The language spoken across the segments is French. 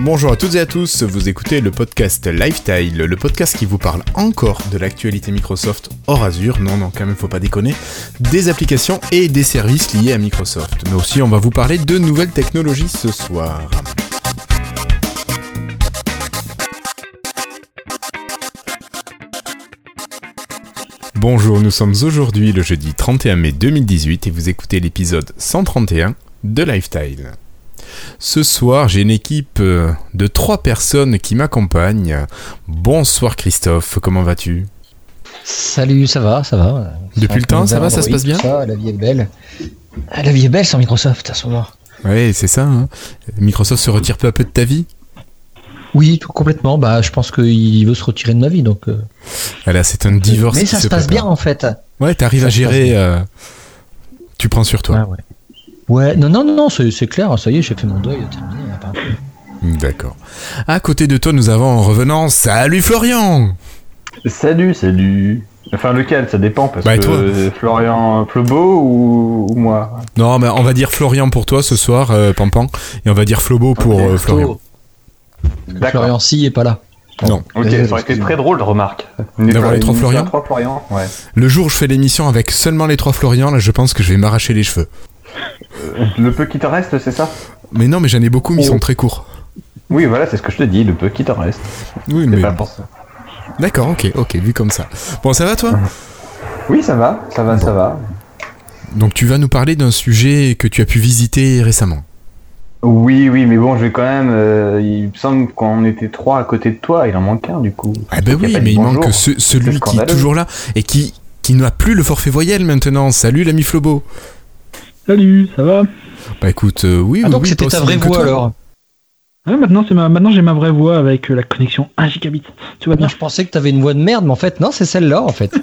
Bonjour à toutes et à tous, vous écoutez le podcast Lifestyle, le podcast qui vous parle encore de l'actualité Microsoft hors Azure, non non quand même faut pas déconner, des applications et des services liés à Microsoft. Mais aussi on va vous parler de nouvelles technologies ce soir. Bonjour, nous sommes aujourd'hui le jeudi 31 mai 2018 et vous écoutez l'épisode 131 de Lifestyle. Ce soir, j'ai une équipe euh, de trois personnes qui m'accompagnent. Bonsoir Christophe, comment vas-tu? Salut, ça va, ça va. Depuis le temps, ça va, ça se passe bien? ça, La vie est belle. Ah, la vie est belle sans Microsoft à ce moment. Oui, c'est ça. hein. Microsoft se retire peu à peu de ta vie? Oui, tout complètement. Bah, je pense qu'il veut se retirer de ma vie, donc. euh, Voilà, c'est un divorce. Mais ça se passe prépare. bien en fait. Ouais, t'arrives à gérer. euh, Tu prends sur toi. Ouais, ouais. Ouais, non, non, non, c'est c'est clair. Ça y est, j'ai fait mon deuil, terminé. y a pas un problème. D'accord. À côté de toi, nous avons en revenant. Salut Florian Salut, salut. Enfin, lequel Ça dépend parce Bah, que toi Florian Pleubeau ou, ou moi Non, mais on va dire Florian pour toi ce soir, euh, Pampan. Et on va dire Flobo pour euh, Florian. Florian Si est pas là. Non. Ok, ça aurait été très drôle, remarque. D'avoir les trois Florian Trois Florian, ouais. Le jour où je fais l'émission avec seulement les trois Florian, là, je pense que je vais m'arracher les cheveux. Le peu qui te reste, c'est ça Mais non, mais j'en ai beaucoup, mais ils Oh. sont très courts. Oui, voilà, c'est ce que je te dis, le peu qui te reste. Oui, mais pas pour ça. d'accord, ok, ok, vu comme ça. Bon, ça va toi? Oui, ça va, ça va, ça va. Donc tu vas nous parler d'un sujet que tu as pu visiter récemment. Oui, oui, mais bon, je vais quand même. euh, il me semble qu'on était trois à côté de toi, il en manque un du coup. Ah ben oui, mais il bonjour. manque ce- celui qui est toujours là et qui qui n'a plus le forfait voyelle maintenant. Salut l'ami Flobo. Salut, ça va Bah écoute, euh, oui, Ah, oui, donc oui, c'était ta vraie bien voix toi. alors Ouais, maintenant, c'est ma... maintenant j'ai ma vraie voix avec euh, la connexion 1 gigabit. Tout va bien. Moi, je pensais que t'avais une voix de merde, mais en fait, non, c'est celle-là en fait.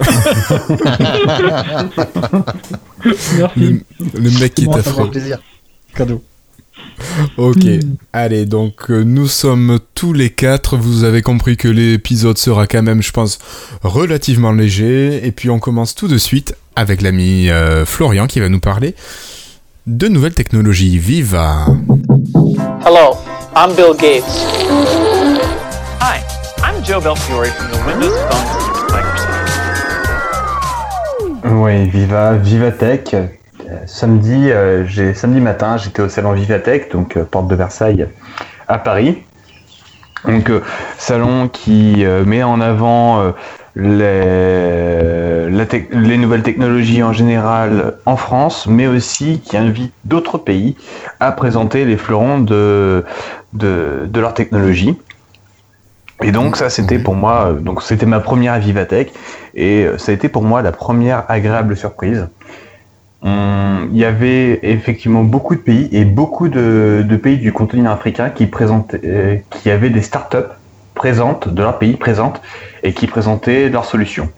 Merci. Le, le mec qui est Moi, ça me affreux. fait plaisir. Cadeau. Ok, Hmm. allez, donc euh, nous sommes tous les quatre. Vous avez compris que l'épisode sera quand même, je pense, relativement léger. Et puis on commence tout de suite avec l'ami euh, Florian qui va nous parler de nouvelles technologies. Viva Hello, I'm Bill Gates. Hi, I'm Joe Belfiore from the Windows Phone team at Microsoft. Oui, Viva, Vivatech. Euh, samedi, euh, j'ai samedi matin, j'étais au salon Vivatech, donc euh, porte de Versailles à Paris. Donc euh, salon qui euh, met en avant euh, les, nouvelles technologies en général en France, mais aussi qui invite d'autres pays à présenter les fleurons de, de, de leur technologie. Et donc ça c'était pour moi, donc c'était ma première Vivatech et ça a été pour moi la première agréable surprise. Il y avait effectivement beaucoup de pays et beaucoup de, de pays du continent africain qui présentaient, euh, qui avaient des startups présentes de leur pays présentes et qui présentaient leurs solutions.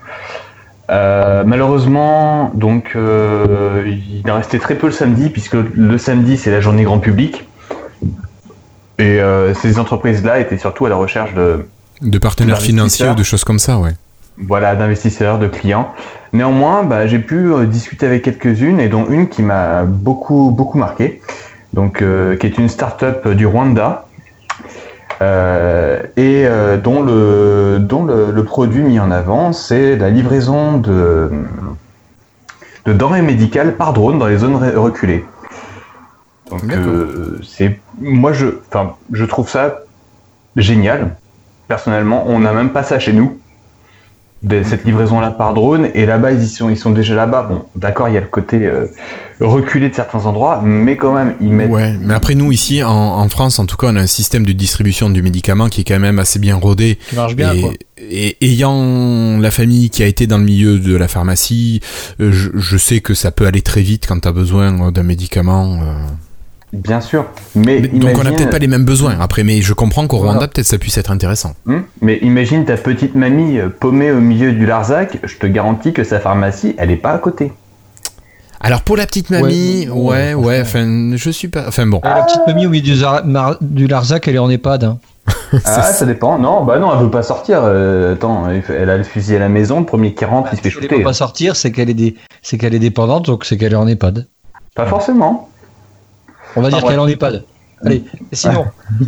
Euh, malheureusement, donc euh, il en restait très peu le samedi puisque le samedi c'est la journée grand public et ces entreprises-là étaient surtout à la recherche de De partenaires financiers ou de choses comme ça, ouais. Voilà, d'investisseurs, de clients. Néanmoins, bah, j'ai pu euh, discuter avec quelques-unes et dont une qui m'a beaucoup beaucoup marqué, donc euh, qui est une start-up du Rwanda euh, et dont le dont le, le produit mis en avant c'est la livraison de de denrées médicales par drone dans les zones reculées. Donc c'est moi je enfin je trouve ça génial. Personnellement, on n'a même pas ça chez nous de cette livraison-là par drone. Et là-bas, ils y sont, ils sont déjà là-bas. Bon, d'accord, il y a le côté euh, reculé de certains endroits, mais quand même, ils mettent. Ouais, mais après nous ici en, en France, en tout cas, on a un système de distribution du médicament qui est quand même assez bien rodé. Qui marche bien et, quoi. et ayant la famille qui a été dans le milieu de la pharmacie, euh, je, je sais que ça peut aller très vite quand tu as besoin d'un médicament. euh. Bien sûr. Mais, Mais- Donc on n'a peut-être pas les mêmes besoins. Après, mais je comprends qu'au Voilà. Rwanda, peut-être ça puisse être intéressant. Hmm mais imagine ta petite mamie euh, paumée au milieu du Larzac. Je te garantis que sa pharmacie, elle est pas à côté. Alors pour la petite mamie, Ouais, ouais, ouais, ouais, enfin, je suis pas. Enfin bon. Ouais, la petite mamie au milieu du, Mar- du Larzac, elle est en EHPAD. hein. Ah, ça dépend. Non, bah non, elle veut pas sortir. euh, attends, elle a le fusil à la maison. Le premier qui rentre, il se fait Si elle ne shooter. peut pas sortir, c'est qu'elle est, des... c'est qu'elle est dépendante, donc c'est qu'elle est en EHPAD. Pas forcément. On va dire Ah, qu'elle est en EHPAD. Allez, et sinon,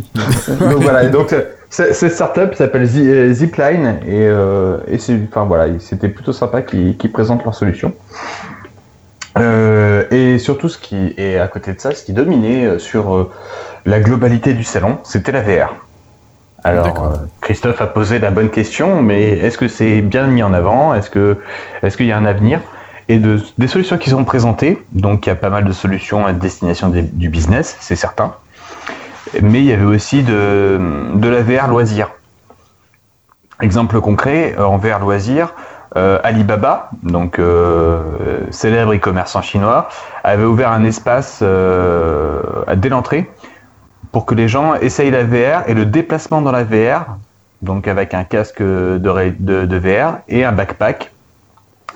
donc voilà, et donc cette startup s'appelle euh, Zipline et, euh, et c'est, enfin voilà, c'était plutôt sympa qu'ils présentent leur solution. Euh, et surtout, ce qui est à côté de ça, ce qui dominait sur euh, la globalité du salon, c'était la VR. Alors, euh, Christophe a posé la bonne question, mais est-ce que c'est bien mis en avant? Est-ce que, est-ce qu'il y a un avenir? Et de, des solutions qui sont présentées, donc il y a pas mal de solutions à destination des- du business, c'est certain. Mais il y avait aussi de, la VR loisir. Exemple concret, euh, en VR loisir, euh, Alibaba, donc euh, célèbre e-commerçant chinois, avait ouvert un espace dès l'entrée pour que les gens essayent la VR et le déplacement dans la VR, donc avec un casque de VR et un backpack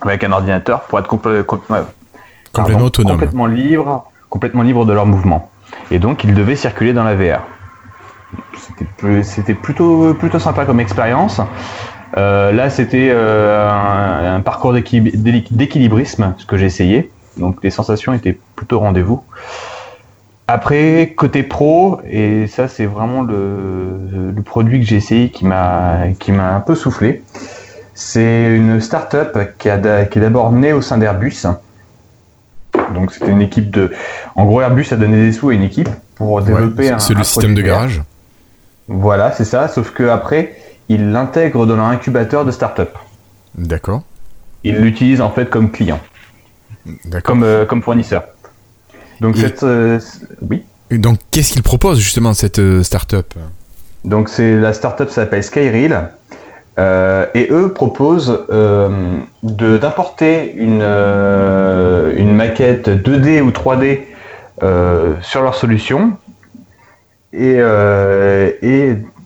avec un ordinateur pour être complè- complè- Complètement pardon, autonome. complètement libre, complètement libre de leur mouvement. Et donc ils devaient circuler dans la VR. C'était plutôt plutôt sympa comme expérience. Euh, là, c'était euh, un, un parcours d'équilibrisme, ce que j'ai essayé. Donc les sensations étaient plutôt rendez-vous. Après, côté pro, et ça c'est vraiment le, le produit que j'ai essayé qui m'a un peu soufflé. C'est une start-up qui, a d'a- qui est d'abord née au sein d'Airbus. Donc c'était une équipe de. En gros, Airbus a donné des sous à une équipe pour Ouais, développer un. c'est un le système de garage. Voilà, c'est ça. Sauf que après, ils l'intègrent dans leur incubateur de start-up. D'accord. Ils l'utilisent en fait comme client, D'accord. comme, euh, comme fournisseur. Donc Et- cette, euh, oui. Donc, qu'est-ce qu'il propose justement cette euh, start-up? Donc c'est la startup s'appelle Skyreel. Euh, et eux proposent euh, d'importer une, euh, maquette 2D ou 3D euh, sur leur solution et,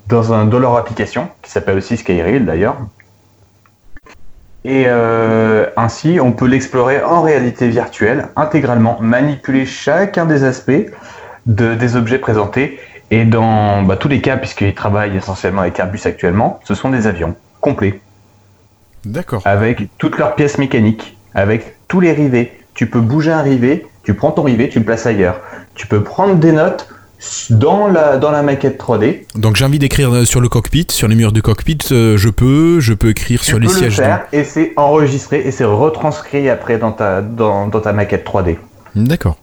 dans, leur application qui s'appelle aussi Skyreel d'ailleurs. Et ainsi, on peut l'explorer en réalité virtuelle, intégralement, manipuler chacun des aspects de, des objets présentés et dans bah, tous les cas, puisqu'ils travaillent essentiellement avec Airbus actuellement, ce sont des avions complets, D'accord. avec toutes leurs pièces mécaniques, avec tous les rivets. Tu peux bouger un rivet, tu prends ton rivet, tu le places ailleurs. Tu peux prendre des notes dans la, dans la maquette 3D. Donc, j'ai envie d'écrire euh, sur le cockpit, sur les murs du cockpit, euh, je peux, je peux écrire Tu sur les peux le sièges. faire et c'est enregistré et c'est retranscrit après dans ta, dans, dans ta maquette 3D. de- D'accord.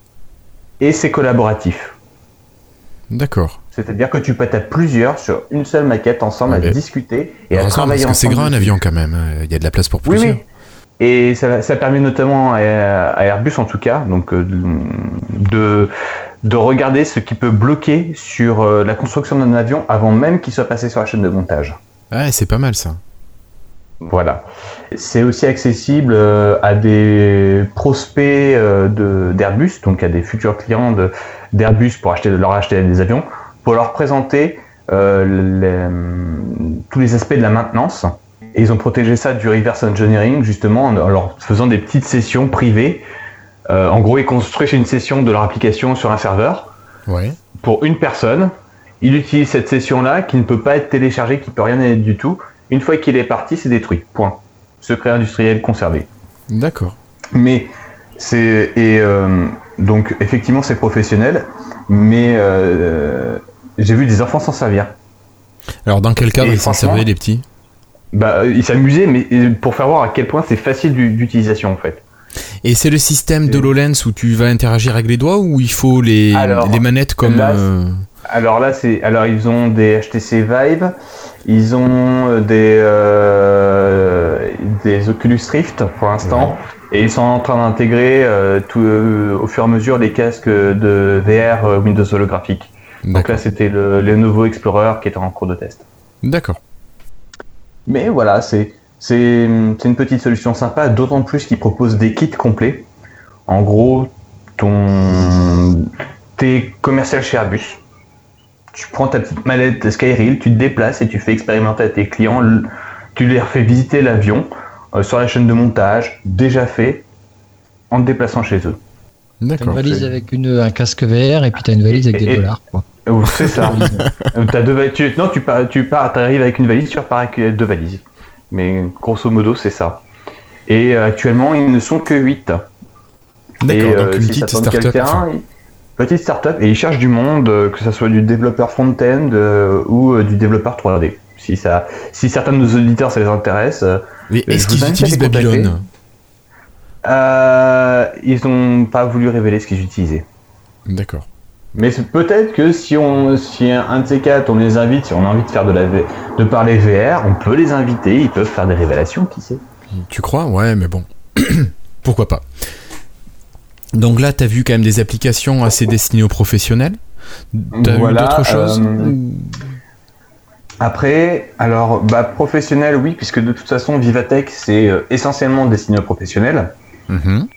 Et c'est collaboratif. D'accord. C'est-à-dire que tu peux être à plusieurs sur une seule maquette ensemble Ah, à discuter et à travailler parce que c'est grand un avion quand même. euh, Il y a de la place pour plusieurs. oui. Et ça, ça permet notamment à, à Airbus en tout cas, donc euh, de, de regarder ce qui peut bloquer sur euh, la construction d'un avion avant même qu'il soit passé sur la chaîne de montage. Ouais, c'est pas mal ça. Voilà. C'est aussi accessible euh, à des prospects euh, de- d'Airbus, donc à des futurs clients de- d'Airbus pour acheter, leur acheter des avions, pour leur présenter euh, les- tous les aspects de la maintenance. Et ils ont protégé ça du reverse engineering justement en leur faisant des petites sessions privées. Euh, en gros, ils construisent une session de leur application sur un serveur Ouais. pour une personne. Il utilise cette session-là qui ne peut pas être téléchargée, qui peut rien être du tout. Une fois qu'il est parti, c'est détruit. Point. Secret industriel conservé. D'accord. Mais c'est et euh, donc effectivement c'est professionnel, mais euh, j'ai vu des enfants s'en servir. Alors, dans quel cadre Et ils s'en servaient, les petits? Bah, ils s'amusaient, mais euh, pour faire voir à quel point c'est facile d'u- d'utilisation en fait. Et c'est le système C'est- d'HoloLens où tu vas interagir avec les doigts ou il faut les, Alors, les manettes comme. là, euh, Alors là, c'est alors ils ont des HTC Vive, ils ont euh, des euh, des Oculus Rift pour l'instant, et ils sont en train d'intégrer euh, tout euh, au fur et à mesure les casques de VR euh, Windows holographique. Donc là, c'était le, le nouveau Explorer qui était en cours de test. D'accord. Mais voilà, c'est c'est c'est une petite solution sympa, d'autant plus qu'ils proposent des kits complets. En gros, ton t'es commercial chez Airbus. Tu prends ta petite mallette Skyreel, tu te déplaces et tu fais expérimenter à tes clients. Tu leur fais visiter l'avion euh, sur la chaîne de montage, déjà fait, en te déplaçant chez eux. T'as une D'accord. valise avec une, un casque VR et puis t'as une valise avec Et- des et- dollars. Quoi. Euh, C'est ça. Euh, T'as deux tu- Non, tu pars, tu pars, t'arrives avec une valise, tu repars avec euh, deux valises. Mais grosso modo, c'est ça. Et euh, actuellement, ils ne sont que 8. D'accord. Et, euh, Donc, une si petite start-up. enfin, petite start-up et ils cherchent du monde, euh, que ce soit du développeur front-end euh, ou euh, du développeur 3D. Si, ça, si certains de nos auditeurs ça les intéresse, Mais est-ce qu'ils utilisent. Babylone euh, ils n'ont pas voulu révéler ce qu'ils utilisaient. D'accord. Mais peut-être que si on, si un de ces quatre, on les invite, si on a envie de faire de la, de parler VR, on peut les inviter, ils peuvent faire des révélations, qui sait. Tu crois? Ouais, mais bon. Pourquoi pas? Donc là, t'as vu quand même des applications assez destinées aux professionnels T'as Voilà, vu d'autres choses euh, Après, alors, bah, professionnel, oui, puisque de toute façon, Vivatech, c'est euh, essentiellement destiné aux professionnels. Mhm.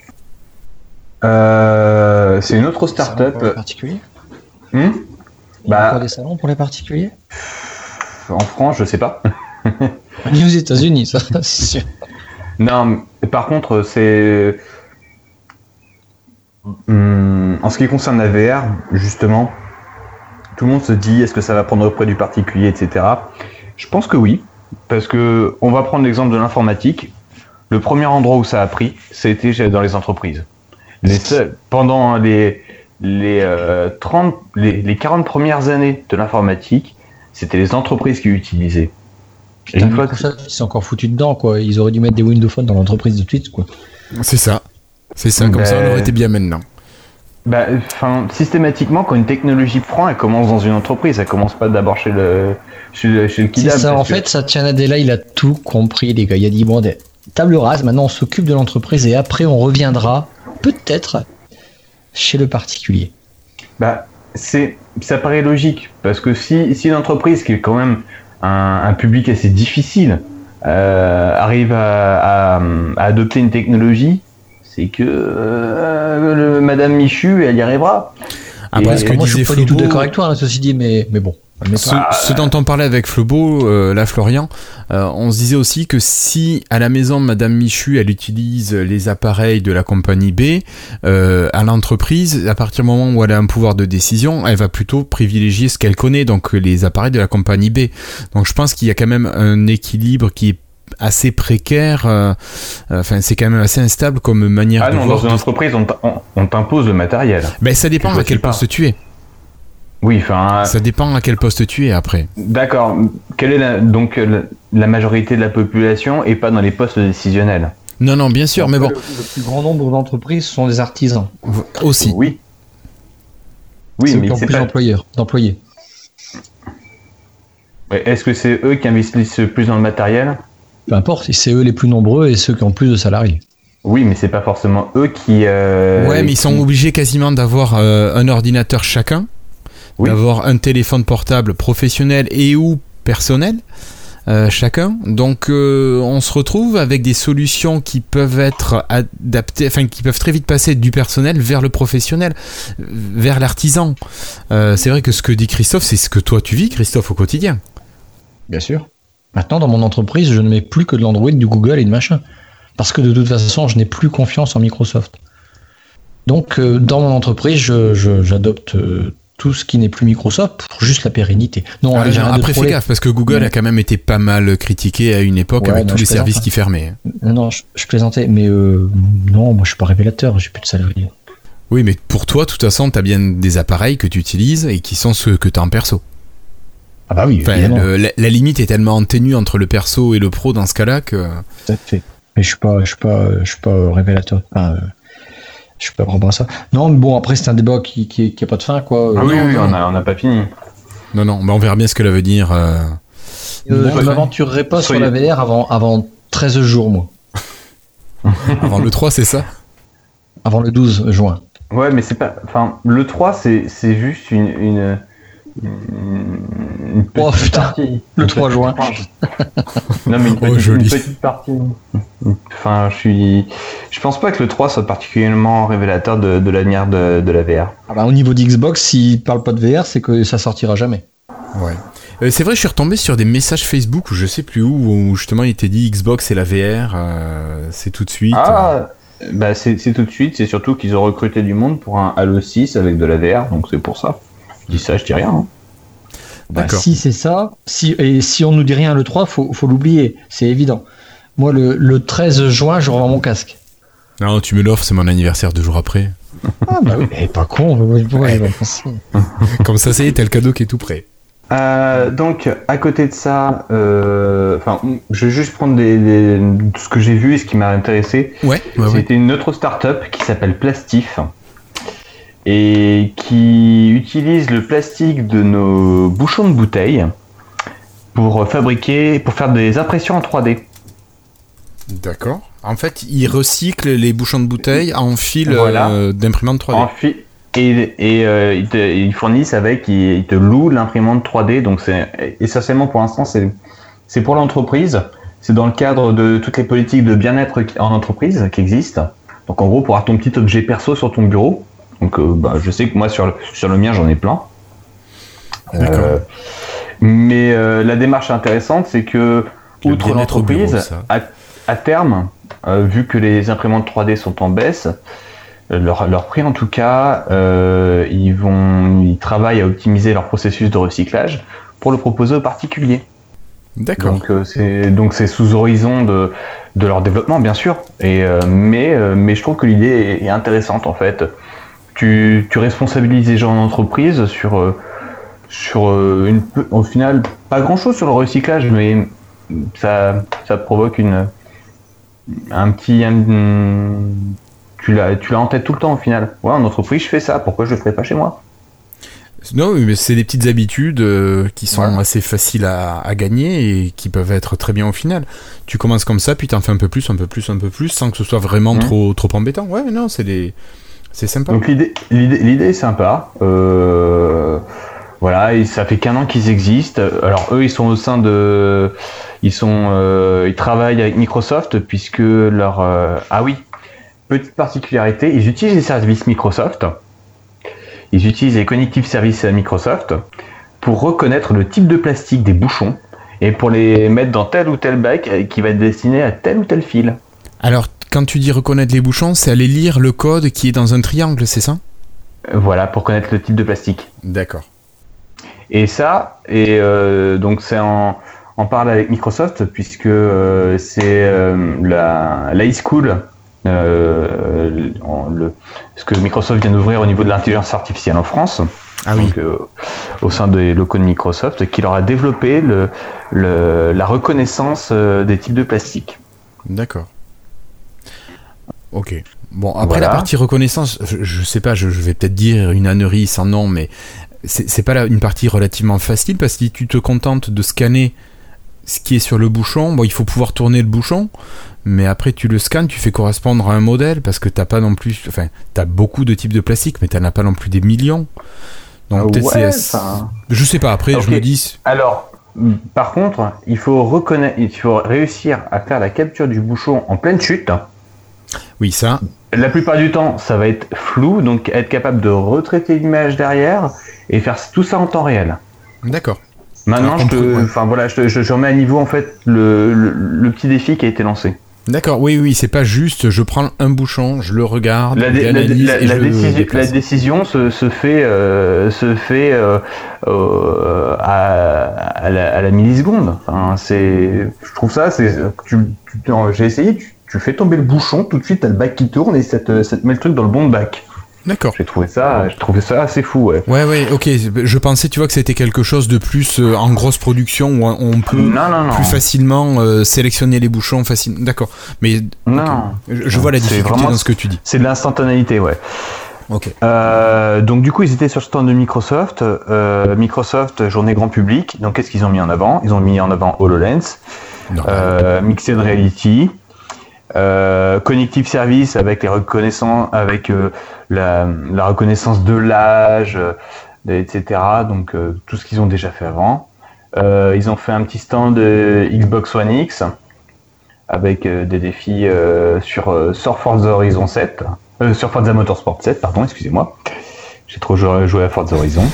Euh, c'est une autre start-up. pour les particuliers Hmm? Il y a Bah- encore des salons pour les particuliers? en France, je sais pas. Ni aux États-Unis, ça, c'est sûr. Non, mais par contre, c'est. Hum, en ce qui concerne la VR, justement, tout le monde se dit est-ce que ça va prendre auprès du particulier, etc. Je pense que oui, parce que on va prendre l'exemple de l'informatique. Le premier endroit où ça a pris, c'était dans les entreprises. Les seuls, pendant les, les, euh, 30, les, les 40 premières années de l'informatique, c'était les entreprises qui l'utilisaient. Et une fois que- Microsoft, ils sont encore foutus dedans, quoi. Ils auraient dû mettre des Windows Phone dans l'entreprise de suite, quoi. C'est ça. C'est ça, comme Ben- ça on aurait été bien maintenant. Bah, enfin, systématiquement, quand une technologie prend, elle commence dans une entreprise. Elle commence pas d'abord chez le, chez, le- chez le C'est kidam. ça, en que- fait, Satya Nadella, il a tout compris, les gars. Il a dit, bon, table rase, maintenant on s'occupe de l'entreprise et après on reviendra, peut-être, chez le particulier. Bah, c'est, ça paraît logique. Parce que si, si l'entreprise, qui est quand même un, un public assez difficile, euh, arrive à, à- à adopter une technologie, c'est que euh, le, Madame Michu, elle y arrivera. Après, Et- ce que moi, je suis pas du tout d'accord avec toi, hein, ceci dit, mais, mais bon. Mais Ce, dont on parlait avec Flobo, euh, là Florian, euh, on se disait aussi que si à la maison Madame Michu elle utilise les appareils de la compagnie B, euh, à l'entreprise, à partir du moment où elle a un pouvoir de décision, elle va plutôt privilégier ce qu'elle connaît, donc les appareils de la compagnie B. Donc je pense qu'il y a quand même un équilibre qui est assez précaire, euh, euh, enfin c'est quand même assez instable comme manière Ah de non, voir. dans une entreprise, on, t'impose le matériel. Ben, ça dépend Je à quel pas. poste tu es. Oui, enfin, Ça dépend à quel poste tu es après. d'accord. Quelle est la, donc euh, la, la majorité de la population et pas dans les postes décisionnels Non, non, bien sûr, mais bon, Le, le plus grand nombre d'entreprises sont des artisans. aussi. Oui. Oui, mais c'est plus pas... d'employeurs, d'employés. Est-ce que c'est eux qui investissent plus dans le matériel? Peu importe, c'est eux les plus nombreux et ceux qui ont plus de salariés. Oui, mais c'est pas forcément eux qui. euh, Ouais, mais ils sont obligés quasiment d'avoir euh, un ordinateur chacun, Oui. d'avoir un téléphone portable professionnel et ou personnel euh, chacun. Donc euh, on se retrouve avec des solutions qui peuvent être adaptées, enfin qui peuvent très vite passer du personnel vers le professionnel, vers l'artisan. Euh, c'est vrai que ce que dit Christophe, c'est ce que toi tu vis, Christophe, au quotidien. Bien sûr. Maintenant, dans mon entreprise, je ne mets plus que de l'Android, du Google et de machin. Parce que de toute façon, je n'ai plus confiance en Microsoft. Donc, euh, dans mon entreprise, je- je- j'adopte euh, tout ce qui n'est plus Microsoft pour juste la pérennité. Non, Ah, après fais gaffe parce que Google Ouais. a quand même été pas mal critiqué à une époque Ouais, avec non, tous les plaisante, services qui fermaient. Non, je, je plaisantais, mais euh, non, moi je suis pas révélateur, j'ai plus de salariés. Oui, mais pour toi, de toute façon, tu as bien des appareils que tu utilises et qui sont ceux que tu as en perso. Ah bah oui, Enfin, évidemment, le- la, la limite est tellement ténue entre le perso et le pro dans ce cas-là que. tout à fait. Mais je suis pas, je suis pas, je suis pas révélateur. Enfin, euh, je suis pas vraiment ça. Non, mais bon, après c'est un débat qui, qui, qui a pas de fin, quoi. Ah oui, Non, oui, non. on a, on a pas fini. Non, non, mais on verra bien ce que ça veut dire. euh. Euh, je ouais. m'aventurerai pas Soyez- sur la VR avant, avant 13 jours, moi. Avant le 3, c'est ça? Avant le 12 juin. Ouais, mais c'est pas. Enfin, le 3, c'est c'est juste une. une... une- Oh, putain, partie. le Une 3 petite juin. Non, mais une Oh, petite, joli. une petite partie. Enfin, je suis. Je pense pas que le 3 soit particulièrement révélateur de, de l'avenir de, de la VR. Ah bah, au niveau d'Xbox, s'ils parlent pas de VR, c'est que ça sortira jamais. Ouais. Euh, c'est vrai, je suis retombé sur des messages Facebook ou je sais plus où, où justement il était dit Xbox et la VR, euh, c'est tout de suite. Ah Bah, c'est c'est tout de suite. C'est surtout qu'ils ont recruté du monde pour un Halo 6 avec de la VR, donc c'est pour ça. Je dis ça, je dis rien. hein. Bah, D'accord. si c'est ça, si, et si on nous dit rien le 3, faut, faut l'oublier, c'est évident. Moi, le, le 13 juin, je revends mon casque. Non, tu me l'offres, c'est mon anniversaire deux jours après. Ah bah oui, mais pas con, Comme ça, c'est t'as le cadeau qui est tout prêt. Euh, donc, à côté de ça, euh, enfin, je vais juste prendre des, des- ce que j'ai vu et ce qui m'a intéressé. Ouais, ouais. C'était une autre start-up qui s'appelle Plastif et qui utilise le plastique de nos bouchons de bouteilles pour fabriquer, pour faire des impressions en 3D. D'accord. En fait, ils recyclent les bouchons de bouteille en fil Voilà. euh, d'imprimante 3D. En fi- et et euh, ils, te, ils fournissent avec, ils, ils te louent l'imprimante 3D. Donc c'est essentiellement pour l'instant c'est c'est pour l'entreprise. C'est dans le cadre de toutes les politiques de bien-être en entreprise qui existent. Donc en gros pour avoir ton petit objet perso sur ton bureau. Donc euh, bah, je sais que moi sur le, sur le mien j'en ai plein. Euh, mais euh, la démarche intéressante, c'est que, Le outre l'entreprise, à, à terme, vu que les imprimantes 3D sont en baisse, leur, leur prix en tout cas, euh, ils, vont, ils travaillent à optimiser leur processus de recyclage pour le proposer aux particuliers. D'accord. Donc euh, c'est donc c'est sous horizon de, de leur développement bien sûr. Et euh, mais mais je trouve que l'idée est, est intéressante en fait. Tu, tu responsabilises les gens en entreprise sur euh, sur euh, une au final pas grand chose sur le recyclage mais ça ça provoque une un petit un- tu l'as tu l'as en tête tout le temps au final. Ouais en entreprise je fais ça pourquoi je le ferais pas chez moi? Non, mais c'est des petites habitudes euh, qui sont Ouais. assez faciles à, à gagner et qui peuvent être très bien au final. Tu commences comme ça, puis t'en fais un peu plus, un peu plus, un peu plus, sans que ce soit vraiment Mhm. trop, trop embêtant. Ouais, non, c'est des... c'est sympa. Donc l'idée, est sympa. Euh, voilà, et ça fait qu'un an qu'ils existent. Alors eux, ils sont au sein de, ils sont, euh, ils travaillent avec Microsoft puisque leur, euh, ah oui, petite particularité, ils utilisent les services Microsoft. Ils utilisent les connective services Microsoft pour reconnaître le type de plastique des bouchons et pour les mettre dans tel ou tel bac qui va être destiné à tel ou tel fil. Alors, quand tu dis reconnaître les bouchons, c'est aller lire le code qui est dans un triangle, c'est ça? Euh, Voilà, pour connaître le type de plastique. D'accord. Et ça, et euh, donc c'est en, en parle avec Microsoft puisque euh, c'est euh, la l'high school, le, ce que Microsoft vient d'ouvrir au niveau de l'intelligence artificielle en France, Ah oui. donc, euh, au sein des locaux de Microsoft, qui leur a développé le, le- la reconnaissance euh, des types de plastique. D'accord. Ok. Bon, après Voilà. la partie reconnaissance, je, je sais pas, je, je vais peut-être dire une ânerie sans nom, mais c'est pas là une partie relativement facile parce que si tu te contentes de scanner ce qui est sur le bouchon, bon, il faut pouvoir tourner le bouchon, mais après tu le scannes, tu fais correspondre à un modèle parce que t'as pas non plus, enfin, t'as beaucoup de types de plastique, mais t'en as pas non plus des millions. Donc peut-être Ouais, c'est- enfin, je sais pas. Après, je me dis, Alors, par contre, il faut reconnaître, il faut réussir à faire la capture du bouchon en pleine chute. Oui, ça, La plupart du temps, ça va être flou, donc être capable de retraiter l'image derrière et faire tout ça en temps réel. d'accord. Maintenant, je, te, ouais. enfin voilà, je, te- je- je remets à niveau en fait le, le, le petit défi qui a été lancé. D'accord, oui, oui, c'est pas juste, je prends un bouchon, je le regarde, La, dé- la- j'analyse la- et la je le décision, la déplace. décision se, se fait, euh, se fait euh, euh, à, à la, à la milliseconde. Enfin, c'est, je trouve ça, c'est, tu, tu- non, j'ai essayé, tu, tu fais tomber le bouchon, tout de suite, t'as le bac qui tourne et ça te, ça te met le truc dans le bon bac. D'accord. J'ai trouvé ça, j'ai trouvé ça assez fou, ouais. Ouais, ouais, ok. Je pensais, tu vois, que c'était quelque chose de plus euh, en grosse production où on peut Non, non, non. plus facilement euh, sélectionner les bouchons facilement. D'accord. Mais Non. je, je vois la difficulté vraiment- dans ce que tu dis. C'est de l'instantanéité, ouais. Ok. Euh, donc du coup, ils étaient sur le stand de Microsoft. Microsoft, journée grand public. Donc qu'est-ce qu'ils ont mis en avant? Ils ont mis en avant HoloLens, Mixed Reality, euh, Connective Service avec les reconnaissances, avec euh, la, la reconnaissance de l'âge, euh, etc. Donc tout ce qu'ils ont déjà fait avant. Ils ont fait un petit stand de Xbox One X avec des défis sur sur Forza Horizon 7, euh, sur Forza Motorsport 7, pardon, excusez-moi. J'ai trop joué, à Forza Horizon.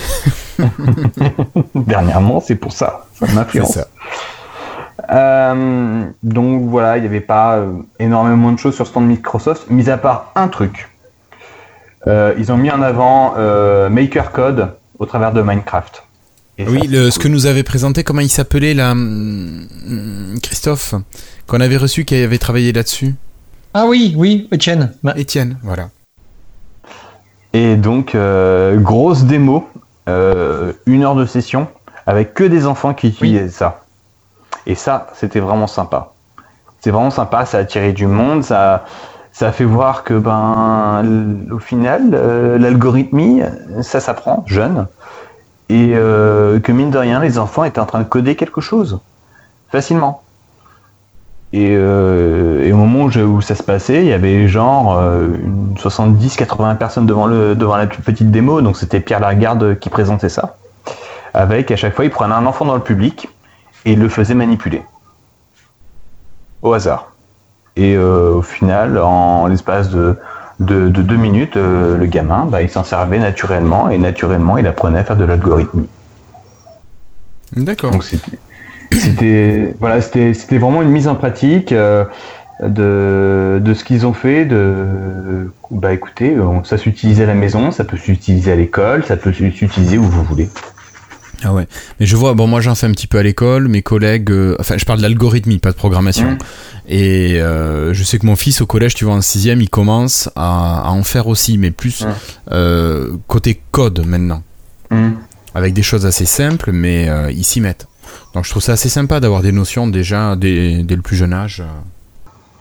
Dernièrement, c'est pour ça. Ça C'est m'influence. Euh, donc voilà, il n'y avait pas euh, énormément de choses sur le stand de Microsoft, mis à part un truc. Euh, ils ont mis en avant euh, Maker Code au travers de Minecraft. Et Oui, ça, le, c'est ce que nous avait présenté, comment il s'appelait là hum, Christophe, qu'on avait reçu, qui avait travaillé là-dessus. Ah oui, oui, Etienne. Ma- Étienne, voilà. Et donc, euh, grosse démo, euh, une heure de session, avec que des enfants qui utilisaient ça. Et ça, c'était vraiment sympa. C'est vraiment sympa, ça a attiré du monde, ça, ça a fait voir que, ben, au final, euh, l'algorithmie, ça s'apprend jeune. Et euh, que mine de rien, les enfants étaient en train de coder quelque chose. Facilement. Et, euh, au moment où, ça se passait, il y avait genre euh, une 70-80 personnes devant, le, devant la petite démo, donc c'était Pierre Lagarde qui présentait ça. Avec à chaque fois, il prenait un enfant dans le public et le faisait manipuler. Au hasard. Et euh, au final, en l'espace de, de, de deux minutes, euh, le gamin, bah, il s'en servait naturellement et naturellement, il apprenait à faire de l'algorithmie. D'accord. Donc c'était, voilà, c'était, c'était vraiment une mise en pratique euh, de, de ce qu'ils ont fait. De, bah écoutez, on- ça s'utilisait à la maison, ça peut s'utiliser à l'école, ça peut s'utiliser où vous voulez. Ah ouais. Mais je vois, bon, moi j'en fais un petit peu à l'école, mes collègues, euh, enfin, je parle d'algorithmie, pas de programmation. Mhm. Et euh, je sais que mon fils au collège, tu vois, en sixième, il commence à, à en faire aussi, mais plus Mhm. euh, côté code maintenant. Hum. Avec des choses assez simples, mais euh, ils s'y mettent. Donc je trouve ça assez sympa d'avoir des notions déjà dès, dès le plus jeune âge.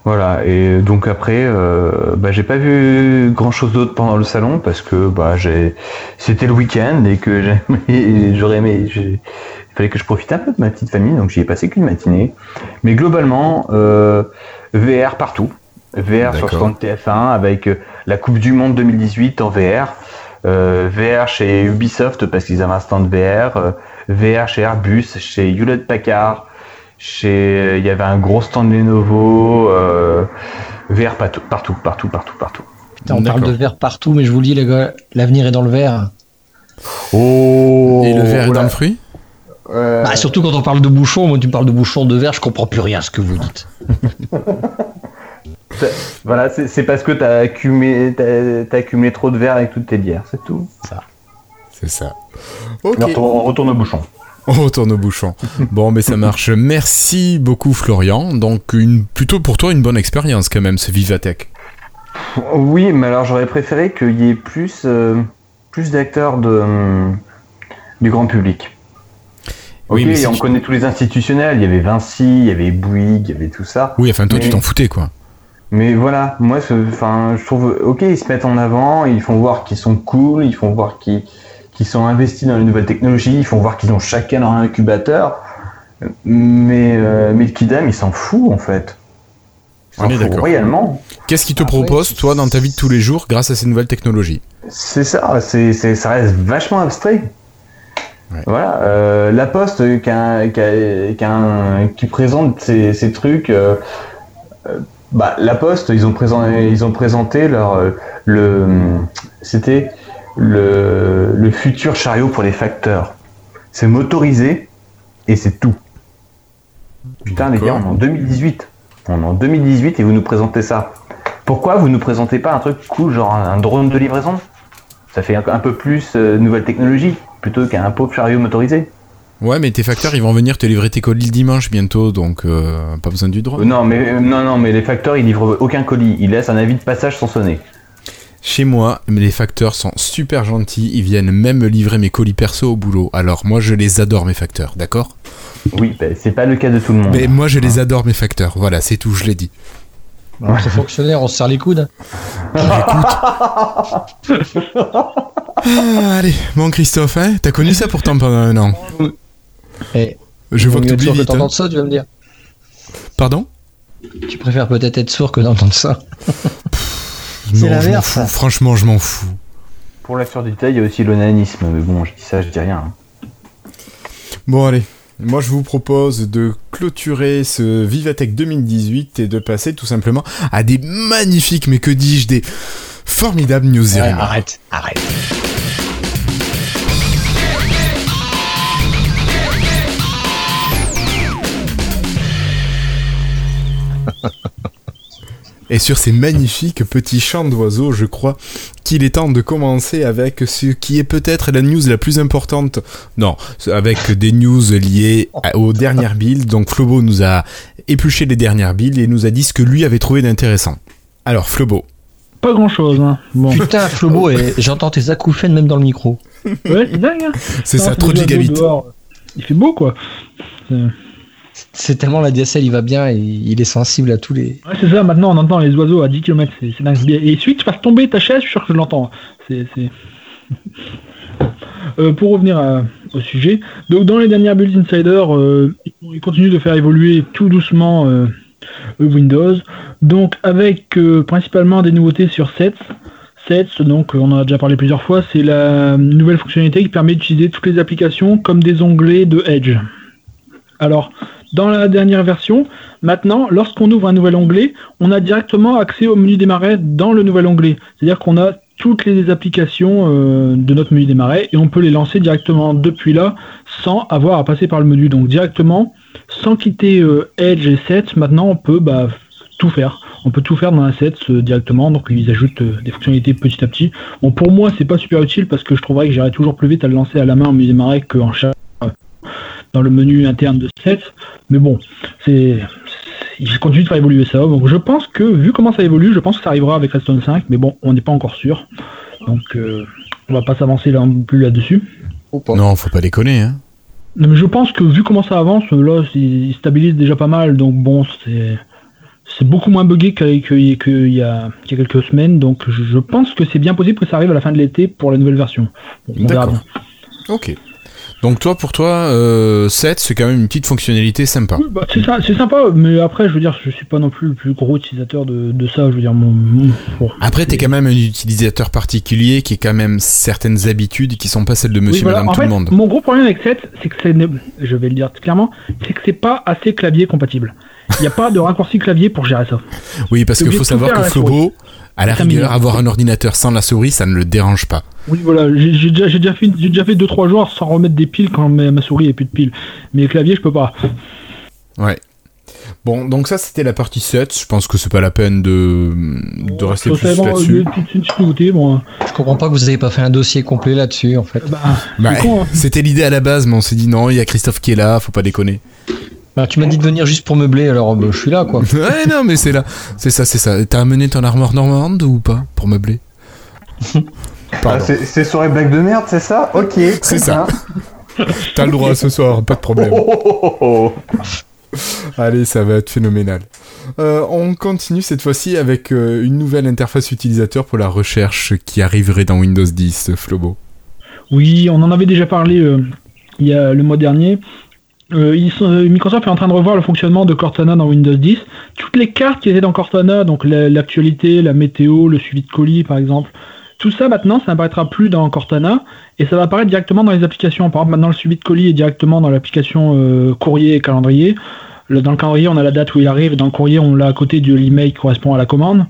Voilà. Et donc après, euh, bah, j'ai pas vu grand chose d'autre pendant le salon parce que bah j'ai, c'était le week-end et que j'aurais aimé, j'ai- il fallait que je profite un peu de ma petite famille, donc j'y ai passé qu'une matinée. Mais globalement, euh, VR partout. VR sur D'accord. stand TF1 avec euh, la Coupe du Monde 2018 en VR. Euh, VR chez Ubisoft parce qu'ils avaient un stand VR. euh, VR chez Airbus, chez Hewlett Packard. Chez, il y avait un gros stand Lenovo. Euh, VR partout, partout, partout, partout, partout. Putain, on parle de verre partout, mais je vous le dis, les gars, l'avenir est dans le verre. Oh Et le verre est dans le fruit? Bah, surtout quand on parle de bouchon, moi tu me parles de bouchon de verre, je comprends plus rien à ce que vous dites. Voilà, c'est c'est parce que t'as accumulé, t'as, t'as accumulé trop de verre avec toutes tes bières, c'est tout. C'est ça. On retourne, on retourne au bouchon. On retourne au bouchon. Bon, mais ça marche. Merci beaucoup, Florian. Donc, une, plutôt pour toi, une bonne expérience quand même, ce Vivatech. Oui, mais alors j'aurais préféré qu'il y ait plus, euh, plus d'acteurs de, du grand public. Oui, mais on tu- connaît tous les institutionnels. Il y avait Vinci, il y avait Bouygues, il y avait tout ça. Oui, enfin, toi, tu Mais- t'en foutais, quoi. Mais voilà, moi, enfin, je trouve, ok, ils se mettent en avant, ils font voir qu'ils sont cool, ils font voir qu'ils qu'ils sont investis dans les nouvelles technologies, ils font voir qu'ils ont chacun leur incubateur. Mais, euh, mais le Kidam, il s'en fout, en fait. Il On s'en est fout d'accord. royalement. Qu'est-ce qui te Après, propose, toi, dans ta vie de tous les jours, grâce à ces nouvelles technologies C'est ça, c'est, c'est- ça reste vachement abstrait. Ouais. Voilà, euh, la Poste euh, qui, a- qui a- qui a- qui présente ces, ces trucs, euh, bah, la Poste, ils ont présenté, ils ont présenté leur le, c'était le, le futur chariot pour les facteurs. C'est motorisé et c'est tout. Putain les gars, on est en 2018. On est en 2018 et vous nous présentez ça. Pourquoi vous nous présentez pas un truc cool, genre un, drone de livraison? Ça fait un, peu plus euh, nouvelle technologie plutôt qu'un pauvre chariot motorisé. Ouais, mais tes facteurs, ils vont venir te livrer tes colis le dimanche bientôt, donc euh, pas besoin du Euh, drone. non, mais euh, non, non, mais les facteurs ils livrent aucun colis. Ils laissent un avis de passage sans sonner. Chez moi, les facteurs sont super gentils, ils viennent même me livrer mes colis perso au boulot. Alors, moi, je les adore, mes facteurs, d'accord? Oui, bah, c'est pas le cas de tout le monde. Mais moi, je les adore, mes facteurs. Voilà, c'est tout, je l'ai dit. Entre fonctionnaires, on se serre les coudes. Ah, allez, bon, Christophe, hein, t'as connu ça pourtant pendant un an. Et Je vois que sûr que vite. hein. t'entends ça, tu vas me dire. Pardon? Tu préfères peut-être être sourd que d'entendre ça. Non, je m'en fous. ça. Franchement, je m'en fous. Pour la surdité, il y a aussi l'onanisme. Mais bon, je dis ça, je dis rien. hein. Bon, allez. Moi, je vous propose de clôturer ce Vivatech 2018 et de passer tout simplement à des magnifiques, mais que dis-je, des formidables news Ouais, arrête, arrête. Et sur ces magnifiques petits chants d'oiseaux, je crois qu'il est temps de commencer avec ce qui est peut-être la news la plus importante. Non, avec des news liées aux dernières builds. Donc Flobo nous a épluché les dernières builds et nous a dit ce que lui avait trouvé d'intéressant. Alors Flobo, pas grand chose. Hein. Bon. Putain, Flobo, et j'entends tes acouphènes même dans le micro. Ouais, c'est dingue. Hein. C'est ça, trop de gigabits. Il fait beau quoi. C'est- tellement la DSL, il va bien et il est sensible à tous les. Ouais, c'est ça, maintenant on entend les oiseaux à 10 km, c'est dingue. Et que tu fasses tomber ta chaise, je suis sûr que je l'entends. C'est. Euh, pour revenir au sujet, donc dans les dernières builds Insider, euh, ils- continuent de faire évoluer tout doucement euh, Windows. Donc avec principalement des nouveautés sur Sets. Sets, donc on en a déjà parlé plusieurs fois, c'est la nouvelle fonctionnalité qui permet d'utiliser toutes les applications comme des onglets de Edge. Alors, dans la dernière version, maintenant, lorsqu'on ouvre un nouvel onglet, on a directement accès au menu démarrer dans le nouvel onglet. C'est-à-dire qu'on a toutes les applications euh, de notre menu démarrer et on peut les lancer directement depuis là sans avoir à passer par le menu. Donc directement, sans quitter euh, Edge et Sets, maintenant on peut bah, tout faire. On peut tout faire dans la Sets euh, directement, donc ils ajoutent des fonctionnalités petit à petit. Bon, pour moi, c'est pas super utile parce que je trouverais que j'irais toujours plus vite à le lancer à la main au menu démarrer qu'en chat dans le menu interne de Sets. Mais bon, c'est il continue de faire évoluer ça. Donc je pense que vu comment ça évolue, je pense que ça arrivera avec Redstone 5, mais bon, on n'est pas encore sûr. Donc euh, on va pas s'avancer là plus là-dessus. Non, faut pas déconner, hein. Non, mais je pense que vu comment ça avance, là, il il stabilise déjà pas mal. Donc bon, c'est c'est beaucoup moins buggé qu'il y, y a quelques semaines. Donc je, pense que c'est bien possible que ça arrive à la fin de l'été pour la nouvelle version. Bon, on verra D'accord. Ok. Donc toi, pour toi, euh, 7, c'est quand même une petite fonctionnalité sympa. Oui, bah, c'est ça, c'est sympa, mais après, je veux dire, je suis pas non plus le plus gros utilisateur de, de ça. Je veux dire, mon, mon- bon, Après, t'es quand même un utilisateur particulier qui a quand même certaines habitudes qui sont pas celles de Oui, monsieur, voilà. madame, en tout fait, le monde. Mon gros problème avec 7, c'est que c'est, je vais le dire clairement, c'est que c'est pas assez clavier compatible. Il n'y a pas de raccourci clavier pour gérer ça. Oui, parce qu'il faut savoir que Flobo, à la rigueur, avoir un ordinateur sans la souris, ça ne le dérange pas. Oui, voilà, j'ai, déjà, fait, j'ai déjà fait 2-3 jours sans remettre des piles quand ma, ma souris est plus de piles. Mais le clavier, je peux pas. Ouais. Bon, donc ça, c'était la partie 7. Je pense que c'est pas la peine de, de rester plus là-dessus. Je comprends pas que vous avez pas fait un dossier complet là-dessus en fait. Bah, Bah, hein. C'était l'idée à la base, mais on s'est dit non, il y a Christophe qui est là, faut pas déconner. Bah, tu m'as dit de venir juste pour meubler, alors bah, je suis là quoi. ouais, non, mais c'est là. C'est ça, c'est ça. T'as amené ton armoire normande ou pas pour meubler? Ah, c'est les blagues de merde, c'est ça? Ok. C'est ça. T'as le droit ce soir, pas de problème. Oh, oh, oh. Allez, ça va être phénoménal. Euh, on continue cette fois-ci avec euh, une nouvelle interface utilisateur pour la recherche qui arriverait dans Windows 10, Flobo. Oui, on en avait déjà parlé euh, il y a le mois dernier. Euh, ils sont- euh, Microsoft est en train de revoir le fonctionnement de Cortana dans Windows 10. Toutes les cartes qui étaient dans Cortana, donc la- l'actualité, la météo, le suivi de colis par exemple, tout ça maintenant, ça n'apparaîtra plus dans Cortana et ça va apparaître directement dans les applications. Par exemple, maintenant le suivi de colis est directement dans l'application euh, courrier et calendrier. Le- dans le calendrier, on a la date où il arrive et dans le courrier, on l'a à côté de l'email qui correspond à la commande.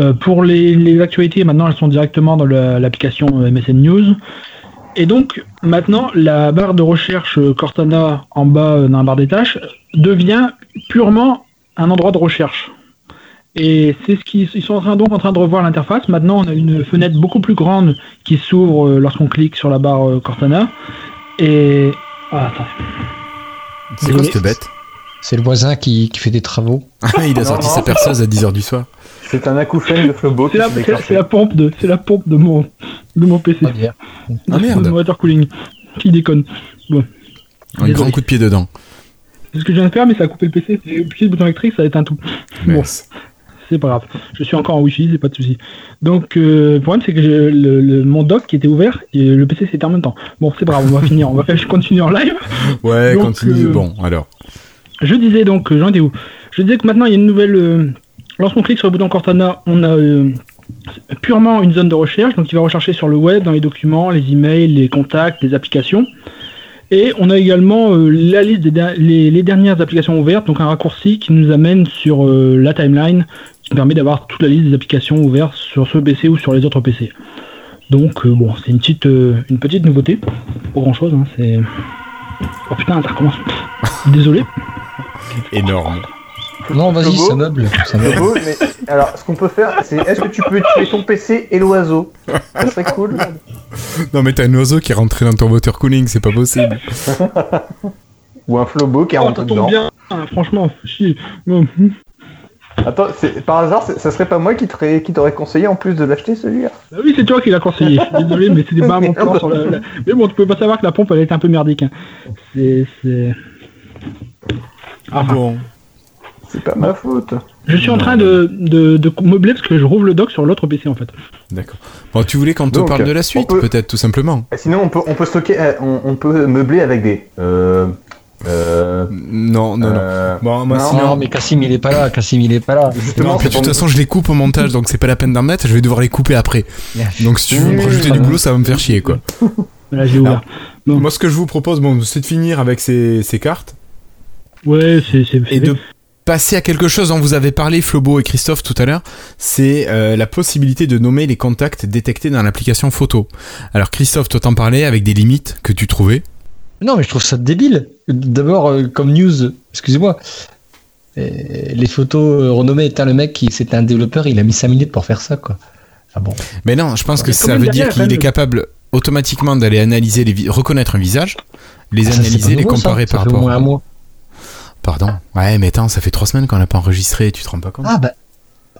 Euh, pour les, actualités, maintenant, elles sont directement dans la- l'application euh, MSN News. Et donc, maintenant, la barre de recherche Cortana en bas dans la barre des tâches devient purement un endroit de recherche. Et c'est ce qu'ils ils sont en train, donc en train de revoir l'interface. Maintenant, on a une fenêtre beaucoup plus grande qui s'ouvre euh, lorsqu'on clique sur la barre euh, Cortana. Et. Ah, attends. C'est quoi cette bête? C'est le voisin qui, qui fait des travaux. Ah, il a sorti Non. sa perceuse à 10h du soir. C'est un acouphène de Flobo C'est la, pompe de, c'est la pompe de mon, de mon PC. Pas bien. Ah, merde. De mon water cooling. Qui déconne. Un Désolé. grand coup de pied dedans. C'est ce que je viens de faire, mais ça a coupé le PC. J'ai appuyé le bouton électrique, ça a éteint tout. Bon. C'est pas grave. Je suis encore en Wi-Fi, c'est pas de souci. Donc, euh, le problème, c'est que j'ai le, le- mon dock qui était ouvert et le PC s'était en même temps. Bon, c'est pas grave, on va finir. On va faire, continuer en live. Ouais, Donc, continue. euh, Bon, alors. Je disais donc, euh, j'en étais où? Je disais que maintenant, il y a une nouvelle. euh, Lorsqu'on clique sur le bouton Cortana, on a purement une zone de recherche. Donc, il va rechercher sur le web, dans les documents, les emails, les contacts, les applications. Et on a également euh, la liste des les, les dernières applications ouvertes, donc un raccourci qui nous amène sur euh, la timeline, qui permet d'avoir toute la liste des applications ouvertes sur ce PC ou sur les autres PC. Donc euh, bon, c'est une petite, euh, une petite nouveauté, pas grand chose. Hein, c'est oh putain, ça recommence. Désolé. Énorme. Non, vas-y, ça meuble. Ça meuble. Mais alors, ce qu'on peut faire, c'est est-ce que tu peux tuer ton PC et l'oiseau? Ça serait cool. Non, mais t'as un oiseau qui est rentré dans ton water cooling, c'est pas possible. Ou un Flobo qui est Oh, rentré dedans. bien, hein, franchement. Si. Attends, c'est- par hasard, c'est- ça serait pas moi qui t'aurais qui t'aurais conseillé en plus de l'acheter celui-là? Bah oui, c'est toi qui l'as conseillé. Je suis désolé, mais c'était pas mon plan sur la, la- Mais bon, tu peux pas savoir que la pompe, elle est un peu merdique. hein. C'est, c'est... Ah, Bon. C'est pas ma faute. Je suis en train de, de, de meubler parce que je rouvre le dock sur l'autre PC en fait. D'accord. Bon, tu voulais qu'on te Donc, parle de la suite, peut- peut-être, tout simplement Et Sinon, on peut, on peut stocker, euh, on, on peut meubler avec des. Euh, euh, Non, non, non. euh, Bon, moi, non, sinon- Non, mais Cassim, il est pas là. Cassim, il est pas là. Justement, Non, puis de toute façon, je les coupe au montage, donc c'est pas la peine d'en mettre. Je vais devoir les couper après. Donc, si tu veux me rajouter du boulot, ça va me faire chier, quoi. Là, j'ai ouvert. Non. Moi, ce que je vous propose, bon, c'est de finir avec ces, ces cartes Ouais, c'est, c'est, et de passer à quelque chose dont vous avez parlé, Flobo et Christophe, tout à l'heure. C'est euh, la possibilité de nommer les contacts détectés dans l'application photo. Alors, Christophe, toi t'en parlais avec des limites que tu trouvais. Non, mais je trouve ça débile. D'abord, euh, comme news, excusez-moi, euh, les photos euh, renommées étant le mec qui c'était un développeur, il a mis 5 minutes pour faire ça, quoi. Ah bon. Mais non, je pense que ça veut dire qu'il est capable automatiquement d'aller analyser les vi- reconnaître un visage, les Ah, analyser, les nouveau, ça. comparer Ça par fait au rapport. moins un mois. Pardon. Ouais, mais attends, ça fait trois semaines qu'on l'a pas enregistré, tu te rends pas compte? Ah bah.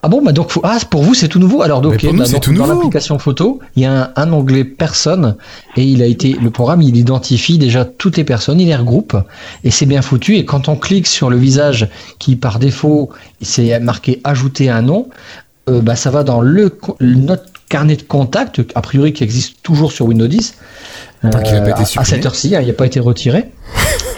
Ah bon, bah donc ah, pour vous c'est tout nouveau. Alors donc nous, bah, c'est donc, tout dans l'application photo, il y a un, un onglet personne et il a été le programme il identifie déjà toutes les personnes, il les regroupe et c'est bien foutu. Et quand on clique sur le visage qui par défaut c'est marqué ajouter un nom, euh, bah ça va dans le notre carnet de contact a priori qui existe toujours sur Windows 10. Tant qu'il a pas été à- cette heure-ci, hein, il n'a pas été retiré.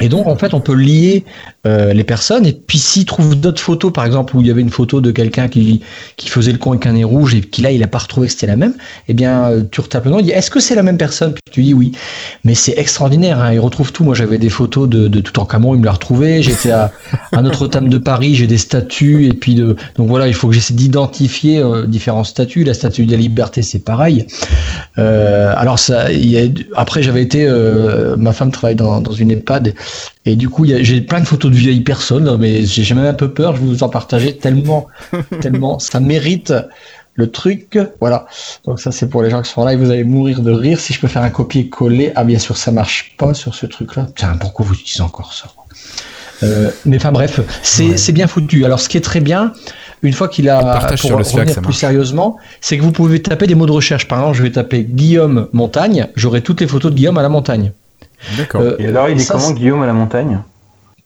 Et donc, en fait, on peut lier euh, les personnes. Et puis, s'il trouve d'autres photos, par exemple, où il y avait une photo de quelqu'un qui, qui faisait le con avec un nez rouge et qui là, il n'a pas retrouvé que c'était la même, eh bien, euh, tu retapes le nom. Il dit Est-ce que c'est la même personne? Puis tu dis oui. Mais c'est extraordinaire. Hein, il retrouve tout. Moi, j'avais des photos de, de Toutankhamon, il me l'a retrouvé. J'étais à, à Notre-Dame de Paris, j'ai des statues. Et puis, de, donc voilà, il faut que j'essaie d'identifier euh, différents statues. La statue de la liberté, c'est pareil. Euh, alors ça, il y a, après j'avais été, euh, ma femme travaille dans, dans une EHPAD et du coup j'ai plein de photos de vieilles personnes, là, mais j'ai même un peu peur, je vais vous en partager tellement, tellement ça mérite le truc. Voilà. Donc ça c'est pour les gens qui sont là et vous allez mourir de rire. Si je peux faire un copier-coller, ah bien sûr ça marche pas sur ce truc-là. Tiens, pourquoi vous utilisez encore ça Euh, mais enfin bref, c'est c'est bien foutu. Alors ce qui est très bien, une fois qu'il a pour sur le revenir plus sérieusement, c'est que vous pouvez taper des mots de recherche. Par exemple, je vais taper Guillaume Montagne, j'aurai toutes les photos de Guillaume à la montagne. D'accord. Euh, Et alors, il est ça, comment Guillaume à la montagne?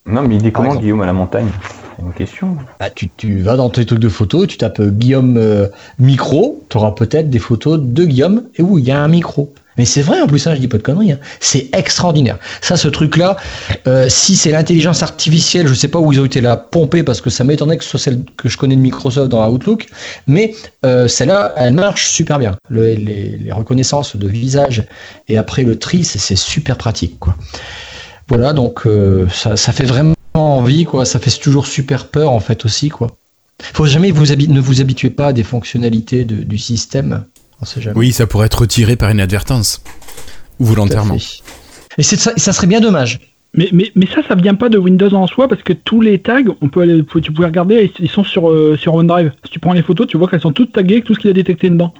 Non, mais il est comment exemple. Guillaume à la montagne? C'est une question. bah, tu, tu vas dans tes trucs de photos, tu tapes Guillaume euh, micro, tu auras peut-être des photos de Guillaume et où il y a un micro. Mais c'est vrai en plus, hein, je dis pas de conneries. hein. C'est extraordinaire. Ça, ce truc-là, euh, si c'est l'intelligence artificielle, je sais pas où ils ont été la pomper parce que ça m'étonnerait que ce soit celle que je connais de Microsoft dans Outlook, mais euh, celle-là, elle marche super bien. Le- les, reconnaissances de visage et après le tri, c'est super pratique. Voilà, donc euh, ça, fait vraiment envie, quoi. Ça fait toujours super peur, en fait, aussi, quoi. Faut jamais vous ne vous habituez pas à des fonctionnalités du système. On sait jamais. Oui, ça pourrait être retiré par inadvertance. Ou volontairement. Et ça, ça serait bien dommage. Mais, mais, mais ça, ça vient pas de Windows en soi parce que tous les tags, on peut aller, tu pouvais regarder, ils sont sur, euh, sur OneDrive. Si tu prends les photos, tu vois qu'elles sont toutes taguées avec tout ce qu'il a détecté dedans.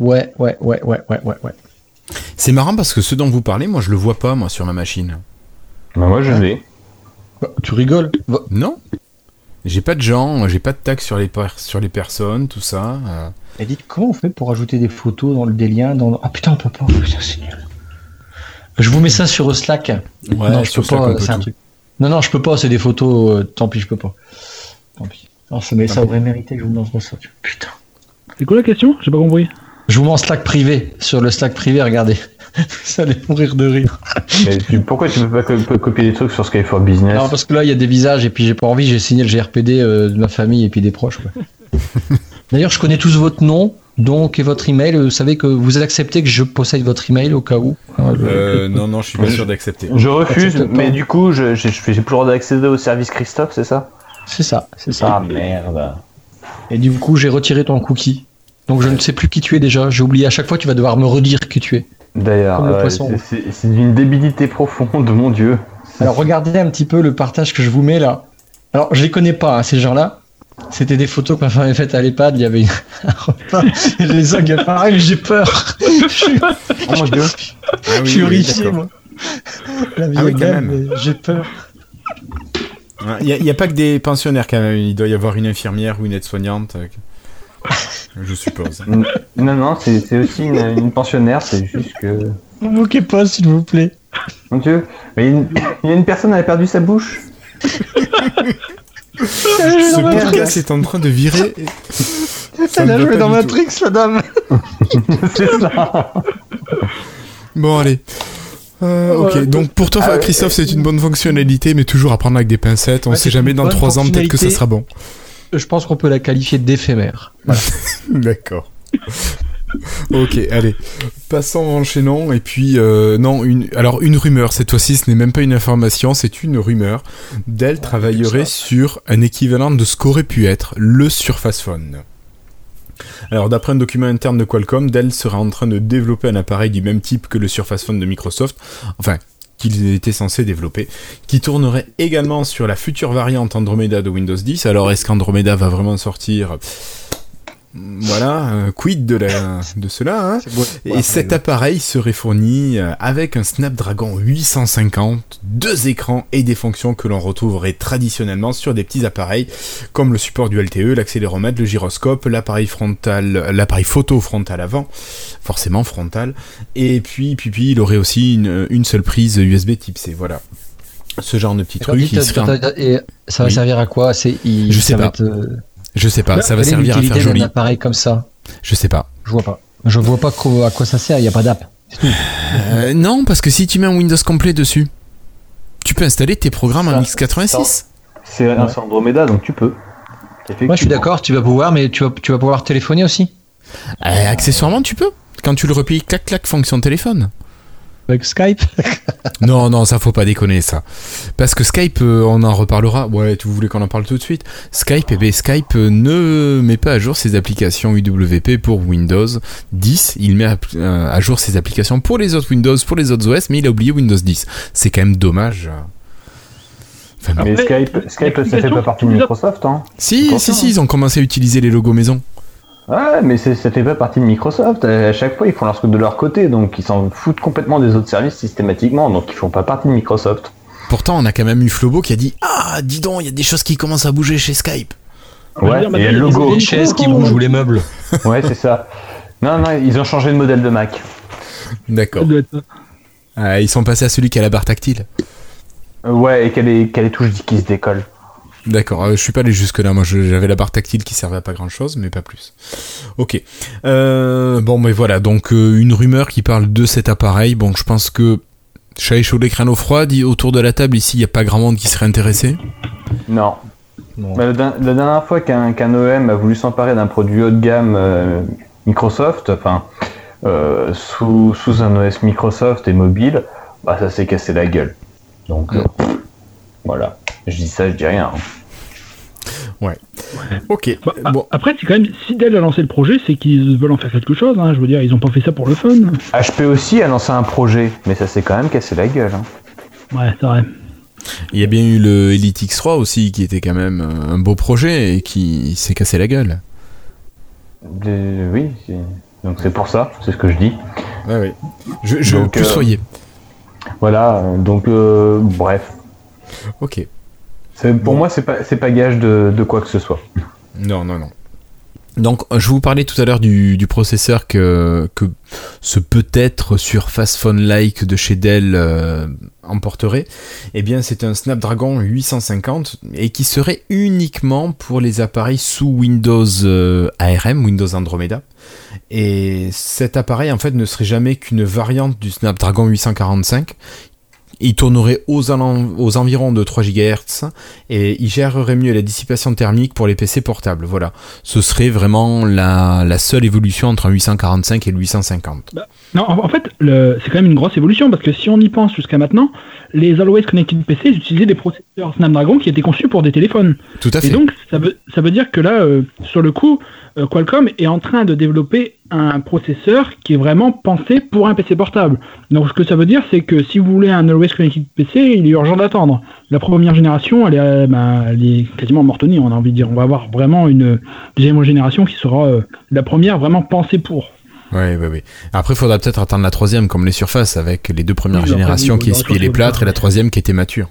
Ouais, ouais, ouais, ouais, ouais, ouais, ouais. C'est marrant parce que ce dont vous parlez, moi je le vois pas moi sur ma machine. Bah, moi, je l'ai. Bah, Tu rigoles Va- Non J'ai pas de gens, j'ai pas de tag sur les, sur les personnes, tout ça. euh. Et dites, comment on fait pour ajouter des photos dans le des liens dans le- Ah putain, on peut pas. Putain, c'est nul. Je vous mets ça sur Slack. Ouais, non, je peux pas. C'est un truc. Non, non, je peux pas. C'est des photos. euh, tant pis, je peux pas. Tant pis. Non, ça, mais ça aurait mérité que je vous lance ça. Putain. C'est quoi la question? J'ai pas compris. Je vous mets en Slack privé. Sur le Slack privé, regardez. Vous allez mourir de rire. Mais tu- pourquoi tu peux pas co- co- copier des trucs sur Sky for Business Non, parce que là, il y a des visages et puis j'ai pas envie. J'ai signé le GRPD euh, de ma famille et puis des proches. ouais. D'ailleurs, je connais tous votre nom, donc et votre email. Vous savez que vous allez accepter que je possède votre email au cas où? Euh, non, non, je suis pas sûr d'accepter. Je refuse, Accepte pas. mais du coup, je- je- je- j'ai plus le droit d'accéder au service Christophe, c'est ça? C'est ça, c'est ça. Ah merde. Et du coup, j'ai retiré ton cookie. Donc je ne sais plus qui tu es déjà. J'ai oublié à chaque fois, tu vas devoir me redire qui tu es. D'ailleurs, poisson. c'est- d'une débilité profonde, mon dieu. Alors regardez un petit peu le partage que je vous mets là. Alors je les connais pas, hein, ces gens-là. C'était des photos que ma femme avait faites à l'EHPAD. Il y avait une- un repas. Et je les mais j'ai peur. je suis, Oh mon dieu. Ah je oui, suis oui, horrifié, d'accord. moi. La vie Ah oui, j'ai peur. Il n'y a, pas que des pensionnaires quand même, il doit y avoir une infirmière ou une aide-soignante. Euh, Je suppose. Non, non, c'est aussi une, une pensionnaire, c'est juste que. Ne vous moquez pas, s'il vous plaît. Mon Dieu, mais il y a une, personne, elle a perdu sa bouche. Ce podcast est en train de virer. Ça Elle a joué dans Matrix, la dame. c'est ça. Bon, allez. Euh, ok, donc pour toi, Ah ouais. Christophe, c'est une bonne fonctionnalité, mais toujours à prendre avec des pincettes. On Ouais, sait jamais, dans bonne 3 ans, peut-être que ça sera bon. Je pense qu'on peut la qualifier d'éphémère. D'accord. ok, allez. Passons, enchaînons. Et puis, euh, non, une, alors une rumeur, cette fois-ci, ce n'est même pas une information, c'est une rumeur. Dell travaillerait sur un équivalent de ce qu'aurait pu être le Surface Phone. Alors, d'après un document interne de Qualcomm, Dell serait en train de développer un appareil du même type que le Surface Phone de Microsoft, enfin, qu'ils étaient censés développer, qui tournerait également sur la future variante Andromeda de Windows 10. Alors, est-ce qu'Andromeda va vraiment sortir Voilà, euh, quid de, la, de cela, hein et cet appareil serait fourni euh, avec un Snapdragon 850, deux écrans et des fonctions que l'on retrouverait traditionnellement sur des petits appareils comme le support du LTE, l'accéléromètre, le gyroscope, l'appareil frontal, l'appareil photo frontal avant, forcément frontal, et puis, puis, puis il aurait aussi une, une seule prise USB Type C, voilà. Ce genre de petit truc. serait et ça va Oui. servir à quoi C'est il- Je sais ça va pas. être, euh, Je sais pas, ça va servir à faire joli. appareil comme ça Je sais pas. Je vois pas. Je vois pas quoi- à quoi ça sert. Il y a pas d'app. C'est tout. Euh, non, parce que si tu mets un Windows complet dessus, tu peux installer tes programmes en Ça, x86. C'est un c'est Andromeda, donc tu peux. Moi, je suis d'accord. Tu vas pouvoir, mais tu vas, tu vas pouvoir téléphoner aussi Euh, accessoirement, tu peux. Quand tu le replies, clac, clac, fonction téléphone. Avec Skype. Non, non, ça faut pas déconner, ça. Parce que Skype, euh, on en reparlera. Ouais, tu voulais qu'on en parle tout de suite. Skype, eh ben, Skype euh, ne met pas à jour ses applications UWP pour Windows 10. Il met à, euh, à jour ses applications pour les autres Windows, pour les autres OS, mais il a oublié Windows 10. C'est quand même dommage. Enfin. Mais Skype, Skype ça fait pas partie de Microsoft, hein. Si, si, si, ils ont commencé à utiliser les logos maison. Ouais, mais c'est- ça fait pas partie de Microsoft. À chaque fois, ils font leur truc de leur côté, donc ils s'en foutent complètement des autres services systématiquement, donc ils font pas partie de Microsoft. Pourtant, on a quand même eu Flobo qui a dit Ah, dis donc, il y a des choses qui commencent à bouger chez Skype. Ouais, le il y a des logo. Les chaises qui bougent ou les meubles. Ouais, c'est ça. Non, non, ils ont changé de modèle de Mac. D'accord. Ah, ils sont passés à celui qui a la barre tactile. Euh, Ouais, et qu'elle est, qu'elle est touche qui se décolle. D'accord, euh, je suis pas allé jusque là. Moi, j'avais la barre tactile qui servait à pas grand chose, mais pas plus. Ok. Euh, bon, mais voilà. Donc, euh, une rumeur qui parle de cet appareil. Bon, je pense que chat chaud les crânes au froid. Dit autour de la table ici, il y a pas grand monde qui serait intéressé. Non. Bah, la, der- la dernière fois qu'un qu'un OEM a voulu s'emparer d'un produit haut de gamme euh, Microsoft, enfin, sous, sous un OS Microsoft et mobile, bah, ça s'est cassé la gueule. Donc, pff, voilà. Je dis ça, je dis rien. hein. Ok. Bah, bon. Après, c'est quand même, si Dell a lancé le projet, c'est qu'ils veulent en faire quelque chose. hein. Je veux dire, ils ont pas fait ça pour le fun. HP aussi a lancé un projet, mais ça s'est quand même cassé la gueule. hein. Ouais, c'est vrai. Il y a bien eu le Elite X3 aussi, qui était quand même un beau projet et qui s'est cassé la gueule. De- oui, donc c'est pour ça, c'est ce que je dis. Ouais, ouais. Je, je Donc, plus euh, soyez. Voilà, donc euh, bref. Ok. Pour Bon. moi, c'est pas, pas gage de, de quoi que ce soit. Non, non, non. Donc, euh, je vous parlais tout à l'heure du, du processeur que, que ce peut-être Surface Phone-like de chez Dell euh, emporterait. Eh bien, c'est un Snapdragon 850 et qui serait uniquement pour les appareils sous Windows euh, ARM, Windows Andromeda. Et cet appareil, en fait, ne serait jamais qu'une variante du Snapdragon 845. Il tournerait aux, environs de 3 GHz et il gérerait mieux la dissipation thermique pour les PC portables. Voilà. Ce serait vraiment la, seule évolution entre un 845 et le 850. Non, en fait, c'est quand même une grosse évolution parce que si on y pense jusqu'à maintenant, les Always Connected PC ils utilisaient des processeurs Snapdragon qui étaient conçus pour des téléphones. Tout à fait. Et donc, ça veut, ça veut dire que là, euh, sur le coup, euh, Qualcomm est en train de développer un processeur qui est vraiment pensé pour un PC portable. Donc, ce que ça veut dire, c'est que si vous voulez un Always Connected PC, il est urgent d'attendre. La première génération, elle est, euh, elle est quasiment morte-née, on a envie de dire. On va avoir vraiment une deuxième génération qui sera euh, la première vraiment pensée pour. Ouais, ouais, ouais. Après, il faudra peut-être attendre la troisième, comme les surfaces, avec les deux premières Oui, générations oui, qui essuyaient les plâtres et la troisième qui était mature.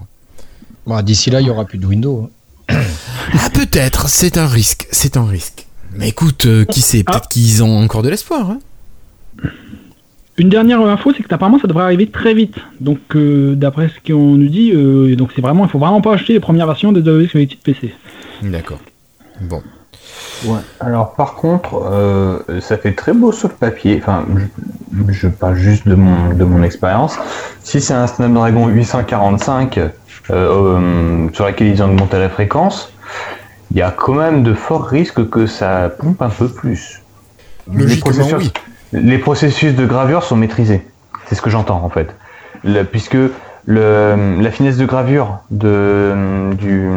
Bon, D'ici là, il y aura plus de Windows. hein. Ah, peut-être, c'est un risque, c'est un risque. Mais écoute, euh, qui sait, peut-être qu'ils ont encore de l'espoir. Hein Une dernière info, c'est que apparemment ça devrait arriver très vite. Donc euh, d'après ce qu'on nous dit, euh, donc c'est vraiment, il faut vraiment pas acheter les premières versions des OS Connected PC. D'accord. Bon. Ouais. Alors par contre, euh, ça fait très beau sur le papier. Enfin, je, je parle juste de mon de mon expérience. Si c'est un Snapdragon 845 euh, euh, sur lequel ils ont augmenté la fréquence, il y a quand même de forts risques que ça pompe un peu plus. Les processus, oui. les processus de gravure sont maîtrisés. C'est ce que j'entends en fait. Puisque le, la finesse de gravure de, du,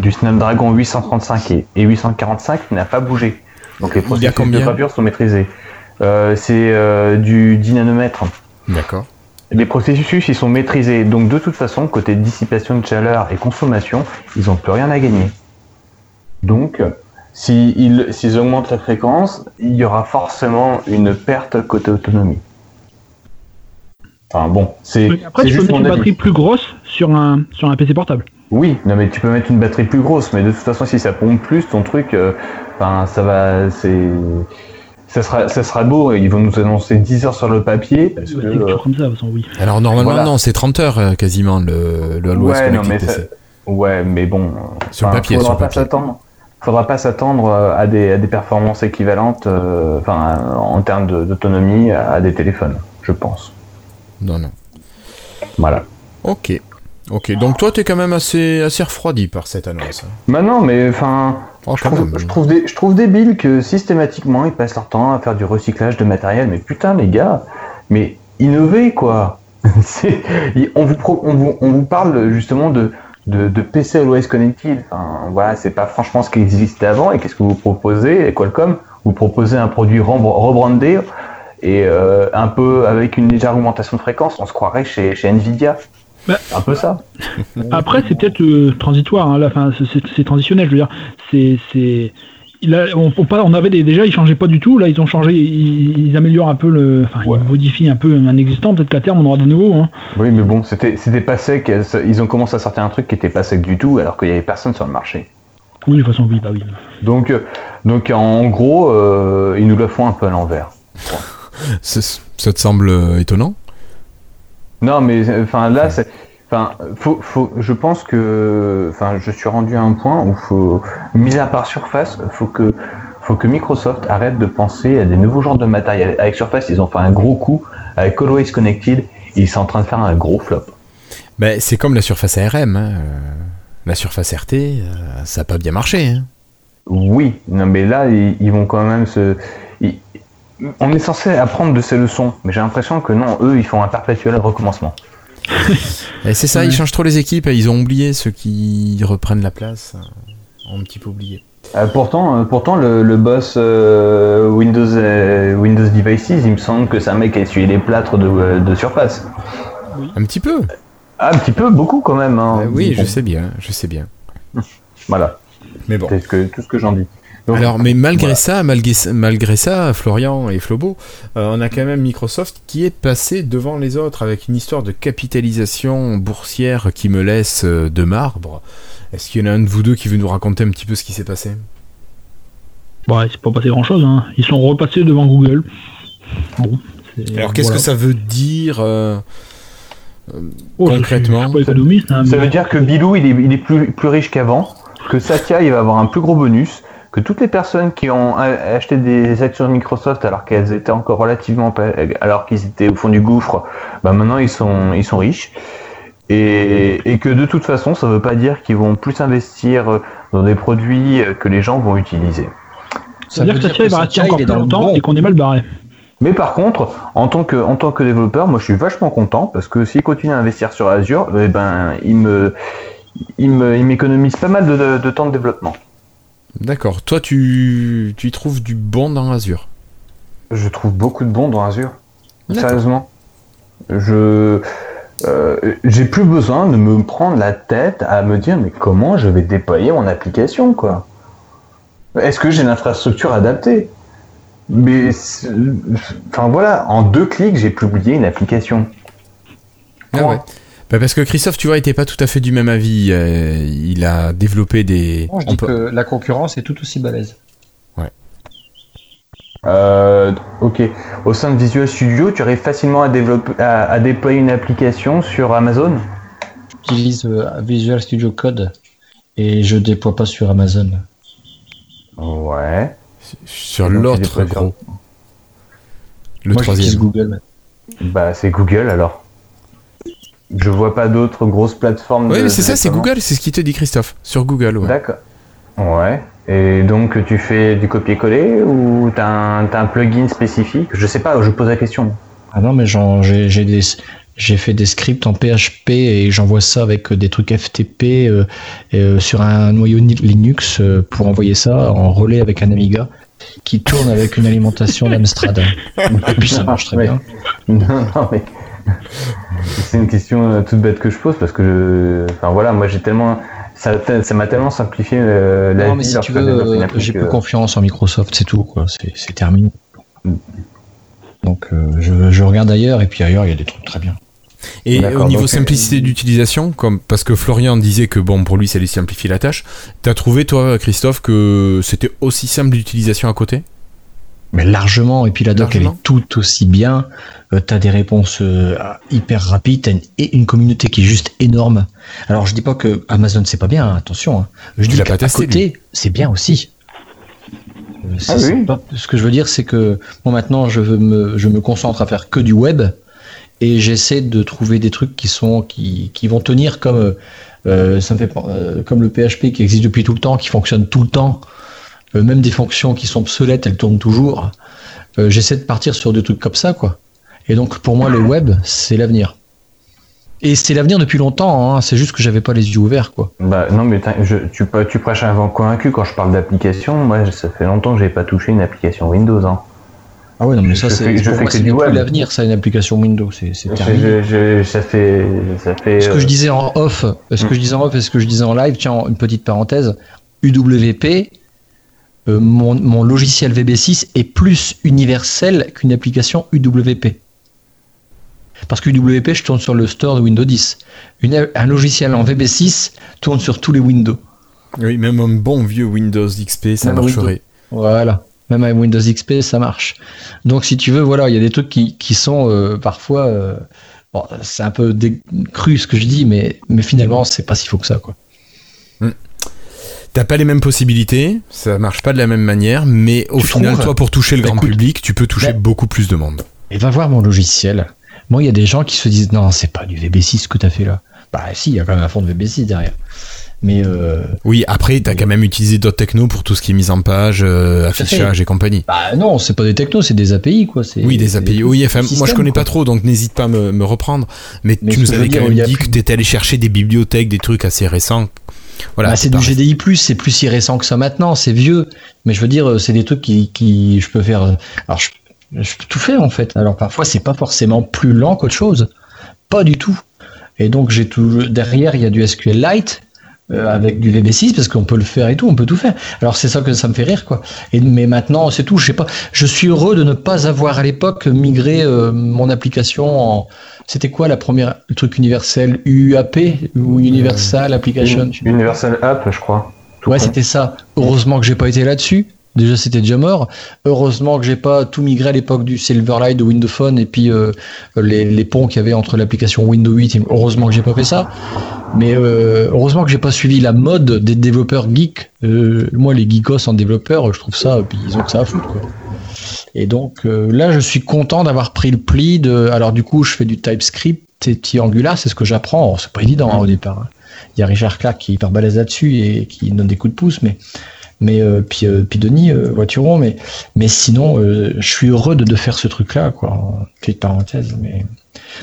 du Snapdragon 835 et, et 845 n'a pas bougé. Donc les processus de gravure sont maîtrisés. Euh, c'est euh, du 10 nanomètres. D'accord. Les processus ils sont maîtrisés. Donc de toute façon, côté dissipation de chaleur et consommation, ils n'ont plus rien à gagner. Donc, si ils- s'ils augmentent la fréquence, il y aura forcément une perte côté autonomie. Enfin bon, c'est Mais Après, tu peux juste mettre une avis. batterie plus grosse sur un sur un PC portable. Oui, non mais tu peux mettre une batterie plus grosse, mais de toute façon, si ça pompe plus, ton truc, euh, enfin, ça va, c'est, ça sera, ça sera beau. Ils vont nous annoncer 10 heures sur le papier. Parce que, euh, comme ça, de toute façon, oui. Alors normalement, Voilà. non, c'est 30 heures euh, quasiment le, le Always ouais, non, mais PC. ça- ouais, mais bon. Sur enfin, papier, faudra sur papier. s'attendre. Faudra pas s'attendre euh, à des, à des performances équivalentes, euh, enfin, en termes d'autonomie à des téléphones, je pense. Non, non. Voilà. Ok. Ok, donc toi, t'es quand même assez, assez refroidi par cette annonce. hein. Bah non, mais enfin, Oh, je trouve, je, trouve dé- je trouve débile que systématiquement ils passent leur temps à faire du recyclage de matériel. Mais putain, les gars, mais innover quoi on, vous pro- on, vous, on vous parle justement de, de, de PC Always Connected. Enfin, voilà, c'est pas franchement ce qui existait avant. Et qu'est-ce que vous proposez? Et Qualcomm, vous proposez un produit rebrandé et euh, un peu avec une légère augmentation de fréquence. On se croirait chez, chez Nvidia. Bah. Un peu ça. Après, c'est peut-être euh, transitoire. Hein, là, enfin, c'est- transitionnel. Je veux dire, c'est c'est on, on, avait des, déjà, ils changeaient pas du tout. Là, ils ont changé. Ils, ils améliorent un peu le. Enfin, Ouais. ils modifient un peu un existant. Peut-être qu'à terme, on aura des nouveaux. Hein. Oui, mais bon, c'était c'était pas sec. Ils ont commencé à sortir un truc qui était pas sec du tout, alors qu'il y avait personne sur le marché. Oui, de toute façon, oui, bah oui. Donc, euh, donc en gros, euh, ils nous la font un peu à l'envers. Ça, te semble euh, étonnant? Non, mais euh, enfin là, c'est, enfin, faut, faut, je pense que, enfin, je suis rendu à un point où faut, mis à part Surface, faut que, faut que Microsoft arrête de penser à des nouveaux genres de matériel. Avec Surface, ils ont fait un gros coup. Avec Always Connected, ils sont en train de faire un gros flop. Ben, c'est comme la surface ARM. hein, euh, La surface RT, ça n'a pas bien marché. hein. Oui, non, mais là, ils, ils vont quand même se. ils- on est censé apprendre de ces leçons, mais j'ai l'impression que non, eux, ils font un perpétuel recommencement. Et c'est ça, ils changent trop les équipes et ils ont oublié ceux qui reprennent la place. euh, Ont un petit peu oublié. Euh, pourtant, euh, pourtant le, le boss euh, Windows, euh, Windows Devices, il me semble que c'est un mec qui a essuyé les plâtres de, euh, de surface. Un petit peu. Ah, un petit peu, beaucoup quand même. hein. Euh, oui, Bon, je sais bien, je sais bien. Voilà, Mais bon. c'est ce que, tout ce que j'en dis. Donc, Alors, mais malgré voilà. ça, malgré, malgré ça, Florian et Flobo, euh, on a quand même Microsoft qui est passé devant les autres avec une histoire de capitalisation boursière qui me laisse euh, de marbre. Est-ce qu'il y en a un de vous deux qui veut nous raconter un petit peu ce qui s'est passé? Bon, c'est pas passé grand chose. Hein. Ils sont repassés devant Google. Bon. Alors, qu'est-ce voilà. que ça veut dire euh, Oh, je concrètement suis, je suis pas économiste. Hein, Ça mais- veut dire que Bilou, il est, il est plus, plus riche qu'avant, que Satya, il va avoir un plus gros bonus, que toutes les personnes qui ont acheté des actions de Microsoft alors qu'elles étaient encore relativement, alors qu'ils étaient au fond du gouffre, bah maintenant ils sont, ils sont riches. Et, et que de toute façon, ça veut pas dire qu'ils vont plus investir dans des produits que les gens vont utiliser. Ça veut dire que Satya, va rester encore plus dans le longtemps bon. et qu'on est mal barré. Mais par contre, en tant que, en tant que développeur, moi je suis vachement content parce que s'il continue à investir sur Azure, eh ben, il me, il me, il m'économise pas mal de, de- de temps de développement. D'accord. Toi, tu, tu y trouves du bon dans Azure. Je trouve beaucoup de bons dans Azure. Sérieusement. Je, euh, j'ai plus besoin de me prendre la tête à me dire mais comment je vais déployer mon application quoi? Est-ce que j'ai l'infrastructure adaptée? Mais enfin voilà, en deux clics j'ai publié une application. Ah ouais. Bah, parce que Christophe, tu vois, était pas tout à fait du même avis. Euh, il a développé des. Je dis peut- que la concurrence est tout aussi balèze. Euh, ok. Au sein de Visual Studio, tu arrives facilement à, développer, à, à déployer une application sur Amazon? J'utilise euh, Visual Studio Code et je déploie pas sur Amazon. Ouais. Sur l'autre gros. Le Moi, j'utilise troisième. Google. maintenant. Bah, c'est Google alors. Je vois pas d'autres grosses plateformes. Oui, mais c'est ça, c'est. Google, c'est ce qui te dit Christophe. Sur Google, ouais. D'accord. Ouais. Et donc, tu fais du copier-coller ou t'as un, un plugin spécifique? Je sais pas, je pose la question. Ah non, mais j'ai j'ai des j'ai fait des scripts en PHP et j'envoie ça avec des trucs FTP euh, euh, sur un noyau Linux euh, pour envoyer ça en relais avec un Amiga qui tourne avec une alimentation d'Amstrad. Et puis ça marche très bien. Non, non, mais. C'est une question euh, toute bête que je pose parce que. je- Enfin voilà, moi j'ai tellement. Ça ça m'a tellement simplifié euh, la Non, vie mais si tu veux, j'ai plus confiance en Microsoft, c'est tout, quoi. C'est terminé. Mm. Donc euh, je, je regarde ailleurs et puis ailleurs il y a des trucs très bien. Et au niveau donc, simplicité d'utilisation, comme parce que Florian disait que bon pour lui ça lui simplifie la tâche, t'as trouvé toi Christophe que c'était aussi simple d'utilisation à côté? Mais largement, et puis la doc elle est tout aussi bien. Euh, t'as des réponses euh, hyper rapides, t'as une, et une communauté qui est juste énorme. Alors je dis pas que Amazon c'est pas bien, hein, attention. hein. Je Il dis l'a qu'à côté c'est bien aussi. Euh, Ah oui. pas- ce que je veux dire c'est que moi maintenant je veux me, je me concentre à faire que du web et j'essaie de trouver des trucs qui sont qui, qui vont tenir comme ça me fait euh, comme le PHP qui existe depuis tout le temps, qui fonctionne tout le temps. Euh, même des fonctions qui sont obsolètes, elles tournent toujours. Euh, J'essaie de partir sur des trucs comme ça, quoi. Et donc, pour moi, le web, c'est l'avenir. Et c'est l'avenir depuis longtemps, hein. c'est juste que j'avais pas les yeux ouverts, quoi. Bah non, mais je, tu, prêches un vent convaincu quand je parle d'application. Moi, ça fait longtemps que j'ai pas touché une application Windows. Hein. Ah ouais, non, mais ça, c'est l'avenir, ça, une application Windows, c'est c'est Je- terminé. je- je- ça fait. Ça fait Ce que je euh, disais en off, ce que je disais en off et ce que je disais en live, tiens, une petite parenthèse, UWP, euh, mon, mon logiciel VB6 est plus universel qu'une application UWP. Parce que UWP, je tourne sur le store de Windows 10. Une- un logiciel en VB6 tourne sur tous les Windows. Oui, même un bon vieux Windows XP, ça Même marcherait. Voilà. Même avec Windows XP, ça marche. Donc, si tu veux, voilà, il y a des trucs qui, qui sont euh, parfois. euh, bon, c'est un peu cru ce que je dis, mais, mais finalement, c'est pas si faux que ça, quoi. T'as pas les mêmes possibilités, ça marche pas de la même manière, mais au Tu final, trouves toi, pour toucher le Bah, grand écoute, public, tu peux toucher bah- beaucoup plus de monde. Et va voir mon logiciel. Moi, il y a des gens qui se disent non, c'est pas du VB6 que tu as fait là. Bah, si, il y a quand même un fond de VB6 derrière. Mais euh, Oui, après, t'as quand même utilisé d'autres technos pour tout ce qui est mise en page, euh, affichage et compagnie. bah non, c'est pas des technos, c'est des API quoi. c'est- Oui, des API. Oui, enfin, moi je connais quoi. pas trop, donc n'hésite pas à me, me reprendre. Mais, Mais tu ce nous que avais quand même dit que t'étais allé chercher des bibliothèques, des trucs assez récents. Voilà. Bah, c'est du. GDI+, c'est plus si récent que ça maintenant, c'est vieux. Mais je veux dire, c'est des trucs qui, qui je peux faire. Alors, je, je peux tout faire en fait. Alors parfois, c'est pas forcément plus lent qu'autre chose. Pas du tout. Et donc, j'ai tout derrière, il y a du SQLite euh, avec du VB6 parce qu'on peut le faire et tout, on peut tout faire. Alors c'est ça que ça me fait rire quoi. Et mais maintenant, c'est tout. Je sais pas. Je suis heureux de ne pas avoir à l'époque migré euh, mon application en. C'était quoi la première le truc universel? UAP ou Universal Application? Universal App, je crois. Tout Ouais, c'était ça. Heureusement que j'ai pas été là-dessus. Déjà, c'était déjà mort. Heureusement que j'ai pas tout migré à l'époque du Silverlight, de Windows Phone et puis euh, les, ponts qu'il y avait entre l'application Windows 8. et- Heureusement que j'ai pas fait ça. Mais euh, heureusement que j'ai pas suivi la mode des développeurs geeks. Euh, moi, les geekos en développeurs, je trouve ça, ils ont que ça à foutre. Et donc là, je suis content d'avoir pris le pli. De... Alors du coup, je fais du TypeScript et Angular, c'est ce que j'apprends. C'est pas évident hein, au départ. hein. Il y a Richard Clark qui est hyper balèze là-dessus et qui donne des coups de pouce, mais mais euh, puis, euh, puis Denis euh, Voituron, mais mais sinon, euh, je suis heureux de, de faire ce truc-là, quoi. Petite parenthèse, mais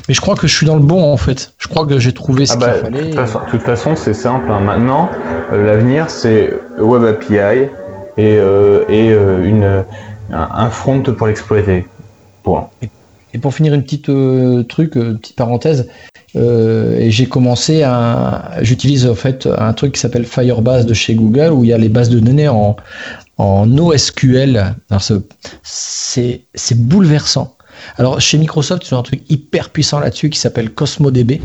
mais je crois que je suis dans le bon en fait. Je crois que j'ai trouvé ce Ah bah, qu'il de fallait. toute façon, de toute façon, c'est simple. hein. Maintenant, euh, l'avenir, c'est Web API et, euh, et euh, une, un, un front pour l'exploiter. Point. Et pour finir, une petite euh, truc, euh, petite parenthèse, euh, et j'ai commencé à, j'utilise en fait un truc qui s'appelle Firebase de chez Google où il y a les bases de données en, en c'est c'est bouleversant. Alors chez Microsoft, ils ont un truc hyper puissant là-dessus qui s'appelle CosmoDB.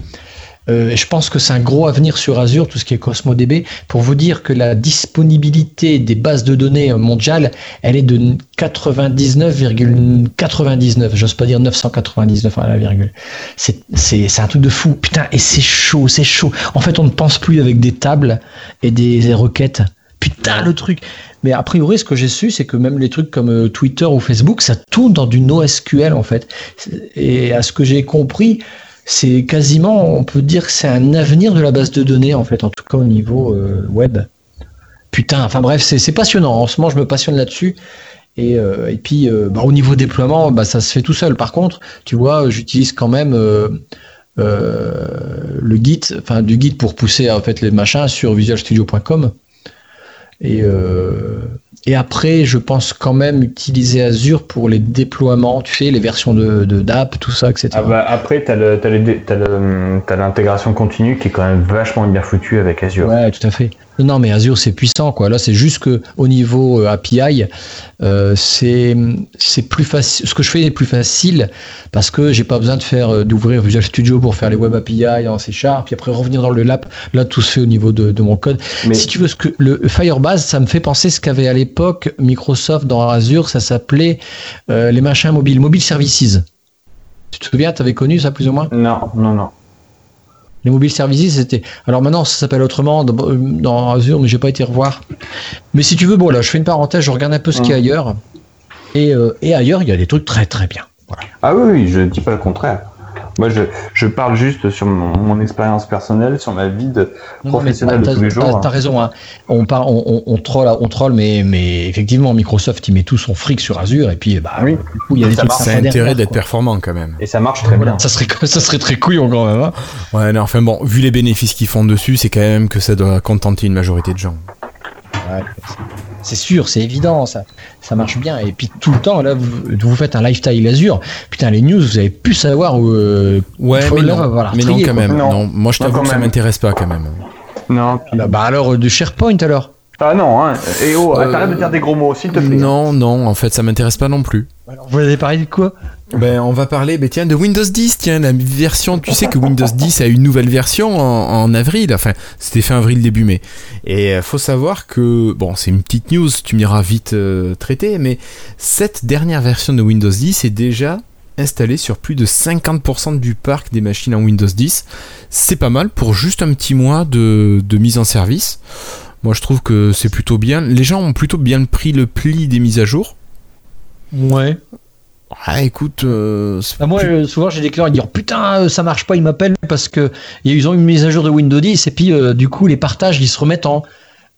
Euh, je pense que c'est un gros avenir sur Azure, tout ce qui est CosmoDB, pour vous dire que la disponibilité des bases de données mondiales, elle est de 99,99. J'ose pas dire 999 à la virgule. C'est un truc de fou. Putain, et c'est chaud, c'est chaud. En fait, on ne pense plus avec des tables et des, des requêtes. Putain, le truc. Mais a priori, ce que j'ai su, c'est que même les trucs comme euh, Twitter ou Facebook, ça tourne dans du NoSQL en fait. Et à ce que j'ai compris, c'est quasiment, on peut dire que c'est un avenir de la base de données en fait, en tout cas au niveau euh, web. Putain, enfin bref, c'est passionnant. En ce moment, je me passionne là-dessus. Et, euh, puis, euh, bah, au niveau déploiement, bah, ça se fait tout seul. Par contre, tu vois, j'utilise quand même le Git, enfin du Git pour pousser en fait les machins sur visualstudio.com. Et, euh, et après, je pense quand même utiliser Azure pour les déploiements, tu sais, les versions de de- d'app, tout ça, etc. Ah bah, après, le- t'as l'intégration continue qui est quand même vachement bien foutue avec Azure. Ouais, tout à fait. Non, mais Azure, c'est puissant, quoi. Là, c'est juste que au niveau euh, API, euh, c'est c'est plus facile. Ce que je fais est plus facile parce que j'ai pas besoin de faire euh, d'ouvrir Visual Studio pour faire les web API en C Sharp, puis après revenir dans le lab. Là, tout se fait au niveau de, de mon code. Mais Si tu veux, ce que le Firebase, ça me fait penser ce qu'avait à l'époque Microsoft dans Azure. Ça s'appelait euh, les machins mobiles, mobile services. Tu te souviens, tu avais connu ça plus ou moins? Non, non, non. Les mobile services, c'était. Alors maintenant, ça s'appelle autrement dans, dans Azure, mais j'ai pas été revoir. Mais si tu veux, bon là, je fais une parenthèse, je regarde un peu ce qu'il y a ailleurs. Et, euh, et ailleurs, il y a des trucs très très bien. Ah oui, oui, je dis pas le contraire. Moi, je, je parle juste sur mon, mon expérience personnelle, sur ma vie de Non, mais professionnelle de tous les t'as- jours. hein. T'as raison. Hein. On, part, on, on, on troll, on troll, mais, mais effectivement, Microsoft, il met tout son fric sur Azure, et puis bah, Oui. du coup, il y a des Ça trucs. C'est sympas intérêt d'être performant quand même. Et ça marche très Voilà, bien. ça serait, ça serait très couillon quand même. Hein. Ouais, non, enfin bon, vu les bénéfices qu'ils font dessus, c'est quand même que ça doit contenter une majorité de gens. Ouais, c'est sûr, c'est évident, ça, ça marche bien. Et puis tout le temps, là, vous, vous faites un lifestyle Azure. Putain, les news, vous avez pu savoir où. euh, Ouais, mais non, mais non quand quoi. même. Non. Non, moi je t'avoue que ça m'intéresse pas quand même. Non. Bah, bah alors, euh, de SharePoint alors? Ah non, hein. Et oh, Euh, t'arrêtes de dire des gros mots, s'il te plaît. Non, non, en fait ça m'intéresse pas non plus. Vous avez parlé de quoi? Ben, on va parler, ben, tiens, de Windows 10, tiens, la version, tu sais que Windows 10 a une nouvelle version en, en avril, enfin, c'était fin avril, début mai. Et euh, faut savoir que, bon, c'est une petite news, tu m'iras vite euh, traiter, mais cette dernière version de Windows 10 est déjà installée sur plus de 50% du parc des machines en Windows 10. C'est pas mal pour juste un petit mois de, de mise en service. Moi, je trouve que c'est plutôt bien. Les gens ont plutôt bien pris le pli des mises à jour. Ouais. Ah, écoute, euh, Bah, moi, plus- euh, souvent, j'ai des clients qui disent Putain, euh, ça marche pas, ils m'appellent parce que ils ont une mise à jour de Windows 10 et puis euh, du coup, les partages, ils se remettent en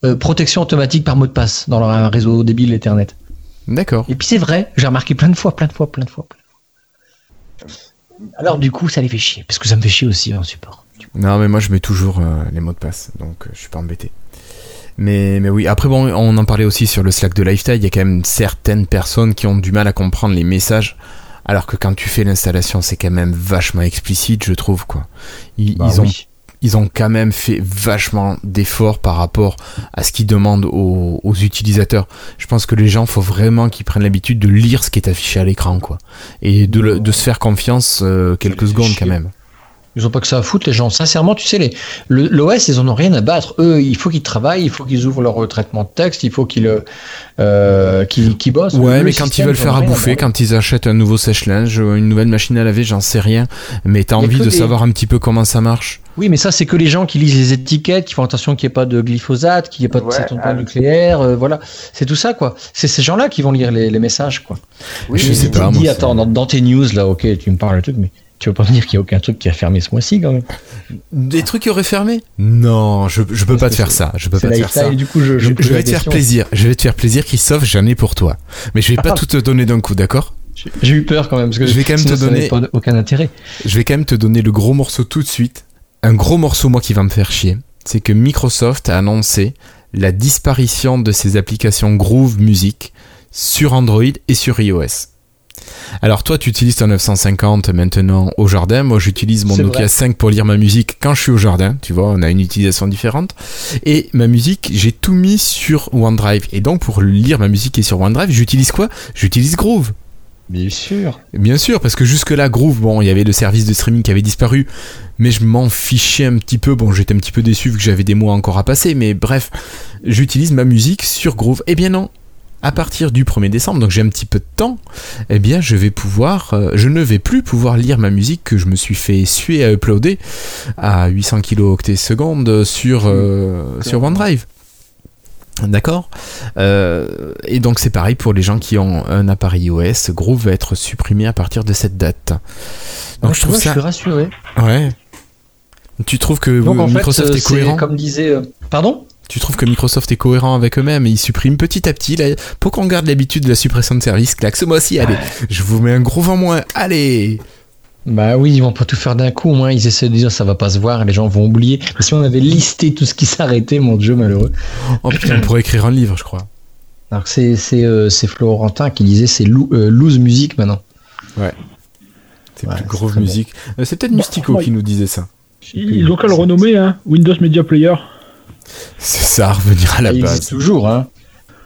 euh, protection automatique par mot de passe dans leur réseau débile Ethernet. D'accord. Et puis c'est vrai, j'ai remarqué plein de fois, plein de fois, plein de fois. plein de fois. Alors du coup, ça les fait chier, parce que ça me fait chier aussi en support. Non, mais moi je mets toujours euh, les mots de passe, donc euh, je suis pas embêté. Mais, mais oui, après bon, on en parlait aussi sur le Slack de Lifetime, il y a quand même certaines personnes qui ont du mal à comprendre les messages, alors que quand tu fais l'installation, c'est quand même vachement explicite, je trouve, quoi. Ils, Bah ils ont, ils ont quand même fait vachement d'efforts par rapport à ce qu'ils demandent aux, aux utilisateurs. Je pense que les gens, faut vraiment qu'ils prennent l'habitude de lire ce qui est affiché à l'écran, quoi. Et de, le- de se faire confiance euh, quelques secondes quand même. Ils ont pas que ça à foutre, les gens. Sincèrement, tu sais, les, le- l'OS, ils en ont rien à battre. Eux, il faut qu'ils travaillent, il faut qu'ils ouvrent leur euh, traitement de texte, il faut qu'ils euh, euh, qu'ils, qu'ils bossent. Ouais, Le mais quand ils veulent faire à bouffer, quand ils achètent un nouveau sèche-linge, une nouvelle machine à laver, j'en sais rien. Mais t'as envie de des- savoir un petit peu comment ça marche. Oui, mais ça, c'est que les gens qui lisent les étiquettes, qui font attention qu'il n'y ait pas de glyphosate, qu'il n'y ait pas de Ouais, ah, nucléaire, euh, voilà. C'est tout ça, quoi. C'est ces gens-là qui vont lire les, les messages, quoi. Oui, Je sais pas, dis, moi, attends, dans, dans tes news, là, ok, tu me parles le truc, mais tu vas pas me dire qu'il n'y a aucun truc qui a fermé ce mois-ci, quand même. Des trucs qui auraient fermé Non, je, je peux Parce pas te faire ça. Je peux pas te faire ça. du coup, je, vais te faire plaisir. Je vais te faire plaisir, Christophe. J'en ai pour toi. Mais je vais pas Ah. tout te donner d'un coup, d'accord? J'ai- eu peur quand même, parce que Je vais quand même sinon, te donner- pas aucun intérêt. Je vais quand même te donner le gros morceau tout de suite. Un gros morceau, moi, qui va me faire chier. C'est que Microsoft a annoncé la disparition de ses applications Groove Music sur Android et sur iOS. Alors toi, tu utilises ton 950 maintenant au jardin. Moi, j'utilise mon Nokia vrai. 5 pour lire ma musique quand je suis au jardin. Tu vois, on a une utilisation différente. Et ma musique, j'ai tout mis sur OneDrive. Et donc, pour lire ma musique qui est sur OneDrive, j'utilise quoi? J'utilise Groove. Bien sûr. Bien sûr, parce que jusque-là, Groove, bon, il y avait le service de streaming qui avait disparu, mais je m'en fichais un petit peu. Bon, j'étais un petit peu déçu vu que j'avais des mois encore à passer, mais bref, j'utilise ma musique sur Groove. Eh bien non, à partir du 1er décembre, donc j'ai un petit peu de temps, eh bien je vais pouvoir, euh, je ne vais plus pouvoir lire ma musique que je me suis fait suer à uploader à 800 kilooctets secondes sur, euh, sur OneDrive. D'accord? Euh, Et donc c'est pareil pour les gens qui ont un appareil iOS, Groove va être supprimé à partir de cette date. Donc je trouve ça... suis rassuré. Ouais. Tu trouves que Donc, en Microsoft fait, est cohérent? comme disait. Pardon? Tu trouves que Microsoft est cohérent avec eux-mêmes et ils suppriment petit à petit là, pour qu'on garde l'habitude de la suppression de services Clac, ce mois-ci, allez, je vous mets un gros vent moins, allez Bah oui, ils vont pas tout faire d'un coup. Au moins, ils essaient de dire ça va pas se voir, les gens vont oublier. Mais si on avait listé tout ce qui s'arrêtait, mon dieu, malheureux. Oh putain, on pourrait écrire un livre, je crois. Alors que c'est c'est euh, Florentin qui disait c'est lou- euh, loose music maintenant. C'est Ouais, plus c'est grosse très bien. musique. Euh, C'est peut-être Bon, Mystico moi, qui nous disait ça. Ils ont qu'à le renommer, hein. Windows Media Player. C'est ça, revenir à la Il base. existe toujours, hein.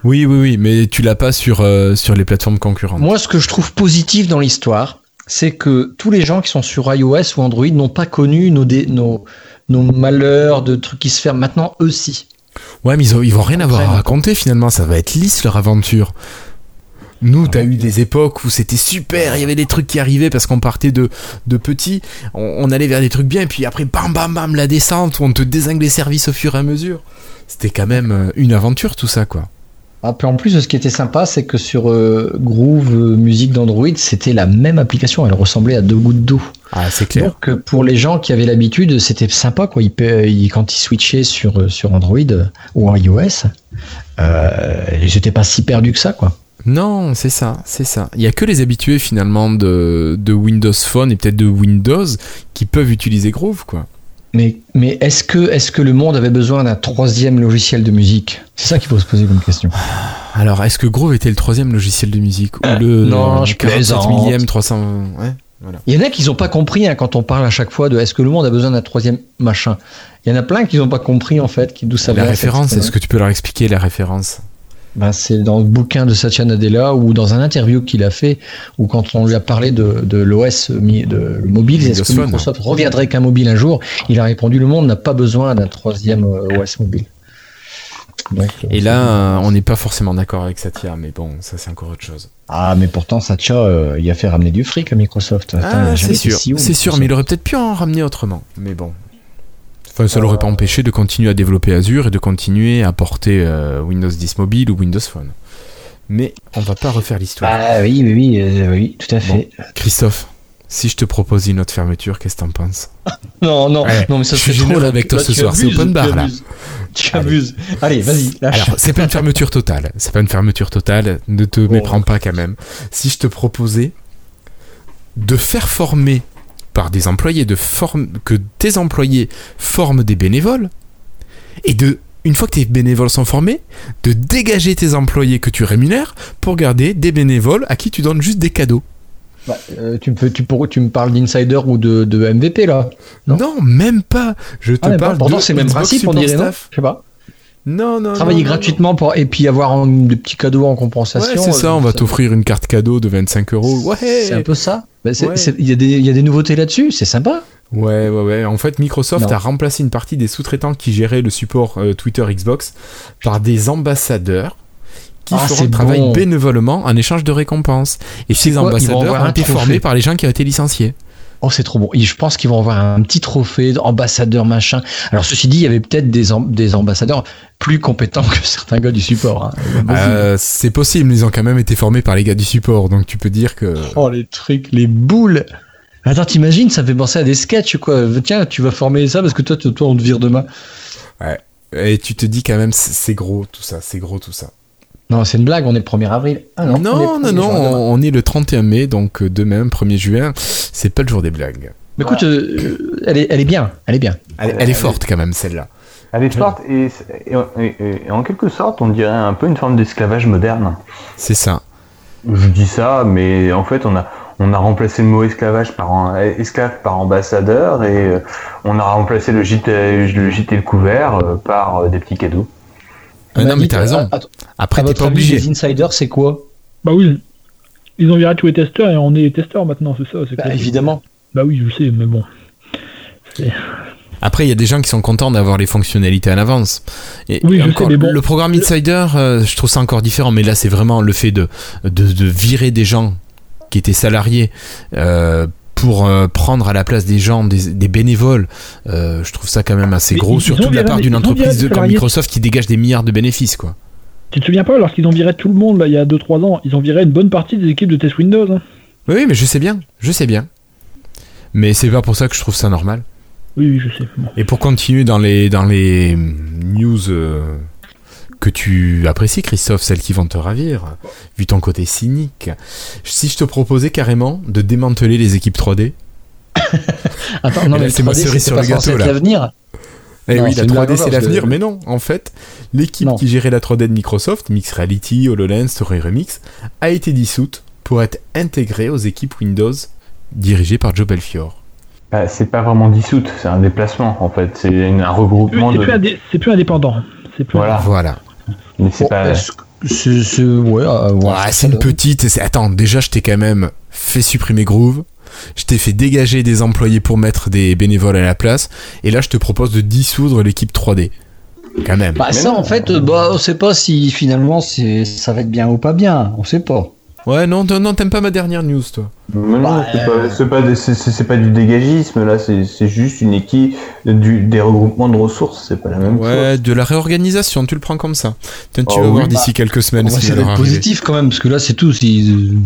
Oui, oui, oui, mais tu l'as pas sur, euh, sur les plateformes concurrentes. Moi, ce que je trouve positif dans l'histoire, c'est que tous les gens qui sont sur iOS ou Android n'ont pas connu nos, dé- nos, nos malheurs de trucs qui se ferment. Maintenant, eux, si. Ouais, mais ils, ont- ils vont rien avoir à raconter finalement, ça va être lisse leur aventure. Nous, t'as eu des époques où c'était super, il y avait des trucs qui arrivaient parce qu'on partait de, de petits, on, on allait vers des trucs bien, et puis après, bam bam bam, la descente, où on te désingue les services au fur et à mesure. C'était quand même euh, une aventure tout ça, quoi. Ah, puis en plus, ce qui était sympa, c'est que sur euh, Groove euh, Musique d'Android, c'était la même application. Elle ressemblait à deux gouttes d'eau. Ah, c'est clair. Donc, pour les gens qui avaient l'habitude, c'était sympa, quoi. Ils, quand ils switchaient sur, sur Android ou en iOS, euh, ils étaient pas si perdus que ça, quoi. Non, c'est ça, c'est ça. Il y a que les habitués finalement de, de Windows Phone et peut-être de Windows qui peuvent utiliser Groove, quoi. Mais, mais est-ce que, est que le monde avait besoin d'un troisième logiciel de musique? C'est ça qu'il faut se poser comme question. Alors, est-ce que Groove était le troisième logiciel de musique ou le non, je 47 plaisante. millième 300 ouais, voilà. Il y en a qui n'ont pas compris hein, quand on parle à chaque fois de est-ce que le monde a besoin d'un troisième machin. Il y en a plein qui n'ont pas compris en fait d'où ça La vient. référence, cette- est-ce que tu peux leur expliquer la référence? Ben, c'est dans le bouquin de Satya Nadella ou dans un interview qu'il a fait, ou quand on lui a parlé de, de l'OS de le mobile, est-ce que. Microsoft reviendrait qu'un mobile un jour? Il a répondu le monde n'a pas besoin d'un troisième euh, OS mobile. Donc, euh, Et là, on n'est pas forcément d'accord avec Satya, mais bon, ça c'est encore autre chose. Ah, mais pourtant Satya, euh, il a fait ramener du fric à Microsoft. Attends, Ah, c'est sûr, c'est sûr, mais il aurait peut-être pu en ramener autrement, mais bon. Enfin, ça Euh. l'aurait pas empêché de continuer à développer Azure et de continuer à porter euh, Windows 10 Mobile ou Windows Phone. Mais on va pas refaire l'histoire. Ah oui, oui, oui, euh, oui, tout à fait. Christophe, si je te propose une autre fermeture, qu'est-ce que t'en penses? Non, non, Ouais, non, mais ça je suis généreux avec toi Là, ce soir, c'est open bar, là. Tu abuses. Allez, vas-y. Alors, c'est pas une fermeture totale. C'est pas une fermeture totale. Ne te Bon. méprends pas quand même. Si je te proposais de faire former par des employés, de forme que tes employés forment des bénévoles, et de, une fois que tes bénévoles sont formés, de dégager tes employés que tu rémunères pour garder des bénévoles à qui tu donnes juste des cadeaux. Bah, euh, tu, me fais- tu, pour- tu me parles d'insider ou de, de MVP là? Non, Non. même pas. Je te Ah, mais parle Pourtant, de c'est le même principe, on dirait, non? Je sais pas. Non, non, Travailler non, non, gratuitement pour, et puis avoir un- des petits cadeaux en compensation. Ouais, c'est ça, euh, on va t'offrir une carte cadeau de 25 euros. Ouais. C'est un peu ça. Bah, Ouais. Il y, a des- il y a des nouveautés là-dessus, c'est sympa. Ouais, ouais, ouais. En fait, Microsoft Non. a remplacé une partie des sous-traitants qui géraient le support euh, Twitter Xbox par des ambassadeurs qui Ah, feront le travail bon. bénévolement en échange de récompenses. Et ces quoi, ambassadeurs ont été formés par les gens qui ont été licenciés. Oh, c'est trop bon. Et je pense qu'ils vont avoir un petit trophée d'ambassadeur machin. Alors, ceci dit, il y avait peut-être des, am- des ambassadeurs plus compétents que certains gars du support. hein. Euh, c'est possible, ils ont quand même été formés par les gars du support, donc tu peux dire que. Oh, les trucs, les boules. Attends, t'imagines, ça me fait penser à des sketchs, quoi. Tiens, tu vas former ça parce que toi, toi, on te vire demain. Et tu te dis quand même, c'est c'est gros tout ça, c'est gros tout ça. Non, c'est une blague, on est le 1er avril. Ah non, Non, on est non, le non, 1er juin demain. on, on est le 31 mai, donc euh, demain, 1er juin, c'est pas le jour des blagues. Mais écoute, euh, elle, est, elle est bien, elle est bien. Elle, elle est forte quand même, celle-là. Elle est forte et, et- et- et en quelque sorte, on dirait un peu une forme d'esclavage moderne. C'est ça. Je dis ça, mais en fait, on a, on a remplacé le mot esclavage par un, esclave par ambassadeur et euh, on a remplacé le gîte, le gîte et le couvert euh, par euh, des petits cadeaux. Euh, non, mais t'as raison. à- à- Après, à t'es pas avis, obligé. Les insiders, c'est quoi? Bah oui. ils ont viré tous les testeurs et on est les testeurs maintenant, c'est ça. c'est Bah, évidemment. Bah oui, je sais, mais bon. Après, il y a des gens qui sont contents d'avoir les fonctionnalités en avance. Et Oui, je encore, sais, mais bon. le programme Insider, euh, je trouve ça encore différent, mais là, c'est vraiment le fait de, de, de virer des gens qui étaient salariés euh, pour euh, prendre à la place des gens, des, des bénévoles. Euh, je trouve ça quand même assez gros, ils- surtout de la part d'une entreprise comme. Microsoft qui dégage des milliards de bénéfices, quoi. Tu te souviens pas, lorsqu'ils ont viré tout le monde, là, il y a 2-3 ans, ils ont viré une bonne partie des équipes de test Windows. hein. Oui, oui, mais je sais bien, je sais bien. Mais c'est pas pour ça que je trouve ça normal. Oui, oui, je sais. Bon. Et pour continuer dans les, dans les news euh, que tu apprécies, Christophe, celles qui vont te ravir, vu ton côté cynique, si je te proposais carrément de démanteler les équipes 3D Attends, non, là, mais c'est ma 3D, cerise sur le gâteau, là. l'avenir. Eh Non, oui, la une 3D blague, c'est l'avenir, que- mais non, en fait, l'équipe qui gérait la 3D de Microsoft, Mix Reality, HoloLens, Story Remix, a été dissoute pour être intégrée aux équipes Windows dirigées par Joe Belfior. Bah, c'est pas vraiment dissoute, c'est un déplacement en fait. C'est un C'est regroupement plus, de. indé- c'est plus indépendant. Plus Voilà. Voilà. Mais c'est Bon, pas. est-ce que c'est- c'est- ouais, euh, ouais, Ouais, c'est une petite. c'est- Attends, déjà, je t'ai quand même fait supprimer Groove. Je t'ai fait dégager des employés pour mettre des bénévoles à la place. Et là, je te propose de dissoudre l'équipe 3D. Quand même. Bah, ça, en fait, euh, bah, on sait pas si finalement c'est, ça va être bien ou pas bien. On sait pas. Ouais, non, non, t'aimes pas ma dernière news, toi. Mais non, Bah, c'est euh, pas, c'est pas, c'est- c'est- c'est pas du dégagisme là, c'est c'est juste une équipe, du, des regroupements de ressources, c'est pas la même Ouais, chose. de la réorganisation, tu le prends comme ça. Tiens, tu Oh vas oui, voir bah, d'ici quelques semaines On va ce qui essayer va leur d'être arriver. positif quand même, parce que là, c'est tout. S'ils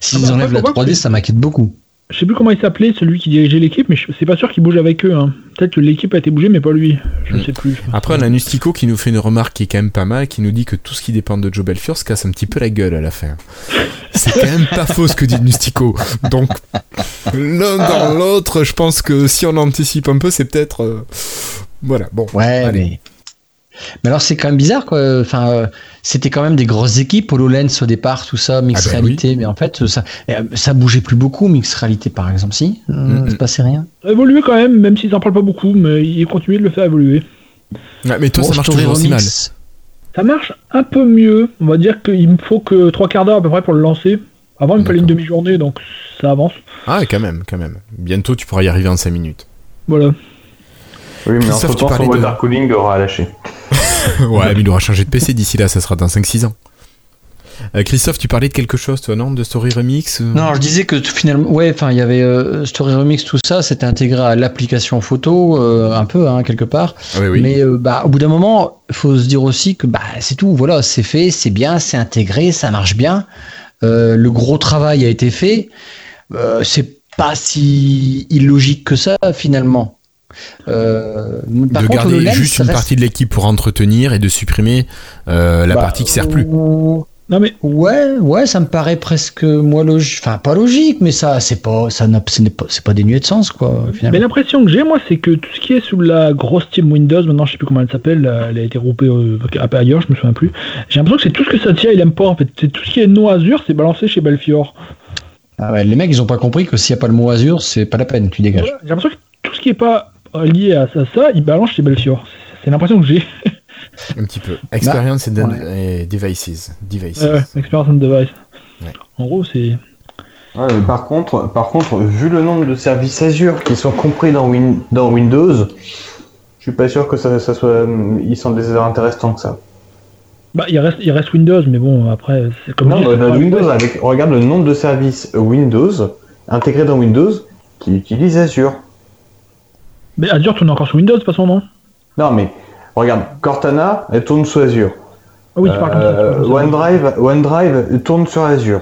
s'ils Ah bah, enlèvent la faut voir 3D, que- ça m'inquiète beaucoup. Je sais plus comment il s'appelait, celui qui dirigeait l'équipe, mais c'est pas sûr qu'il bouge avec eux. hein. Peut-être que l'équipe a été bougée, mais pas lui. Je Mm. sais plus. Après, on a Nustico qui nous fait une remarque qui est quand même pas mal, qui nous dit que tout ce qui dépend de Joe Belfior se casse un petit peu la gueule à la fin. C'est quand même pas faux ce que dit Nustico. Donc, l'un dans l'autre, je pense que si on anticipe un peu, c'est peut-être. euh, Voilà, bon. Ouais, Allez. mais. Mais alors, c'est quand même bizarre, quoi. Enfin, euh, c'était quand même des grosses équipes, HoloLens au départ, tout ça, Mix Ah bah Réalité. Mais en fait, ça, euh, ça bougeait plus beaucoup, Mix Réalité, par exemple, si. Euh, Mm, mm. Il se passait rien. Évoluer quand même, même s'ils en parlent pas beaucoup, mais ils continuent de le faire évoluer. Ouais, mais toi, Bon, ça marche toujours aussi mal. Ça marche un peu mieux. On va dire qu'il me faut que trois quarts d'heure à peu près pour le lancer. Avant, il me fallait une demi-journée, donc ça avance. Ah, quand même, quand même. Bientôt, tu pourras y arriver en 5 minutes. Voilà. Oui, mais Christophe, entre tu temps, parlais son de- water cooling aura lâché. ouais, mais il aura changé de PC d'ici là, ça sera dans 5-6 ans. Euh, Christophe, tu parlais de quelque chose, toi, non De Story Remix euh Non, je disais que finalement, ouais, enfin, il y avait euh, Story Remix, tout ça, c'était intégré à l'application photo, euh, un peu, hein, quelque part. Ah oui, oui. Mais euh, bah, au bout d'un moment, il faut se dire aussi que bah, c'est tout, voilà, c'est fait, c'est bien, c'est intégré, ça marche bien. Euh, le gros travail a été fait. Euh, c'est pas si illogique que ça, finalement. Euh, par de contre, garder HoloLens, juste une reste- partie de l'équipe pour entretenir et de supprimer euh, la bah, partie qui sert plus. Non mais Ouais, ouais, ça me paraît presque moi logique. Enfin, pas logique, mais ça, c'est pas, ça n'a, ce n'est pas, c'est pas dénué de sens, quoi. Mais Finalement. l'impression que j'ai, moi, c'est que tout ce qui est sous la grosse team Windows, maintenant je sais plus comment elle s'appelle, euh, elle a été groupée euh, ailleurs, je me souviens plus. J'ai l'impression que c'est tout ce que Satya il aime pas en fait. C'est tout ce qui est non Azure, c'est balancé chez Belfior. Ah ouais, les mecs, ils ont pas compris que s'il y a pas le mot Azure, c'est pas la peine, tu dégages. J'ai l'impression que tout ce qui est pas lié à ça, ça il balance chez Belfior. C'est- C'est l'impression que j'ai. Un petit peu. Experience and ouais. et devices. devices. Experience on device. Ouais. En gros, c'est. Ouais, mais par contre, par contre, vu le nombre de services Azure qui sont compris dans, Win- dans Windows, je suis pas sûr que ça, ça soit, ils sont des intéressants que ça. Bah, il reste, il reste Windows, mais bon, après, c'est comme Non, bah, dans Windows, avec, regarde le nombre de services Windows intégrés dans Windows qui utilisent Azure. Mais Azure tourne encore sur Windows, de toute façon, non? Non, mais regarde, Cortana, elle tourne sous Azure. Ah oui, tu parles comme ça. Euh. OneDrive, OneDrive tourne sur Azure.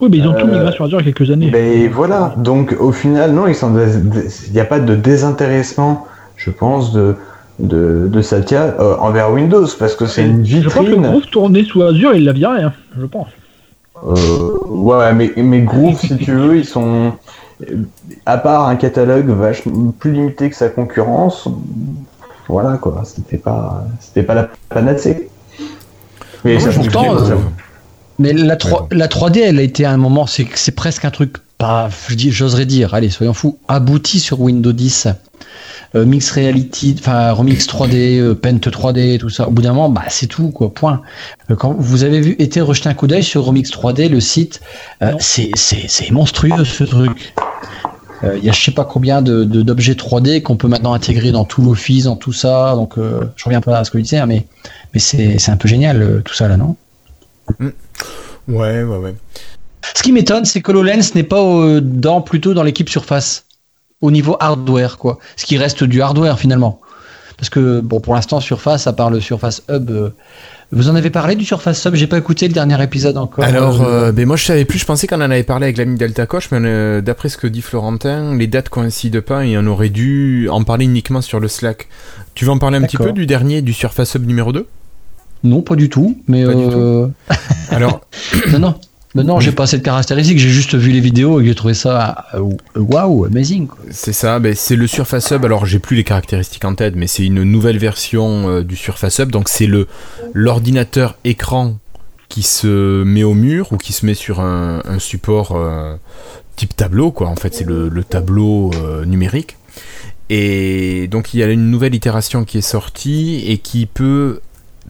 Oui, mais ils ont tout euh, migré sur Azure il y a quelques années. Ben voilà, donc au final, non, il n'y a pas de désintéressement, je pense, de, de, de Satya euh, envers Windows, parce que c'est une Je pense que le vitrine. groupe tournait sous Azure, il l'a viré, hein, je pense. Euh, ouais, mais, mais Groove, si tu veux, ils sont. À part un catalogue vachement plus limité que sa concurrence, voilà quoi, c'était pas, c'était pas la panacée. Mais pourtant, euh. Mais la, 3, bon. la 3D, elle a été à un moment, c'est, c'est presque un truc pas, je dis, j'oserais dire, allez, soyons fous, abouti sur Windows 10. Euh, Mix Reality, enfin Remix 3D, euh, Paint 3D, tout ça. Au bout d'un moment, bah c'est tout quoi. Point. Euh, Quand vous avez vu, été rejeter un coup d'œil sur Remix 3D, le site, euh, c'est c'est c'est monstrueux ce truc. Euh, Il y a je sais pas combien de d'objets 3D qu'on peut maintenant intégrer dans tout l'office, dans tout ça. Donc euh, je reviens pas à ce que je disais, hein, mais mais c'est un peu génial euh, tout ça là, non? Ouais, ouais, ouais. Ce qui m'étonne, c'est que HoloLens n'est pas euh, dans, plutôt dans l'équipe Surface, au niveau hardware, quoi. Ce qui reste du hardware finalement. Parce que, bon, pour l'instant, Surface, à part le Surface Hub, euh, vous en avez parlé du Surface Hub? J'ai pas écouté le dernier épisode encore. Alors, Euh, ben moi je savais plus, je pensais qu'on en avait parlé avec l'ami Delta Coche, mais euh, d'après ce que dit Florentin, les dates coïncident pas et on aurait dû en parler uniquement sur le Slack. Tu veux en parler un petit peu du dernier, du Surface Hub numéro 2 non, pas du tout. Mais Pas du euh, Alors, non, non. Mais non, j'ai pas cette caractéristique. J'ai juste vu les vidéos et j'ai trouvé ça euh, waouh, amazing. C'est ça, ben, c'est le Surface Hub, alors j'ai plus les caractéristiques en tête, mais c'est une nouvelle version euh, du Surface Hub, donc c'est le l'ordinateur écran qui se met au mur ou qui se met sur un, un support euh, type tableau, quoi. En fait, c'est le, le tableau euh, numérique. Et donc, il y a une nouvelle itération qui est sortie et qui peut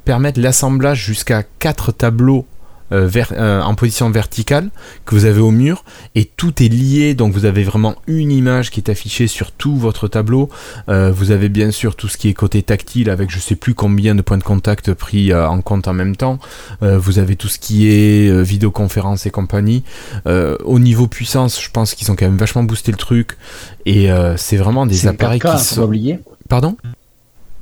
permettre l'assemblage jusqu'à 4 tableaux euh, ver- euh, en position verticale que vous avez au mur. Et tout est lié. Donc vous avez vraiment une image qui est affichée sur tout votre tableau. Euh, vous avez bien sûr tout ce qui est côté tactile avec je sais plus combien de points de contact pris euh, en compte en même temps. Euh, vous avez tout ce qui est euh, vidéoconférence et compagnie. Euh, au niveau puissance je pense qu'ils ont quand même vachement boosté le truc. Et euh, c'est vraiment des appareils 4K, qui sont pardon?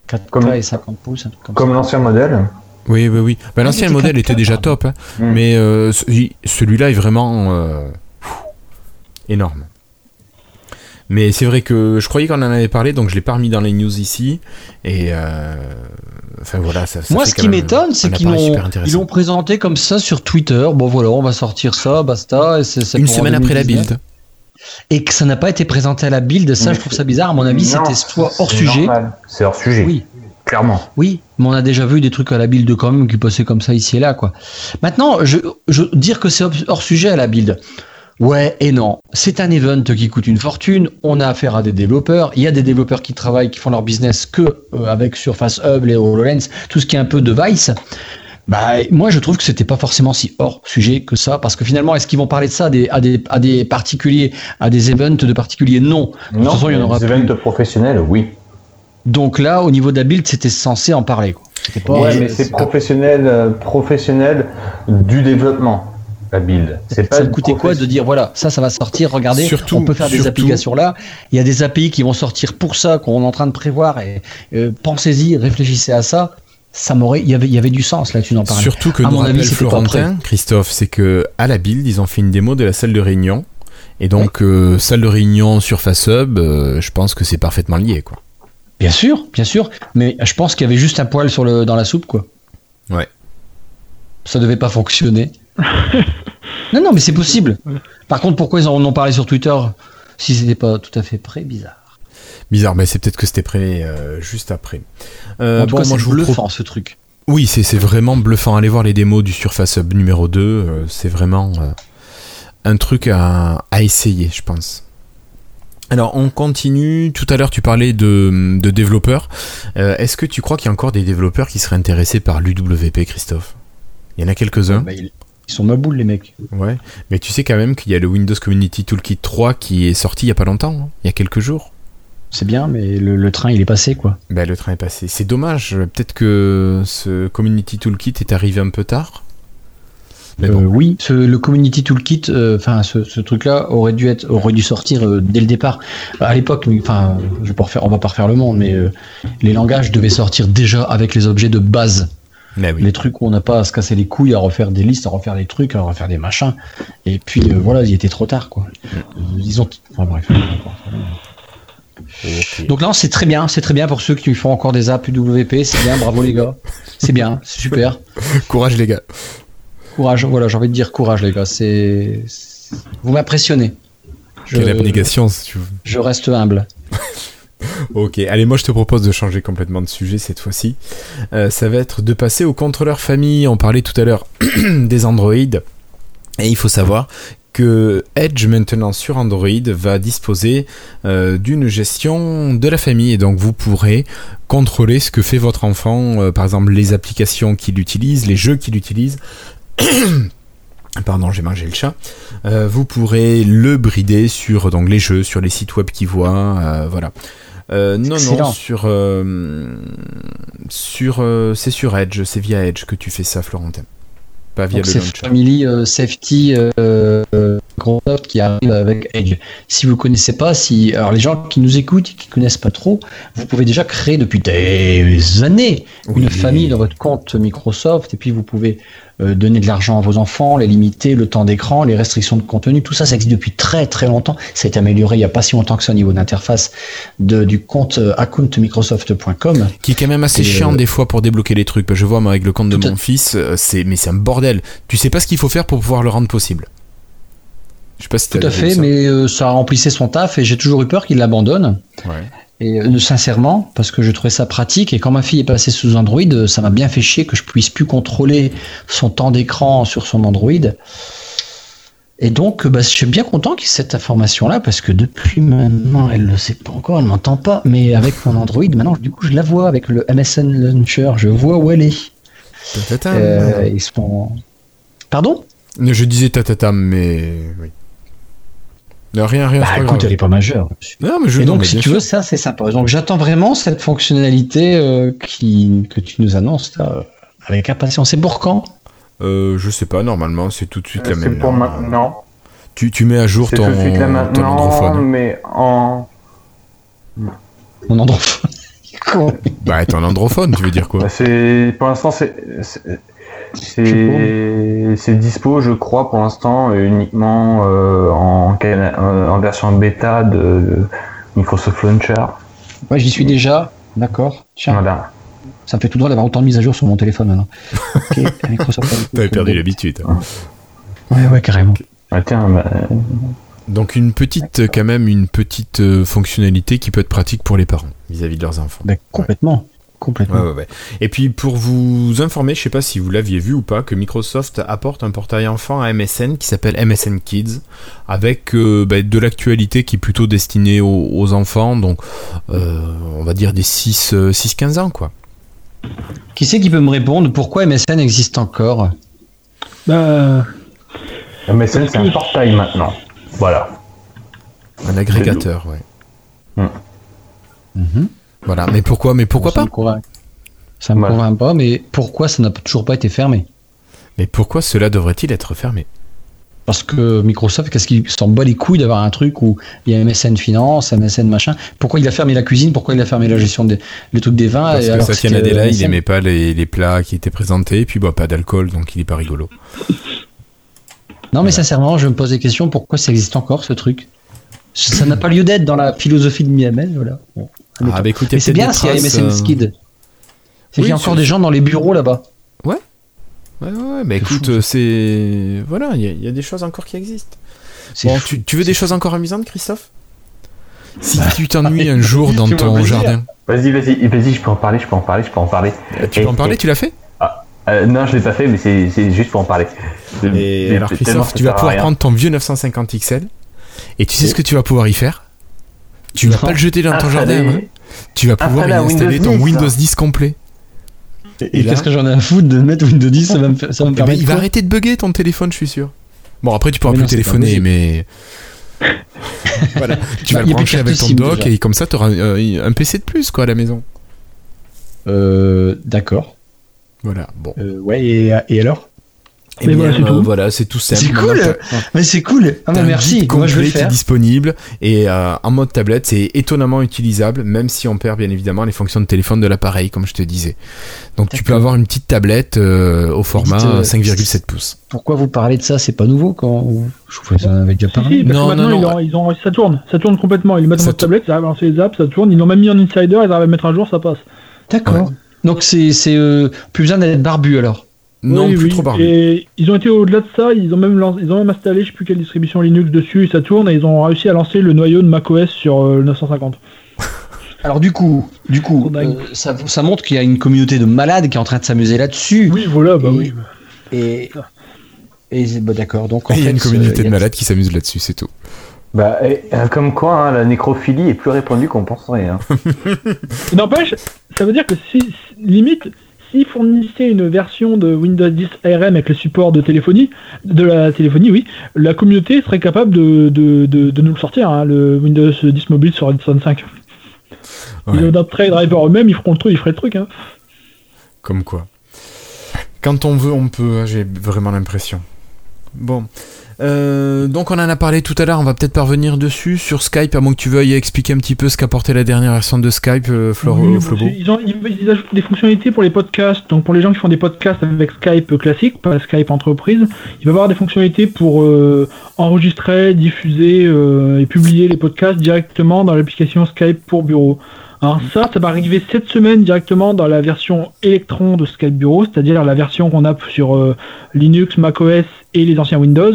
4K Comme- et 50 pouces, un truc comme, Comme l'ancien modèle. Oui oui oui bah, l'ancien c'était modèle 4K, était déjà top hein. Mm. mais euh, ce- celui-là est vraiment euh, énorme mais c'est vrai que je croyais qu'on en avait parlé, donc je l'ai pas remis dans les news ici. Et euh, enfin voilà, ça. ça Moi, ce qui m'étonne, c'est qu'ils l'ont, présenté comme ça sur Twitter. Bon, voilà, on va sortir ça, basta. Et Une semaine après la 2019. build. Et que ça n'a pas été présenté à la build, ça, Mais je trouve ça bizarre. À mon avis, c'était soit hors sujet. C'est hors sujet. Oui, Clairement. oui, mais on a déjà vu des trucs à la build quand même qui passaient comme ça ici et là, quoi. Maintenant, je, je dire que c'est hors- sujet à la build. Ouais et non. C'est un event qui coûte une fortune. On a affaire à des développeurs. Il y a des développeurs qui travaillent, qui font leur business que euh, avec Surface Hub, les HoloLens, tout ce qui est un peu device. Bah, moi, je trouve que c'était pas forcément si hors sujet que ça, parce que finalement, est-ce qu'ils vont parler de ça à des, à des, à des particuliers, à des events de particuliers? Non. De toute Non, façon, il y en aura plus. events professionnels, oui. Donc là, au niveau de la build, c'était censé en parler. Quoi. C'était pas. ouais, mais c'est professionnel, euh, professionnel du développement, la build. C'est pas ça me coûtait quoi de dire voilà ça ça va sortir regardez Surtout- on peut faire des applications là il y a des API qui vont sortir pour ça qu'on est en train de prévoir et euh, pensez-y réfléchissez à ça ça m'aurait il y avait il y avait du sens là tu n'en parlais Surtout que À nous mon avis, Florentin, Christophe, c'est que à la build, ils ont fait une démo de la salle de réunion. Et donc, euh, salle de réunion sur Hub, euh, je pense que c'est parfaitement lié, quoi. Bien sûr bien sûr mais je pense qu'il y avait juste un poil sur le dans la soupe quoi Ouais. ça devait pas fonctionner non non mais c'est possible par contre pourquoi ils en ont parlé sur Twitter si c'était pas tout à fait prêt bizarre Bizarre, mais c'est peut-être que c'était prêt euh, juste après. Euh, en tout bon, cas moi, c'est je vous pro- bluffant ce truc Oui, c'est vraiment bluffant. Allez voir les démos du Surface Hub numéro 2. euh, c'est vraiment un truc à, à essayer, je pense. Alors, on continue. Tout à l'heure, tu parlais de, de développeurs. Euh, Est-ce que tu crois qu'il y a encore des développeurs qui seraient intéressés par l'UWP, Christophe? Il y en a quelques-uns. Bah, ils ils sont ma boule les mecs Ouais. Mais tu sais quand même qu'il y a le Windows Community Toolkit 3 qui est sorti il y a pas longtemps, hein, il y a quelques jours. C'est bien, mais le, le train, il est passé, quoi. Ben, le train est passé. C'est dommage. Peut-être que ce Community Toolkit est arrivé un peu tard. Euh, bon. oui, ce- le Community Toolkit, euh, enfin, ce, ce truc-là aurait dû être, aurait dû sortir euh, dès le départ. À l'époque, enfin, je vais pas refaire, on va pas refaire le monde, mais les langages devaient sortir déjà avec les objets de base. Mais oui. Les trucs où on n'a pas à se casser les couilles, à refaire des listes, à refaire des trucs, à refaire des machins. Et puis, euh, voilà, il était trop tard, quoi. Ils ont, enfin, bref. Donc là, c'est très bien, c'est très bien pour ceux qui font encore des apps UWP, c'est bien, bravo les gars. C'est bien, c'est super. Courage les gars. Courage, voilà, j'ai envie de dire courage, les gars. C'est, vous m'impressionnez. Je, Quelle abnégation si tu veux. je reste humble. Ok, allez, moi je te propose de changer complètement de sujet cette fois-ci. Euh, ça va être de passer au contrôleur famille. On parlait tout à l'heure des Android. Et il faut savoir que Edge maintenant sur Android va disposer euh, d'une gestion de la famille et donc vous pourrez contrôler ce que fait votre enfant, euh, par exemple les applications qu'il utilise, les jeux qu'il utilise. Pardon, j'ai mangé le chat. Euh, vous pourrez le brider sur donc les jeux, sur les sites web qu'il voit, euh, voilà. Euh, non, non, sur sur c'est sur Edge, c'est via Edge que tu fais ça, Florentin. Pas via Donc le launcher. Family Safety qui arrive avec Edge. Si vous connaissez pas, si alors les gens qui nous écoutent, qui connaissent pas trop, vous pouvez déjà créer depuis des années Oui. une famille dans votre compte Microsoft et puis vous pouvez donner de l'argent à vos enfants, les limiter, le temps d'écran, les restrictions de contenu, tout ça, ça existe depuis très très longtemps. Ça a été amélioré il y a pas si longtemps que ça au niveau d'interface de, du compte euh, accountmicrosoft.com. Qui est quand même assez Et, chiant euh, des fois pour débloquer les trucs. Je vois moi avec le compte de Tout mon fils, euh, c'est mais c'est un bordel. Tu sais pas ce qu'il faut faire pour pouvoir le rendre possible. Je sais pas si Tout à fait, ça. mais euh, ça remplissait son taf et j'ai toujours eu peur qu'il l'abandonne. Ouais. Et euh, sincèrement, parce que je trouvais ça pratique, et quand ma fille est passée sous Android, euh, ça m'a bien fait chier que je puisse plus contrôler son temps d'écran sur son Android. Et donc, euh, bah, je suis bien content qu'il y ait cette information-là, parce que depuis maintenant, elle ne le sait pas encore, elle m'entend pas, mais avec mon Android, maintenant, du coup, je la vois avec le MSN Launcher, je vois où elle est. Tatatam. Euh, ils sont... Pardon? Je disais tatatam, mais oui. Non, rien, rien. Bah c'est pas écoute, grave. elle est pas majeure. Non, mais je Et non, donc, mais si tu sûr. veux, ça, c'est sympa. Donc, j'attends vraiment cette fonctionnalité euh, qui, que tu nous annonces là, avec impatience. C'est pour quand? Euh, je sais pas, normalement, c'est tout de suite la C'est même. pour là. maintenant. Tu, tu mets à jour C'est ton, tout de suite là ton maintenant, androphone. mais en. Mon endroit. Bah, ton androphone, tu veux dire quoi? Bah, c'est pour l'instant c'est c'est- dispo je crois pour l'instant euh, uniquement euh, en euh, en version bêta de, Microsoft Launcher. Ouais, j'y suis déjà. D'accord. Tiens, Voilà. ça me fait tout droit d'avoir autant de mises à jour sur mon téléphone maintenant. Ok, Microsoft. T'avais perdu l'habitude. hein. Ouais, ouais, carrément. Ah, tiens, bah, Donc une petite, quand même, une petite euh, fonctionnalité qui peut être pratique pour les parents vis-à-vis de leurs enfants. Ben, complètement. Complètement. Ouais, ouais, ouais. Et puis pour vous informer, je sais pas si vous l'aviez vu ou pas, que Microsoft apporte un portail enfant à MSN qui s'appelle MSN Kids, avec euh, bah, de l'actualité qui est plutôt destinée aux, aux enfants, donc euh, on va dire des 6-15 ans quoi. Qui c'est qui peut me répondre pourquoi MSN existe encore? Bah, MSN c'est un portail maintenant. Voilà. Un agrégateur, ouais. Mhm. Voilà, mais pourquoi Mais pourquoi Bon, ça pas me convainc. Ça me Voilà. convainc pas, mais pourquoi ça n'a toujours pas été fermé Mais pourquoi cela devrait-il être fermé Parce que Microsoft, qu'est-ce qu'il s'en bat les couilles d'avoir un truc où il y a MSN Finance, MSN machin Pourquoi il a fermé la cuisine? Pourquoi il a fermé la gestion des les trucs des vins? Parce et que alors Satya c'était, Nadella, euh, il MSN? aimait pas les, les plats qui étaient présentés, et puis bah, pas d'alcool, donc il est pas rigolo. Non, mais sincèrement, je me pose des questions. Pourquoi ça existe encore ce truc? Ça n'a pas lieu d'être dans la philosophie de MSN, voilà. Bon. Ah bah écoute, mais c'est bien s'il y a MSN euh, Skid. C'est oui, qu'il y a encore des gens dans les bureaux là-bas. Ouais, ouais, ouais, bah écoute, fou, euh, c'est. Voilà, il y, a- il y a des choses encore qui existent. Bon, tu, tu veux des choses encore amusantes, Christophe? Si tu t'ennuies un jour dans ton jardin, Vas-y, vas-y, vas-y, je peux en parler, je peux en parler, je peux en parler. tu peux en parler, tu l'as fait? Euh, non, je l'ai pas fait, mais c'est juste pour en parler. Et Mais alors, Christophe, tu vas pouvoir rien. prendre ton vieux 950 XL, et tu sais Et- ce que tu vas pouvoir y faire? Tu vas Non. pas le jeter dans ton Installer- jardin, hein? Tu vas pouvoir y Installer Windows ton 10, Windows ça. 10 complet. Et, qu'est-ce que j'en ai à foutre de mettre Windows 10 Ça va me, faire- ça va me Eh ben, permettre. il va arrêter de bugger ton téléphone, je suis sûr. Bon, après, tu pourras Mais plus non, téléphoner, mais. voilà. Tu Bah, vas le brancher avec ton dock déjà. et comme ça, tu auras un PC de plus, quoi, à la maison. Euh, D'accord. Voilà, bon. Euh, ouais, et, et alors? Et Mais voilà, c'est tout. voilà, c'est tout simple. C'est cool Mais c'est cool Ah, un merci Moi je vais complet le qui est faire. disponible et euh, en mode tablette, c'est étonnamment utilisable, même si on perd bien évidemment les fonctions de téléphone de l'appareil, comme je te disais. Donc tu peux avoir une petite tablette euh, au format Dites, euh, 5,7 pouces. Pourquoi vous parlez de ça? C'est pas nouveau quand Je ça en avait déjà parlé. si, parce Non, que maintenant, non, ils non. ont- ils ont- ça tourne. Ça tourne complètement. Ils le mettent en Ça mode tablette, ils arrivent à lancer les apps, ça tourne. Ils l'ont même mis en insider, ils arrivent à mettre un jour, ça passe. D'accord. Donc c'est c'est, euh, plus besoin d'être barbu alors. Non, Oui, plus oui. trop barbu. Et ils ont été au-delà de ça, ils ont même lancé- ils ont même installé, je sais plus quelle distribution Linux dessus, et ça tourne, et ils ont réussi à lancer le noyau de macOS sur euh, le 950. Alors du coup, du coup, euh, ça, ça montre qu'il y a une communauté de malades qui est en train de s'amuser là-dessus. Oui, voilà, bah Et- oui. Et Et bah, d'accord, donc il y a une communauté euh, de a- malades qui s'amusent là-dessus, c'est tout. Bah, et, euh, comme quoi, hein, la nécrophilie est plus répandue qu'on penserait. Hein. N'empêche, ça veut dire que si- limite, s'ils fournissaient une version de Windows 10 ARM avec le support de téléphonie, de la téléphonie, oui, la communauté serait capable de, de, de, de nous le sortir, hein, le Windows 10 mobile sur Edison 5. Ouais. Ils ont notre trade driver eux-mêmes, ils feront le truc, ils feraient le truc. Hein. Comme quoi. Quand on veut, on peut, hein, j'ai vraiment l'impression. Bon. Euh, donc on en a parlé tout à l'heure, on va peut-être parvenir dessus sur Skype, à moins que tu veuilles expliquer un petit peu ce qu'apportait la dernière version de Skype, euh, Flor- Oui, Flobo. c'est- ils, ont, ils, ils ajoutent des fonctionnalités pour les podcasts. Donc pour les gens qui font des podcasts avec Skype classique, pas Skype entreprise, il va y avoir des fonctionnalités pour euh, enregistrer, diffuser euh, et publier les podcasts directement dans l'application Skype pour bureau. Alors ça, ça va arriver cette semaine directement dans la version Electron de Skype Bureau, c'est-à-dire la version qu'on a sur euh, Linux, macOS et les anciens Windows.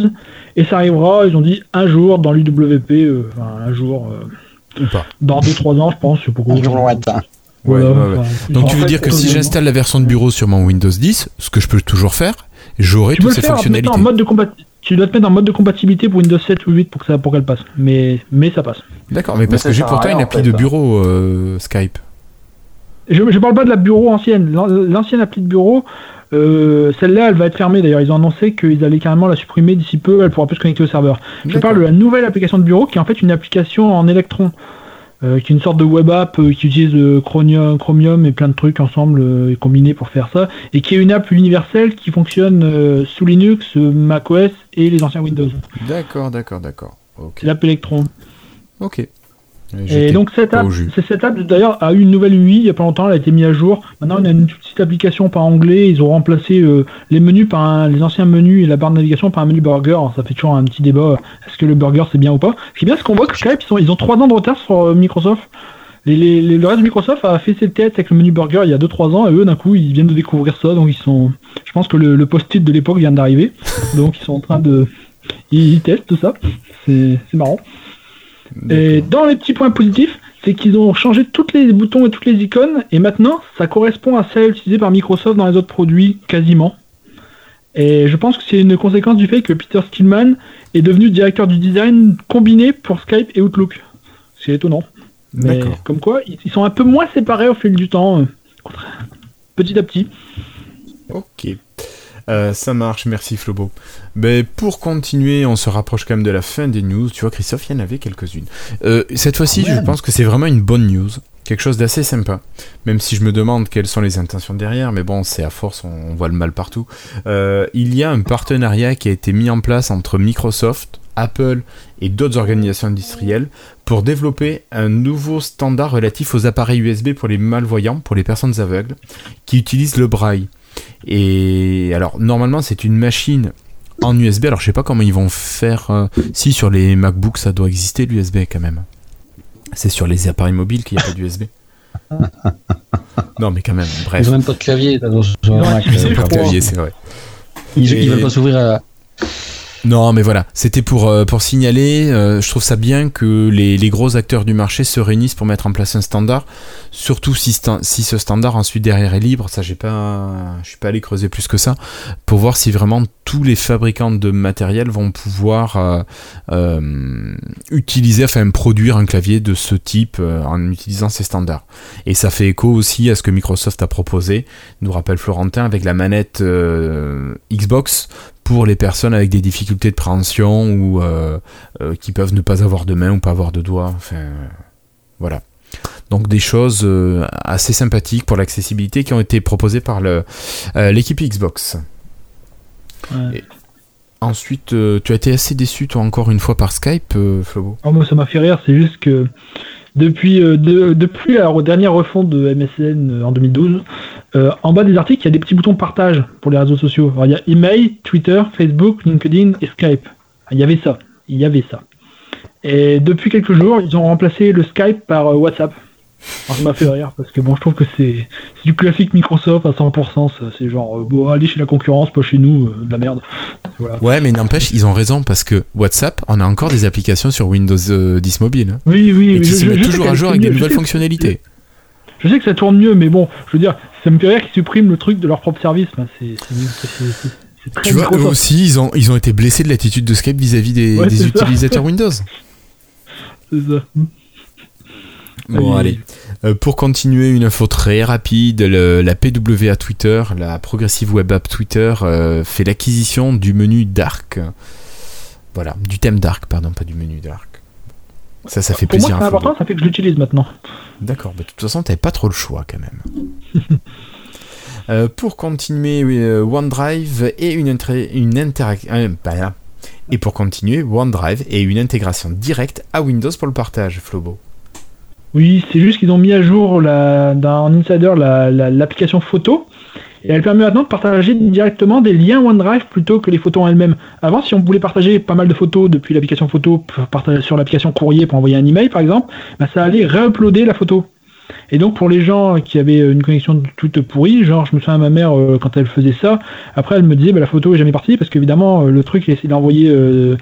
Et ça arrivera, ils ont dit, un jour dans l'UWP, euh, enfin, un jour, euh, Ou pas. dans 2-3 ans, je pense. je sais pas Un jour lointain. Ouais, Voilà, ouais, ouais. enfin, Donc tu veux dire que si j'installe la version de bureau sur mon Windows 10, ce que je peux toujours faire, j'aurai toutes ces fonctionnalités. en mode de combat... Tu dois te mettre en mode de compatibilité pour Windows 7 ou 8 pour que ça pour qu'elle passe. Mais mais ça passe. D'accord, mais parce que j'ai pourtant une appli fait, de bureau euh, Skype. Je, je parle pas de la bureau ancienne. L'an- L'ancienne appli de bureau, euh, celle-là, elle va être fermée. D'ailleurs, ils ont annoncé qu'ils allaient carrément la supprimer d'ici peu. Elle pourra plus se connecter au serveur. Je parle de la nouvelle application de bureau qui est en fait une application en Electron. Euh, qui est une sorte de web app euh, qui utilise euh, Chromium, Chromium et plein de trucs ensemble euh, et combinés pour faire ça, et qui est une app universelle qui fonctionne euh, sous Linux, euh, macOS et les anciens Windows. D'accord, d'accord, d'accord. Ok. C'est l'app Electron. Ok. Et donc cette app, cette app d'ailleurs a eu une nouvelle UI il y a pas longtemps, elle a été mise à jour. Maintenant il y a une petite application par anglais, ils ont remplacé euh, les menus par un- les anciens menus et la barre de navigation par un menu burger. Alors, ça fait toujours un petit débat, est-ce que le burger c'est bien ou pas? Ce qui est bien, c'est qu'on voit que Skype ils, sont, ils ont trois ans de retard sur euh, Microsoft. Les, les- les- le reste de Microsoft a fait ses têtes avec le menu burger il y a 2-3 ans et eux d'un coup ils viennent de découvrir ça donc ils sont je pense que le, le post-it de l'époque vient d'arriver donc ils sont en train de ils, ils testent tout ça c'est marrant et dans les petits points positifs, c'est qu'ils ont changé tous les boutons et toutes les icônes, et maintenant, ça correspond à celles utilisées par Microsoft dans les autres produits, quasiment. Et je pense que c'est une conséquence du fait que Peter Stillman est devenu directeur du design combiné pour Skype et Outlook. C'est étonnant. Mais comme quoi, ils ils sont un peu moins séparés au fil du temps, euh, petit à petit. Ok. Euh, ça marche, merci Flobo. Ben, pour continuer, on se rapproche quand même de la fin des news. Tu vois, Christophe, il y en avait quelques-unes. Euh, cette fois-ci, je même. pense que c'est vraiment une bonne news. Quelque chose d'assez sympa. Même si je me demande quelles sont les intentions derrière, mais bon, c'est à force, on, on voit le mal partout. Euh, il y a un partenariat qui a été mis en place entre Microsoft, Apple et d'autres organisations industrielles pour développer un nouveau standard relatif aux appareils USB pour les malvoyants, pour les personnes aveugles, qui utilisent le braille. Et alors, normalement, c'est une machine en USB. Alors, je sais pas comment ils vont faire. euh, si sur les MacBooks, ça doit exister l'USB quand même. C'est sur les appareils mobiles qu'il n'y a pas d'USB. non, mais quand même, bref. Ils ont même pas de clavier. dans- Ils ont un un Mac, clavier, euh, Pas de clavier, c'est vrai. Ils, Et- ils veulent pas s'ouvrir à. Non, mais voilà, c'était pour, euh, pour signaler, euh, je trouve ça bien que les, les gros acteurs du marché se réunissent pour mettre en place un standard, surtout si, ce standard ensuite derrière est libre, ça j'ai pas, je suis pas allé creuser plus que ça, pour voir si vraiment tous les fabricants de matériel vont pouvoir euh, utiliser, enfin produire un clavier de ce type en utilisant ces standards. Et ça fait écho aussi à ce que Microsoft a proposé, nous rappelle Florentin, avec la manette Xbox pour les personnes avec des difficultés de préhension ou euh, euh, qui peuvent ne pas avoir de main ou pas avoir de doigts. Enfin, euh, voilà. Donc des choses assez sympathiques pour l'accessibilité qui ont été proposées par l'équipe Xbox. Ouais. Et- Ensuite, tu as été assez déçu toi encore une fois par Skype, Flobo. Oh, moi, ça m'a fait rire, c'est juste que depuis, euh, de- depuis la re- dernière refonte de MSN euh, en 2012, euh, en bas des articles, il y a des petits boutons partage pour les réseaux sociaux. Alors, il y a email, Twitter, Facebook, LinkedIn et Skype. Il y avait ça. Il y avait ça. Et depuis quelques jours, ils ont remplacé le Skype par euh, WhatsApp. Alors, ça m'a fait rire parce que bon, je trouve que c'est du classique Microsoft à 100%. ça. C'est genre, euh, bon, allez chez la concurrence, pas chez nous, euh, de la merde. Voilà. Ouais, mais n'empêche, ils ont raison parce que WhatsApp, on a encore des applications sur Windows euh, 10 mobile hein, Oui, oui, et qui je- se je- mettent je toujours à jour avec des mieux, je nouvelles fonctionnalités. Je sais que ça tourne mieux, mais bon, je veux dire, ça me fait rire qu'ils suppriment le truc de leur propre service. Enfin, c'est- Tu vois, eux aussi, ils ont, ils ont été blessés de l'attitude de Skype vis-à-vis des, Ouais, des utilisateurs Windows. C'est ça. Bon, Allez. allez. Euh, pour continuer, une info très rapide le- la PWA Twitter, la Progressive Web App Twitter, euh, fait l'acquisition du menu Dark. Voilà, du thème Dark, pardon, pas du menu Dark. Ça, ça fait Pour moi, plaisir. c'est à important, ça fait que je l'utilise maintenant. D'accord, bah, de toute façon, t'avais pas trop le choix quand même. Euh, pour continuer, euh, OneDrive et une, une interaction. et pour continuer, OneDrive et une intégration directe à Windows pour le partage, Flobo. Oui, c'est juste qu'ils ont mis à jour la, dans Insider la- la- l'application photo. Et elle permet maintenant de partager directement des liens OneDrive plutôt que les photos en elles-mêmes. Avant, si on voulait partager pas mal de photos depuis l'application photo sur l'application courrier pour envoyer un email par exemple, bah, ça allait réuploader la photo. Et donc pour les gens qui avaient une connexion toute pourrie, genre je me souviens ma mère euh, quand elle faisait ça, après elle me disait bah, la photo est jamais partie parce qu'évidemment euh, le truc il a essayé d'envoyer euh,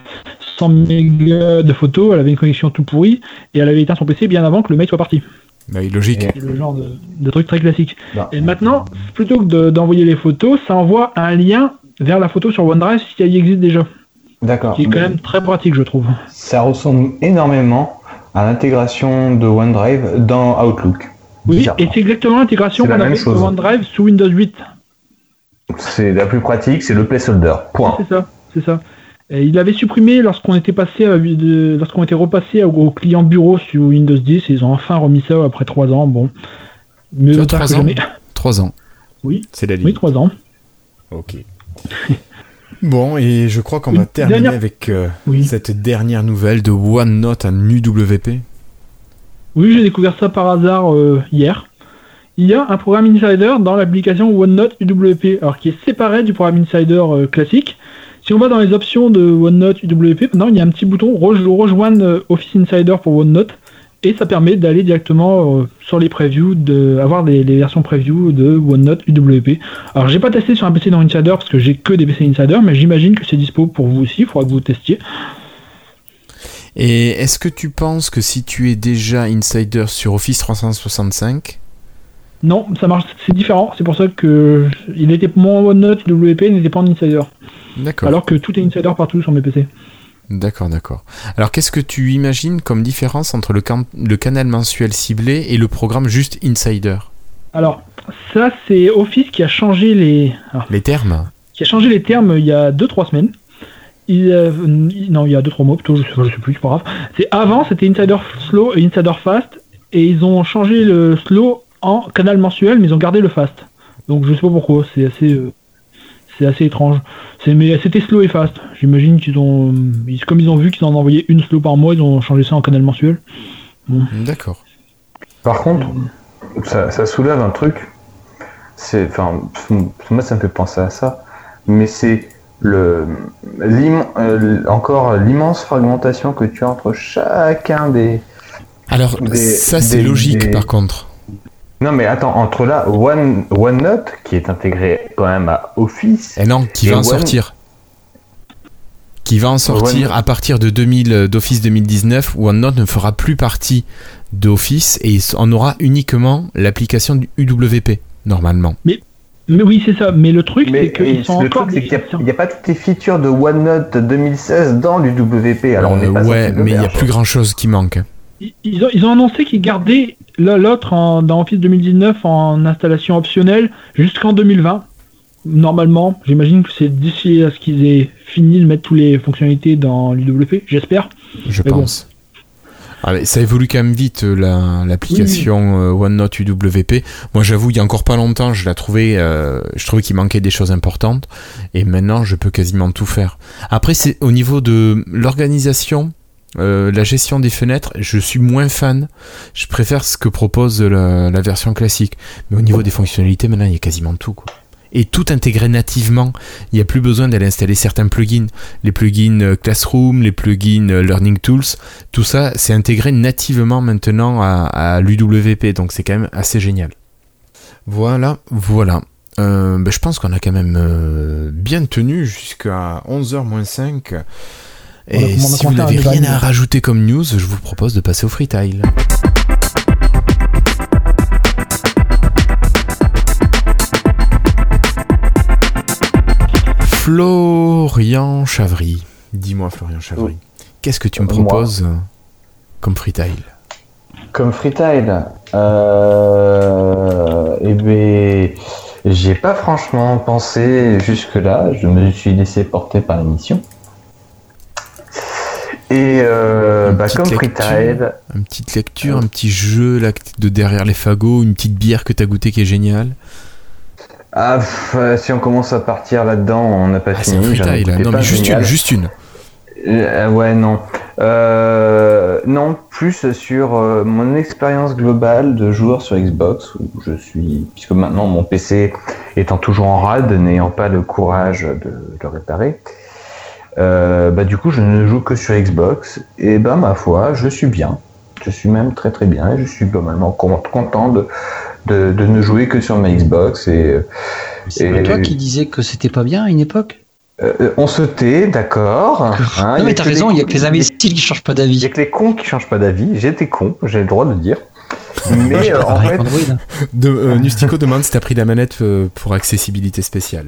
100 mégas de photos, elle avait une connexion tout pourrie et elle avait éteint son PC bien avant que le mail soit parti. Bah, oui, logique. C'est le genre de, de truc très classique. Non. Et maintenant, plutôt que de- d'envoyer les photos, ça envoie un lien vers la photo sur OneDrive si elle y existe déjà. D'accord. Qui est quand même très pratique, je trouve. Ça ressemble énormément à l'intégration de OneDrive dans Outlook. Oui, et c'est exactement l'intégration qu'on avait chose. sur OneDrive sous Windows 8. C'est la plus pratique, c'est le placeholder. Point. C'est ça, c'est ça. Et il avait supprimé lorsqu'on était passé à- de- lorsqu'on était repassé au, au client bureau sur Windows 10, et ils ont enfin remis ça après 3 ans. Bon, mieux tard que ans jamais. 3 ans. Oui, C'est la oui, limite. 3 ans. Ok. Bon, et je crois qu'on va terminer dernière- avec euh, Oui. cette dernière nouvelle de OneNote en UWP. Oui, j'ai découvert ça par hasard euh, hier. Il y a un programme Insider dans l'application OneNote UWP, alors qui est séparé du programme Insider euh, classique. Si on va dans les options de OneNote UWP, maintenant il y a un petit bouton rej- rejoindre euh, Office Insider pour OneNote, et ça permet d'aller directement euh, sur les previews, de avoir des, les versions preview de OneNote UWP. Alors j'ai pas testé sur un PC dans Insider parce que j'ai que des PC Insider, mais j'imagine que c'est dispo pour vous aussi, il faudra que vous testiez. Et est-ce que tu penses que si tu es déjà insider sur Office 365, Non, ça marche, c'est différent. C'est pour ça que il était mon OneNote WP n'était pas en Insider, d'accord, alors que tout est Insider partout sur mes PC. d'accord, d'accord. Alors qu'est-ce que tu imagines comme différence entre le, can- le canal mensuel ciblé et le programme juste insider? Alors ça, c'est Office qui a changé les, alors, Les termes qui a changé les termes il y a 2-3 semaines. Il, euh, non, il y a 2-3 mois plutôt, je sais, je sais plus, c'est pas grave. C'est avant, c'était Insider Slow et Insider Fast, et ils ont changé le Slow en canal mensuel, mais ils ont gardé le Fast. Donc je sais pas pourquoi, c'est assez, euh, c'est assez étrange. C'est, mais c'était Slow et Fast. J'imagine qu'ils ont, ils- comme ils ont vu qu'ils en envoyaient une Slow par mois, ils ont changé ça en canal mensuel. D'accord. Par contre, ça, ça soulève un truc. C'est, enfin, moi ça me fait penser à ça, mais c'est le, euh, encore l'immense fragmentation que tu as entre chacun des. Alors Des- ça c'est des- logique des- par contre. Non mais attends, entre là, One, OneNote qui est intégré quand même à Office. Et non, qui Et va en One- sortir Qui va en sortir One- à partir de 2000 euh, d'Office 2019 où OneNote ne fera plus partie d'Office et on aura uniquement l'application du UWP normalement. Mais oui, c'est ça. Mais le truc, Mais c'est qu'ils et sont le encore truc, c'est des- qu'il n'y a, il y a pas toutes les features de OneNote 2016 dans l'UWP. Alors on Euh, est pas ouais, mais il y a plus grand chose qui manque. Ils- ont, ils ont annoncé qu'ils gardaient l'autre dans Office 2019 en installation optionnelle jusqu'en 2020. Normalement, j'imagine que c'est d'ici à ce qu'ils aient fini de mettre toutes les fonctionnalités dans l'UWP, j'espère. je Mais bon. pense. Ah, mais ça évolue quand même vite euh, la- l'application euh, OneNote UWP. Moi j'avoue il y a encore pas longtemps je la trouvais, euh, je trouvais qu'il manquait des choses importantes et maintenant je peux quasiment tout faire. Après c'est au niveau de l'organisation, euh, la gestion des fenêtres, je suis moins fan. Je préfère ce que propose la, version classique. Mais au niveau des fonctionnalités maintenant il y a quasiment tout. Et tout intégré nativement. Il n'y a plus besoin d'aller installer certains plugins. Les plugins euh, Classroom, les plugins euh, Learning Tools, tout ça, c'est intégré nativement maintenant à, l'UWP, donc c'est quand même assez génial. Voilà, voilà. Ben, je pense qu'on a quand même bien tenu jusqu'à 11h moins 5. Et si vous n'avez rien à rajouter comme news, je vous propose de passer au freetile. Florian Chavry. Dis-moi, Florian Chavry, qu'est-ce que tu me Euh, moi. proposes euh, comme freetile? Comme freetile, euh, eh ben, j'y ai pas franchement pensé jusque-là. Je me suis laissé porter par l'émission. Et euh, bah, comme freetile, Une petite lecture, un petit jeu là, de derrière les fagots, une petite bière que t'as goûté qui est géniale. ah, euh, si on commence à partir là-dedans, on n'a pas Ah, c'est un fini. Non, mais juste génial. une, juste une. Euh, ouais, non. Euh, non, plus sur euh, mon expérience globale de joueur sur Xbox, où je suis, puisque maintenant mon PC étant toujours en rade, n'ayant pas le courage de le réparer, euh, bah du coup je ne joue que sur Xbox, et ben ma foi, je suis bien. Je suis même très très bien, je suis globalement con- content de, de, de ne jouer que sur ma Xbox, et C'est Et- pas toi qui disais que c'était pas bien à une époque euh, on se tait, d'accord. hein, il Non mais t'as raison, il y a que les imbéciles qui changent pas Il d'avis. y a que les cons qui changent pas d'avis. J'étais con, j'ai le droit de le dire. Mais euh, en fait, hein. De, euh, Nustico demande si t'as pris la manette euh, pour accessibilité spéciale.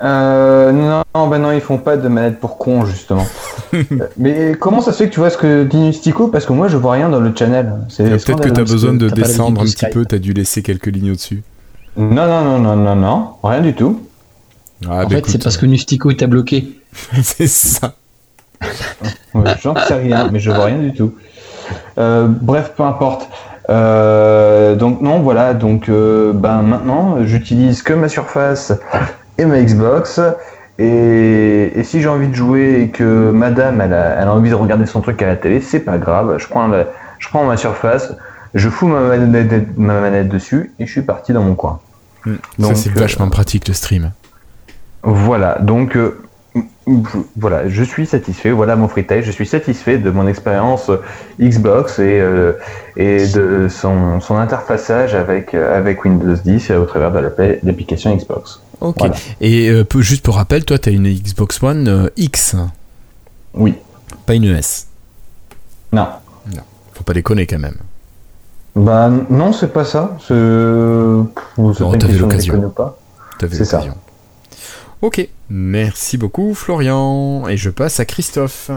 Euh, non, bah non, ils font pas de manette pour cons justement. Euh, Mais comment ça se fait que tu vois ce que dit Nustico? Parce que moi, je vois rien dans le channel. Peut-être que t'as besoin de descendre un petit peu, t'as dû laisser quelques lignes au-dessus. Non, non, non, non, non, non, rien du tout. Ah, en bah fait, c'est parce que Nustico t'a bloqué. c'est ça. Ouais, J'en sais rien, mais je vois rien du tout. Euh, bref, peu importe. Euh, donc non, voilà. Donc euh, ben maintenant, j'utilise que ma Surface et ma Xbox. Et, et si j'ai envie de jouer et que Madame elle a, elle a envie de regarder son truc à la télé, c'est pas grave. Je prends la- je prends ma Surface, je fous ma manette, ma manette dessus et je suis parti dans mon coin. Hmm. Donc, ça, c'est euh, vachement pratique le stream. Voilà, donc euh, voilà, je suis satisfait. Voilà mon freetail, je suis satisfait de mon expérience Xbox et, euh, et de son, son interfaçage avec, avec Windows 10 au travers de l'appli- l'application Xbox. Ok. Voilà. Et euh, peu- juste pour rappel, toi, t'as une Xbox One euh, X, Oui, pas une S. non. Faut pas déconner quand même. Bah non, c'est pas ça. C'est Non, t'avais l'occasion. T'avais ça. l'occasion. Ok. Merci beaucoup, Florian. Et je passe à Christophe.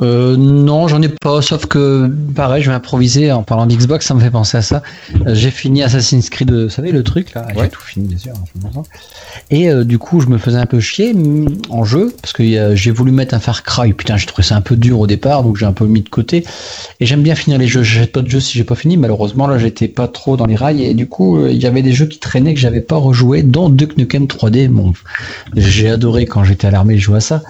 Euh, non, j'en ai pas, sauf que pareil, je vais improviser en parlant d'Xbox, ça me fait penser à ça. Euh, j'ai fini Assassin's Creed, vous savez, le truc là, Ouais. j'ai tout fini bien sûr. hein, je. Et euh, du coup, je me faisais un peu chier mm, en jeu, parce que euh, j'ai voulu mettre un Far Cry, putain, j'ai trouvé ça un peu dur au départ, donc j'ai un peu mis de côté. Et j'aime bien finir les jeux, j'achète pas de jeux si j'ai pas fini, malheureusement là j'étais pas trop dans les rails, et du coup, euh, il y avait des jeux qui traînaient que j'avais pas rejoué, dont Duke Nukem 3D, bon, j'ai adoré quand j'étais à l'armée de jouer à ça.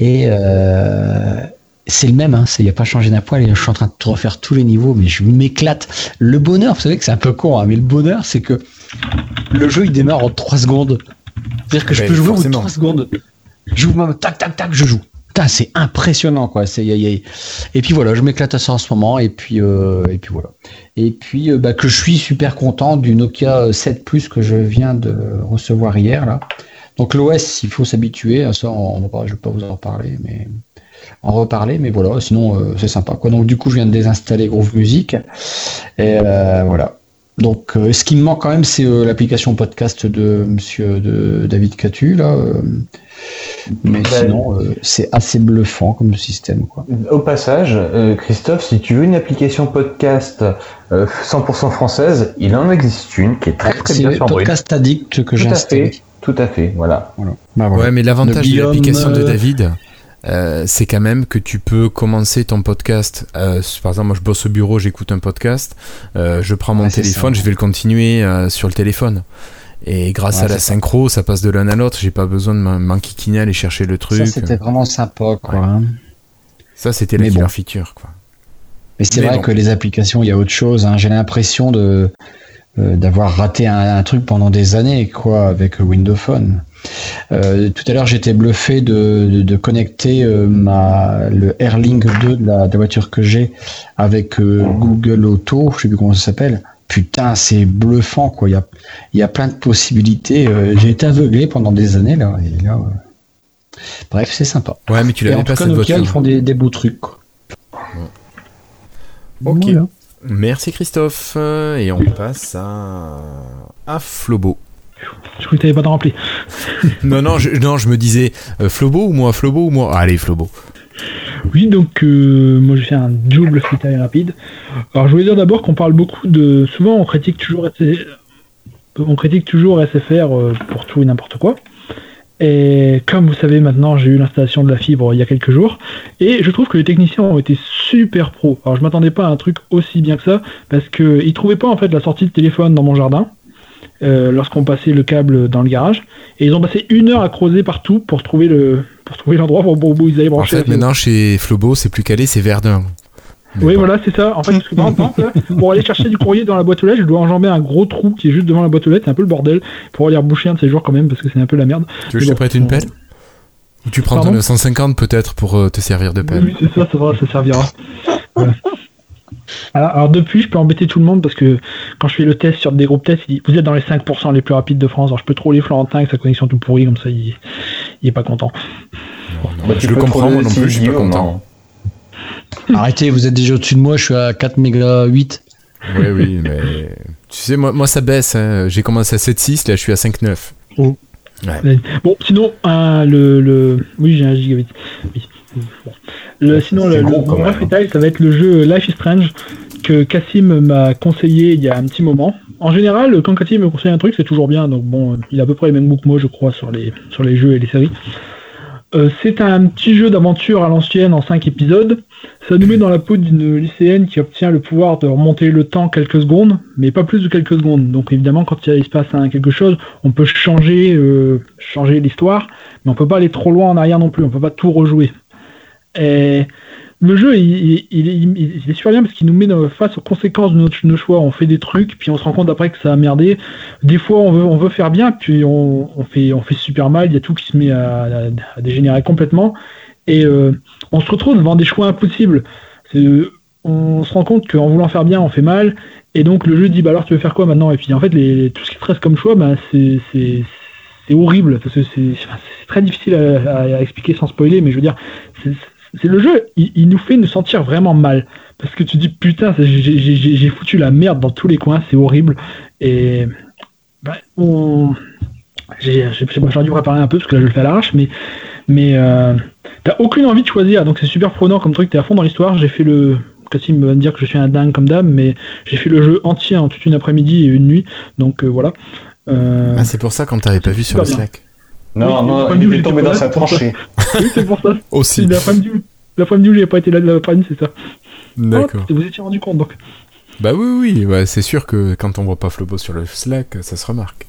Et euh, c'est le même, hein, il n'y a pas changé d'un poil. Et je suis en train de tout refaire tous les niveaux, mais je m'éclate. Le bonheur, vous savez que c'est un peu con, hein, mais le bonheur, c'est que le jeu il démarre en 3 secondes. C'est-à-dire que je peux jouer en forcément. 3 secondes. J'ouvre ma tac tac tac, je joue. Putain, c'est impressionnant quoi. C'est y a- y a- et puis voilà, je m'éclate à ça en ce moment et puis euh, et puis voilà. Et puis euh, bah, que je suis super content du Nokia 7 Plus que je viens de recevoir hier là. Donc l'OS, il faut s'habituer à ça. On je vais pas vous en parler, mais en reparler. Mais voilà, sinon euh, c'est sympa quoi. Donc du coup, je viens de désinstaller Groove Music et euh, voilà. Donc, euh, ce qui me manque quand même, c'est euh, l'application podcast de Monsieur de David Catu là. euh, mais Ben, sinon, euh, c'est assez bluffant comme système quoi. Au passage, euh, Christophe, si tu veux une application podcast euh, 100% française, il en existe une qui est très très bien C'est sur Android. Podcast Addict que Tout j'ai à installé. fait, tout à fait, voilà. Voilà. Bah, voilà. Ouais, mais l'avantage de l'application de euh, David, euh, c'est quand même que tu peux commencer ton podcast. euh, par exemple, moi je bosse au bureau, j'écoute un podcast, euh, je prends mon Ouais, téléphone, ça. je vais le continuer sur le téléphone. Et grâce Ouais, à la ça. synchro, ça passe de l'un à l'autre. J'ai pas besoin de m'en- m'enquiquiner, aller chercher le truc. Ça, c'était vraiment sympa quoi. Hein. Ça, c'était la bon. feature, quoi. Mais c'est vrai bon. que les applications, il y a autre chose. hein. J'ai l'impression de d'avoir raté un, un truc pendant des années, quoi, avec Windows Phone. Euh, tout à l'heure, j'étais bluffé de, de, de connecter euh, ma, le Airlink 2 de la, de la voiture que j'ai avec euh, Google Auto, je sais plus comment ça s'appelle. Putain, c'est bluffant, quoi. Il y a, il y a plein de possibilités. Euh, J'ai été aveuglé pendant des années, là. Et là Bref, c'est sympa. Ouais, mais tu l'avais en pas tout cas, cette voiture. ils font des, des beaux trucs, quoi. Ok. Voilà. Merci Christophe. Et on passe à, à Flobo. Je crois que t'avais pas de rempli. Non, non, je, non, je me disais euh, Flobo ou moi, Flobo ou moi? Allez, Flobo. Oui, donc euh, moi je fais un double freestyle rapide. Alors je voulais dire d'abord qu'on parle beaucoup de. Souvent on critique toujours, on critique toujours SFR euh, pour tout et n'importe quoi. Et comme vous savez maintenant, j'ai eu l'installation de la fibre il y a quelques jours, et je trouve que les techniciens ont été super pros. Alors je m'attendais pas à un truc aussi bien que ça, parce qu'ils trouvaient pas en fait la sortie de téléphone dans mon jardin. Euh, lorsqu'on passait le câble dans le garage et ils ont passé une heure à creuser partout pour trouver le pour trouver l'endroit où, où ils allaient En brancher la fait, maintenant, chez Flobo, c'est plus calé, c'est Verdun. Mais Oui, bon. voilà, c'est ça. En fait, parce que par exemple, là, pour aller chercher du courrier dans la boîte aux lettres, je dois enjamber un gros trou qui est juste devant la boîte aux lettres. C'est un peu le bordel pour aller reboucher un de ces jours quand même, parce que c'est un peu la merde. Tu veux que je te prête une pelle? Ou tu prends ton Pardon? 950 peut-être pour euh, te servir de pelle? Oui, c'est ça, ça, va, ça servira. Voilà. Alors, alors, depuis, je peux embêter tout le monde parce que quand je fais le test sur des groupes tests, il dit, vous êtes dans les 5% les plus rapides de France. Alors je peux troller Florentin avec sa connexion tout pourrie, comme ça il, il est pas content. Non, non, Bah, Je le comprends, moi non plus, je suis pas content. Arrêtez, vous êtes déjà au-dessus de moi, je suis à 4 mégas 8. Oui, oui, mais tu sais, moi, moi ça baisse. hein. J'ai commencé à 7.6, là je suis à 5.9. Oh. Ouais. Bon, sinon, le, le. Oui, j'ai un gigabit. Oui. Bon. Le, sinon, le, gros, le vrai freestyle, ça va être le jeu Life is Strange que Cassim m'a conseillé il y a un petit moment. En général, quand Cassim me conseille un truc, c'est toujours bien. Donc bon, il a à peu près les mêmes goûts que moi, je crois, sur les, sur les jeux et les séries. Euh, c'est un petit jeu d'aventure à l'ancienne en 5 épisodes. Ça nous met dans la peau d'une lycéenne qui obtient le pouvoir de remonter le temps quelques secondes, mais pas plus de quelques secondes. Donc évidemment, quand il se passe quelque chose, on peut changer, euh, changer l'histoire, mais on peut pas aller trop loin en arrière non plus. On peut pas tout rejouer. Le jeu, il, est super bien parce qu'il nous met face aux conséquences de notre- nos choix. On fait des trucs, puis on se rend compte après que ça a merdé. Des fois, on veut, on veut faire bien, puis on, fait, super mal. Il y a tout qui se met à, dégénérer complètement. Et euh, on se retrouve devant des choix impossibles. C'est- On se rend compte qu'en voulant faire bien, on fait mal. Et donc le jeu dit, bah alors tu veux faire quoi maintenant? Et puis en fait, les, tout ce qui te reste comme choix, bah, c'est horrible. Parce que c'est très difficile à- à expliquer sans spoiler, mais je veux dire, c'est le jeu, il, il nous fait nous sentir vraiment mal. Parce que tu dis, putain, j'ai- foutu la merde dans tous les coins, c'est horrible. Et bah, on... j'ai- dû préparer un peu, parce que là je le fais à l'arrache, mais, mais euh, t'as aucune envie de choisir, donc c'est super prenant comme truc, t'es à fond dans l'histoire. J'ai fait le. Cassim va me dire que je suis un dingue comme dame, mais j'ai fait le jeu entier en toute une après-midi et une nuit, donc euh, voilà. Euh, Ah, c'est pour ça quand t'avais pas vu sur le. Slack. Non, Oui, non, il est tombé dans sa c'est pour ça. tranchée. oui, c'est pour ça. Aussi. C'est l'après-midi où, j'ai pas été là de l'après-midi, c'est ça. D'accord. Ah, vous étiez rendu compte donc. Bah oui, oui, ouais, c'est sûr que quand on voit pas Flobo sur le Slack, ça se remarque.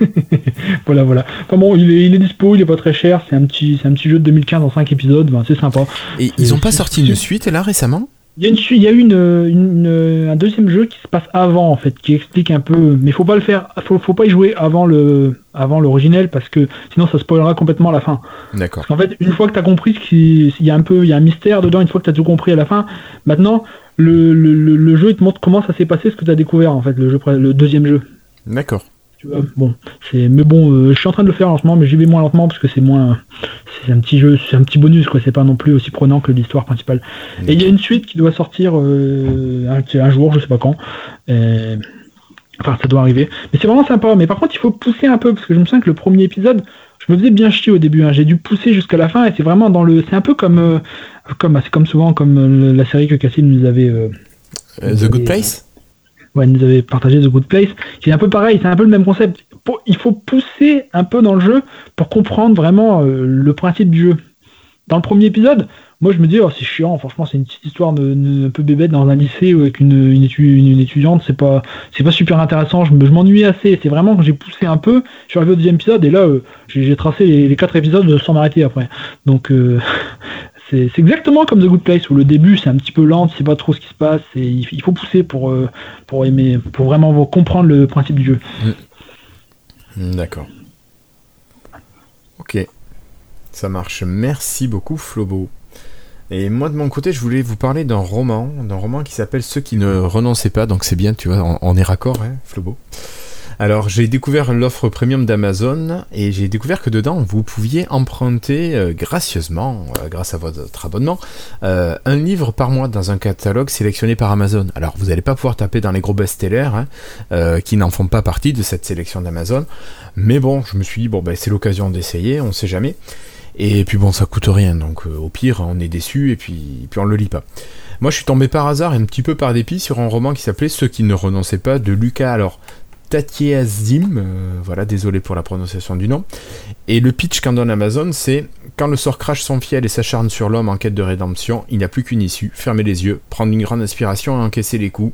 Voilà, voilà. Enfin bon, il est, il est dispo, il est pas très cher, c'est un petit, c'est un petit jeu de 2015 en 5 épisodes, ben, c'est sympa. Et ils ont pas sorti une suite là récemment? Il y a, une, il y a eu une, une- une- un deuxième jeu qui se passe avant en fait, qui explique un peu, mais faut pas le faire, faut, faut pas y jouer avant le, avant l'originel parce que sinon ça spoilera complètement la fin. D'accord. Qu'en fait, une fois que tu as compris qu'il y a un peu, il y a un mystère dedans, une fois que tu as tout compris à la fin, maintenant le, le, le- le jeu il te montre comment ça s'est passé, ce que tu as découvert en fait, le jeu, le deuxième jeu. D'accord. Tu vois, bon, c'est, mais bon, euh, je suis en train de le faire lentement, mais j'y vais moins lentement parce que c'est moins, c'est un petit jeu, c'est un petit bonus quoi, c'est pas non plus aussi prenant que l'histoire principale. Et il y a une suite qui doit sortir euh, un, un jour, je sais pas quand. Et- Enfin, ça doit arriver. Mais c'est vraiment sympa. Mais par contre, il faut pousser un peu parce que je me sens que le premier épisode, je me faisais bien chier au début. hein. J'ai dû pousser jusqu'à la fin et c'est vraiment dans le. C'est un peu comme, euh, comme, c'est comme souvent comme euh, la série que Cassim nous avait. The Good Place? Ouais, nous avait partagé The Good Place, qui est un peu pareil, c'est un peu le même concept. Il faut pousser un peu dans le jeu pour comprendre vraiment euh, le principe du jeu. Dans le premier épisode, moi je me dis, oh, c'est chiant, franchement, c'est une petite histoire un peu bébête dans un lycée avec une, une, étu- une- une étudiante, c'est pas, c'est pas super intéressant, je, je m'ennuyais assez. C'est vraiment que j'ai poussé un peu, je suis arrivé au deuxième épisode et là, euh, j'ai j'ai tracé les, les quatre épisodes sans m'arrêter après. Donc, euh, c'est exactement comme The Good Place où le début c'est un petit peu lent, tu sais pas trop ce qui se passe, et il, faut pousser pour, euh, pour aimer, pour vraiment comprendre le principe du jeu. Hmm, D'accord. Ok. Ça marche. Merci beaucoup, Flobo. Et moi, de mon côté, je voulais vous parler d'un roman, d'un roman qui s'appelle Ceux qui ne renonçaient pas. Donc c'est bien, tu vois, on, on est raccord, hein, Flobo? Alors j'ai découvert l'offre premium d'Amazon et j'ai découvert que dedans vous pouviez emprunter euh, gracieusement, euh, grâce à votre abonnement, euh, un livre par mois dans un catalogue sélectionné par Amazon. Alors vous n'allez pas pouvoir taper dans les gros best-sellers hein, qui n'en font pas partie de cette sélection d'Amazon. Mais bon, je me suis dit, bon ben c'est l'occasion d'essayer, on sait jamais. Et puis bon, ça coûte rien, donc au pire, on est déçu et puis, et puis on le lit pas. Moi, je suis tombé par hasard et un petit peu par dépit sur un roman qui s'appelait Ceux qui ne renonçaient pas de Lucas. Alors, Tatiazim, euh, voilà, désolé pour la prononciation du nom. Et le pitch qu'en donne Amazon, c'est quand le sort crache son fiel et s'acharne sur l'homme en quête de rédemption, il n'y a plus qu'une issue fermer les yeux, prendre une grande inspiration et encaisser les coups,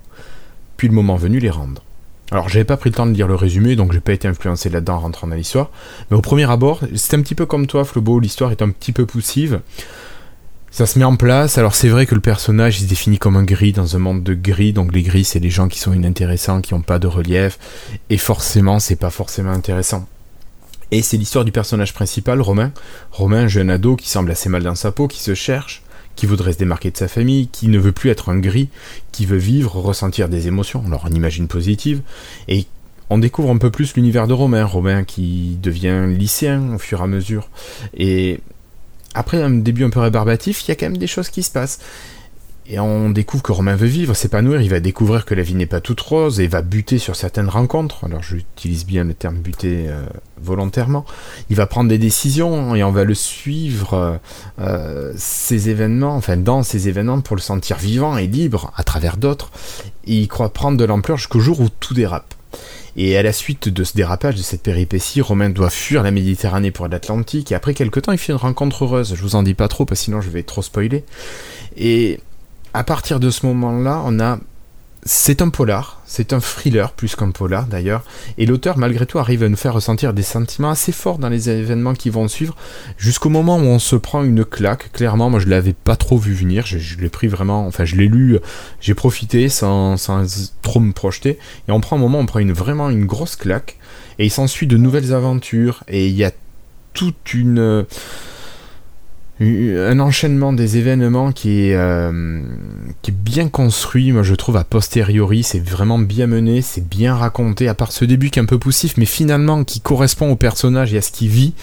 puis le moment venu les rendre. Alors, j'avais pas pris le temps de lire le résumé, donc j'ai pas été influencé là-dedans en rentrant dans l'histoire. Mais au premier abord, c'est un petit peu comme toi, Flobo, l'histoire est un petit peu poussive. Ça se met en place, alors c'est vrai que le personnage il se définit comme un gris dans un monde de gris, donc les gris c'est les gens qui sont inintéressants, qui n'ont pas de relief, et forcément c'est pas forcément intéressant. Et c'est l'histoire du personnage principal, Romain. Romain, jeune ado qui semble assez mal dans sa peau, qui se cherche, qui voudrait se démarquer de sa famille, qui ne veut plus être un gris, qui veut vivre, ressentir des émotions, alors on imagine positive, et on découvre un peu plus l'univers de Romain, Romain qui devient lycéen au fur et à mesure. Et après un début un peu rébarbatif, il y a quand même des choses qui se passent. Et on découvre que Romain veut vivre, s'épanouir, il va découvrir que la vie n'est pas toute rose et va buter sur certaines rencontres. Alors j'utilise bien le terme buter euh, volontairement. Il va prendre des décisions et on va le suivre, euh, ces événements, enfin dans ces événements pour le sentir vivant et libre à travers d'autres. Et il croit prendre de l'ampleur jusqu'au jour où tout dérape. Et à la suite de ce dérapage, de cette péripétie, Romain doit fuir la Méditerranée pour l'Atlantique. Et après quelques temps, il fait une rencontre heureuse. Je vous en dis pas trop, parce que sinon je vais trop spoiler. Et à partir de ce moment-là, on a. C'est un polar, c'est un thriller plus qu'un polar d'ailleurs, et l'auteur malgré tout arrive à nous faire ressentir des sentiments assez forts dans les événements qui vont suivre, jusqu'au moment où on se prend une claque. Clairement, moi je l'avais pas trop vu venir, je, l'ai pris vraiment, enfin je l'ai lu, j'ai profité sans, sans trop me projeter, et on prend un moment, on prend vraiment une grosse claque, et il s'ensuit de nouvelles aventures, et il y a toute une un enchaînement des événements qui est, euh, qui est bien construit, moi je trouve a posteriori, c'est vraiment bien mené, c'est bien raconté, à part ce début qui est un peu poussif, mais finalement qui correspond au personnage et à ce qu'il vit,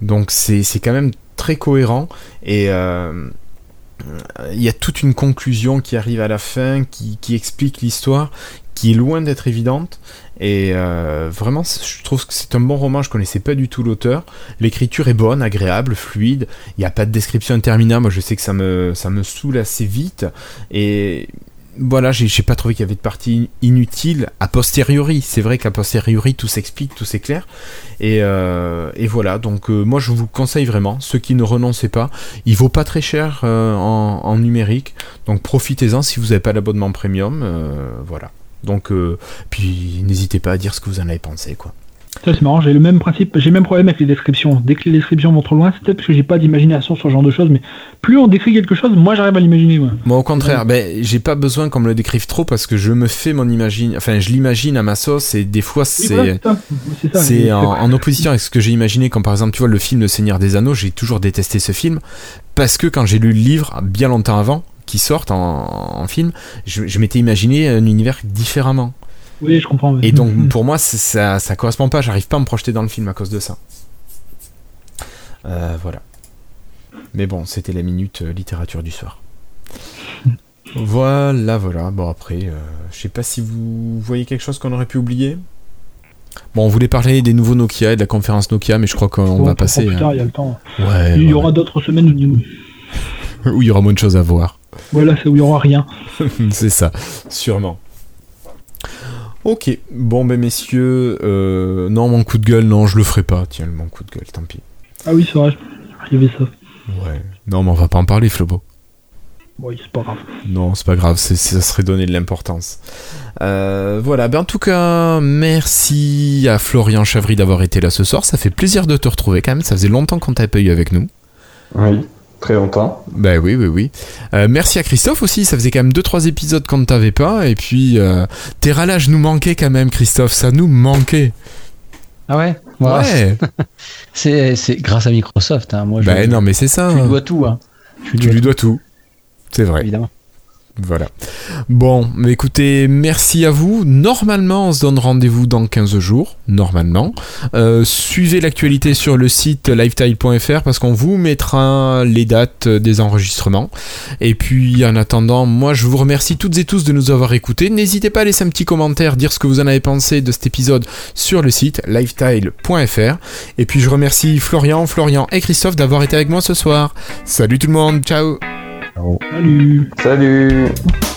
donc c'est quand même très cohérent, et euh, il y a toute une conclusion qui arrive à la fin, qui, qui explique l'histoire, qui est loin d'être évidente. Et euh, vraiment, je trouve que c'est un bon roman. Je connaissais pas du tout l'auteur. L'écriture est bonne, agréable, fluide. Il n'y a pas de description interminable. Moi, je sais que ça me, ça me saoule assez vite. Et voilà, j'ai pas trouvé qu'il y avait de partie inutile a posteriori. C'est vrai qu'à posteriori, tout s'explique, tout s'éclaire. Et, euh, et voilà, donc euh, moi je vous le conseille vraiment. Ceux qui ne renoncez pas, il vaut pas très cher en, en numérique. Donc profitez-en si vous n'avez pas l'abonnement premium. voilà. Donc, euh, puis n'hésitez pas à dire ce que vous en avez pensé, quoi. Ça c'est marrant, j'ai le même principe, j'ai le même problème avec les descriptions. Dès que les descriptions vont trop loin, c'est peut-être parce que j'ai pas d'imagination sur ce genre de choses, mais plus on décrit quelque chose, moi j'arrive à l'imaginer. moi. Moi, au contraire, ben, j'ai pas besoin qu'on me le décrive trop parce que je me fais mon imagine, enfin, je l'imagine à ma sauce et des fois Oui, voilà, c'est. c'est ça. C'est ça. C'est Et en, en opposition avec ce que j'ai imaginé, comme par exemple, tu vois, le film Le Seigneur des Anneaux, j'ai toujours détesté ce film, parce que quand j'ai lu le livre, bien longtemps avant, qui sorte en, en film, je, je m'étais imaginé un univers différemment. Oui, je comprends. Et donc, pour moi, ça, ça correspond pas, j'arrive pas à me projeter dans le film à cause de ça. Euh, voilà. Mais bon, c'était la minute euh, littérature du soir. Voilà, voilà. Bon, après, euh, je sais pas si vous voyez quelque chose qu'on aurait pu oublier. Bon, on voulait parler des nouveaux Nokia et de la conférence Nokia, mais je crois qu'on va passer. Plus hein. tard, il y a le temps. Ouais, il y ouais, aura d'autres semaines où il y aura moins de choses à voir. Voilà, c'est où il y aura rien. c'est ça, sûrement. Ok, bon ben messieurs, euh, non mon coup de gueule, non je le ferai pas, tiens mon coup de gueule, tant pis. Ah oui, c'est vrai, il y avait ça. Ouais. Non mais on va pas en parler Flobo. Bon, c'est pas grave. Non, c'est pas grave, c'est- ça serait donner de l'importance. Euh, voilà, ben en tout cas, merci à Florian Chavry d'avoir été là ce soir, ça fait plaisir de te retrouver quand même, ça faisait longtemps qu'on t'avait pas eu avec nous. Oui, très longtemps. Bah oui, oui, oui. Euh, merci à Christophe aussi, ça faisait quand même 2-3 épisodes qu'on ne t'avait pas, et puis euh, tes râlages nous manquaient quand même Christophe, ça nous manquait. Ah ouais? Voilà. Ouais, C'est c'est grâce à Microsoft. Hein. Moi, je, bah non mais c'est ça, je lui dois tout. Hein. Je lui tu dois lui dois tout. C'est vrai. évidemment. Voilà. Bon, écoutez, merci à vous. Normalement, on se donne rendez-vous dans 15 jours. Normalement. Euh, suivez l'actualité sur le site lifetile.fr parce qu'on vous mettra les dates des enregistrements. Et puis, en attendant, moi, je vous remercie toutes et tous de nous avoir écoutés. N'hésitez pas à laisser un petit commentaire, dire ce que vous en avez pensé de cet épisode sur le site lifetile.fr. Et puis, je remercie Florian, Florian et Christophe d'avoir été avec moi ce soir. Salut tout le monde, ciao. Salut. Salut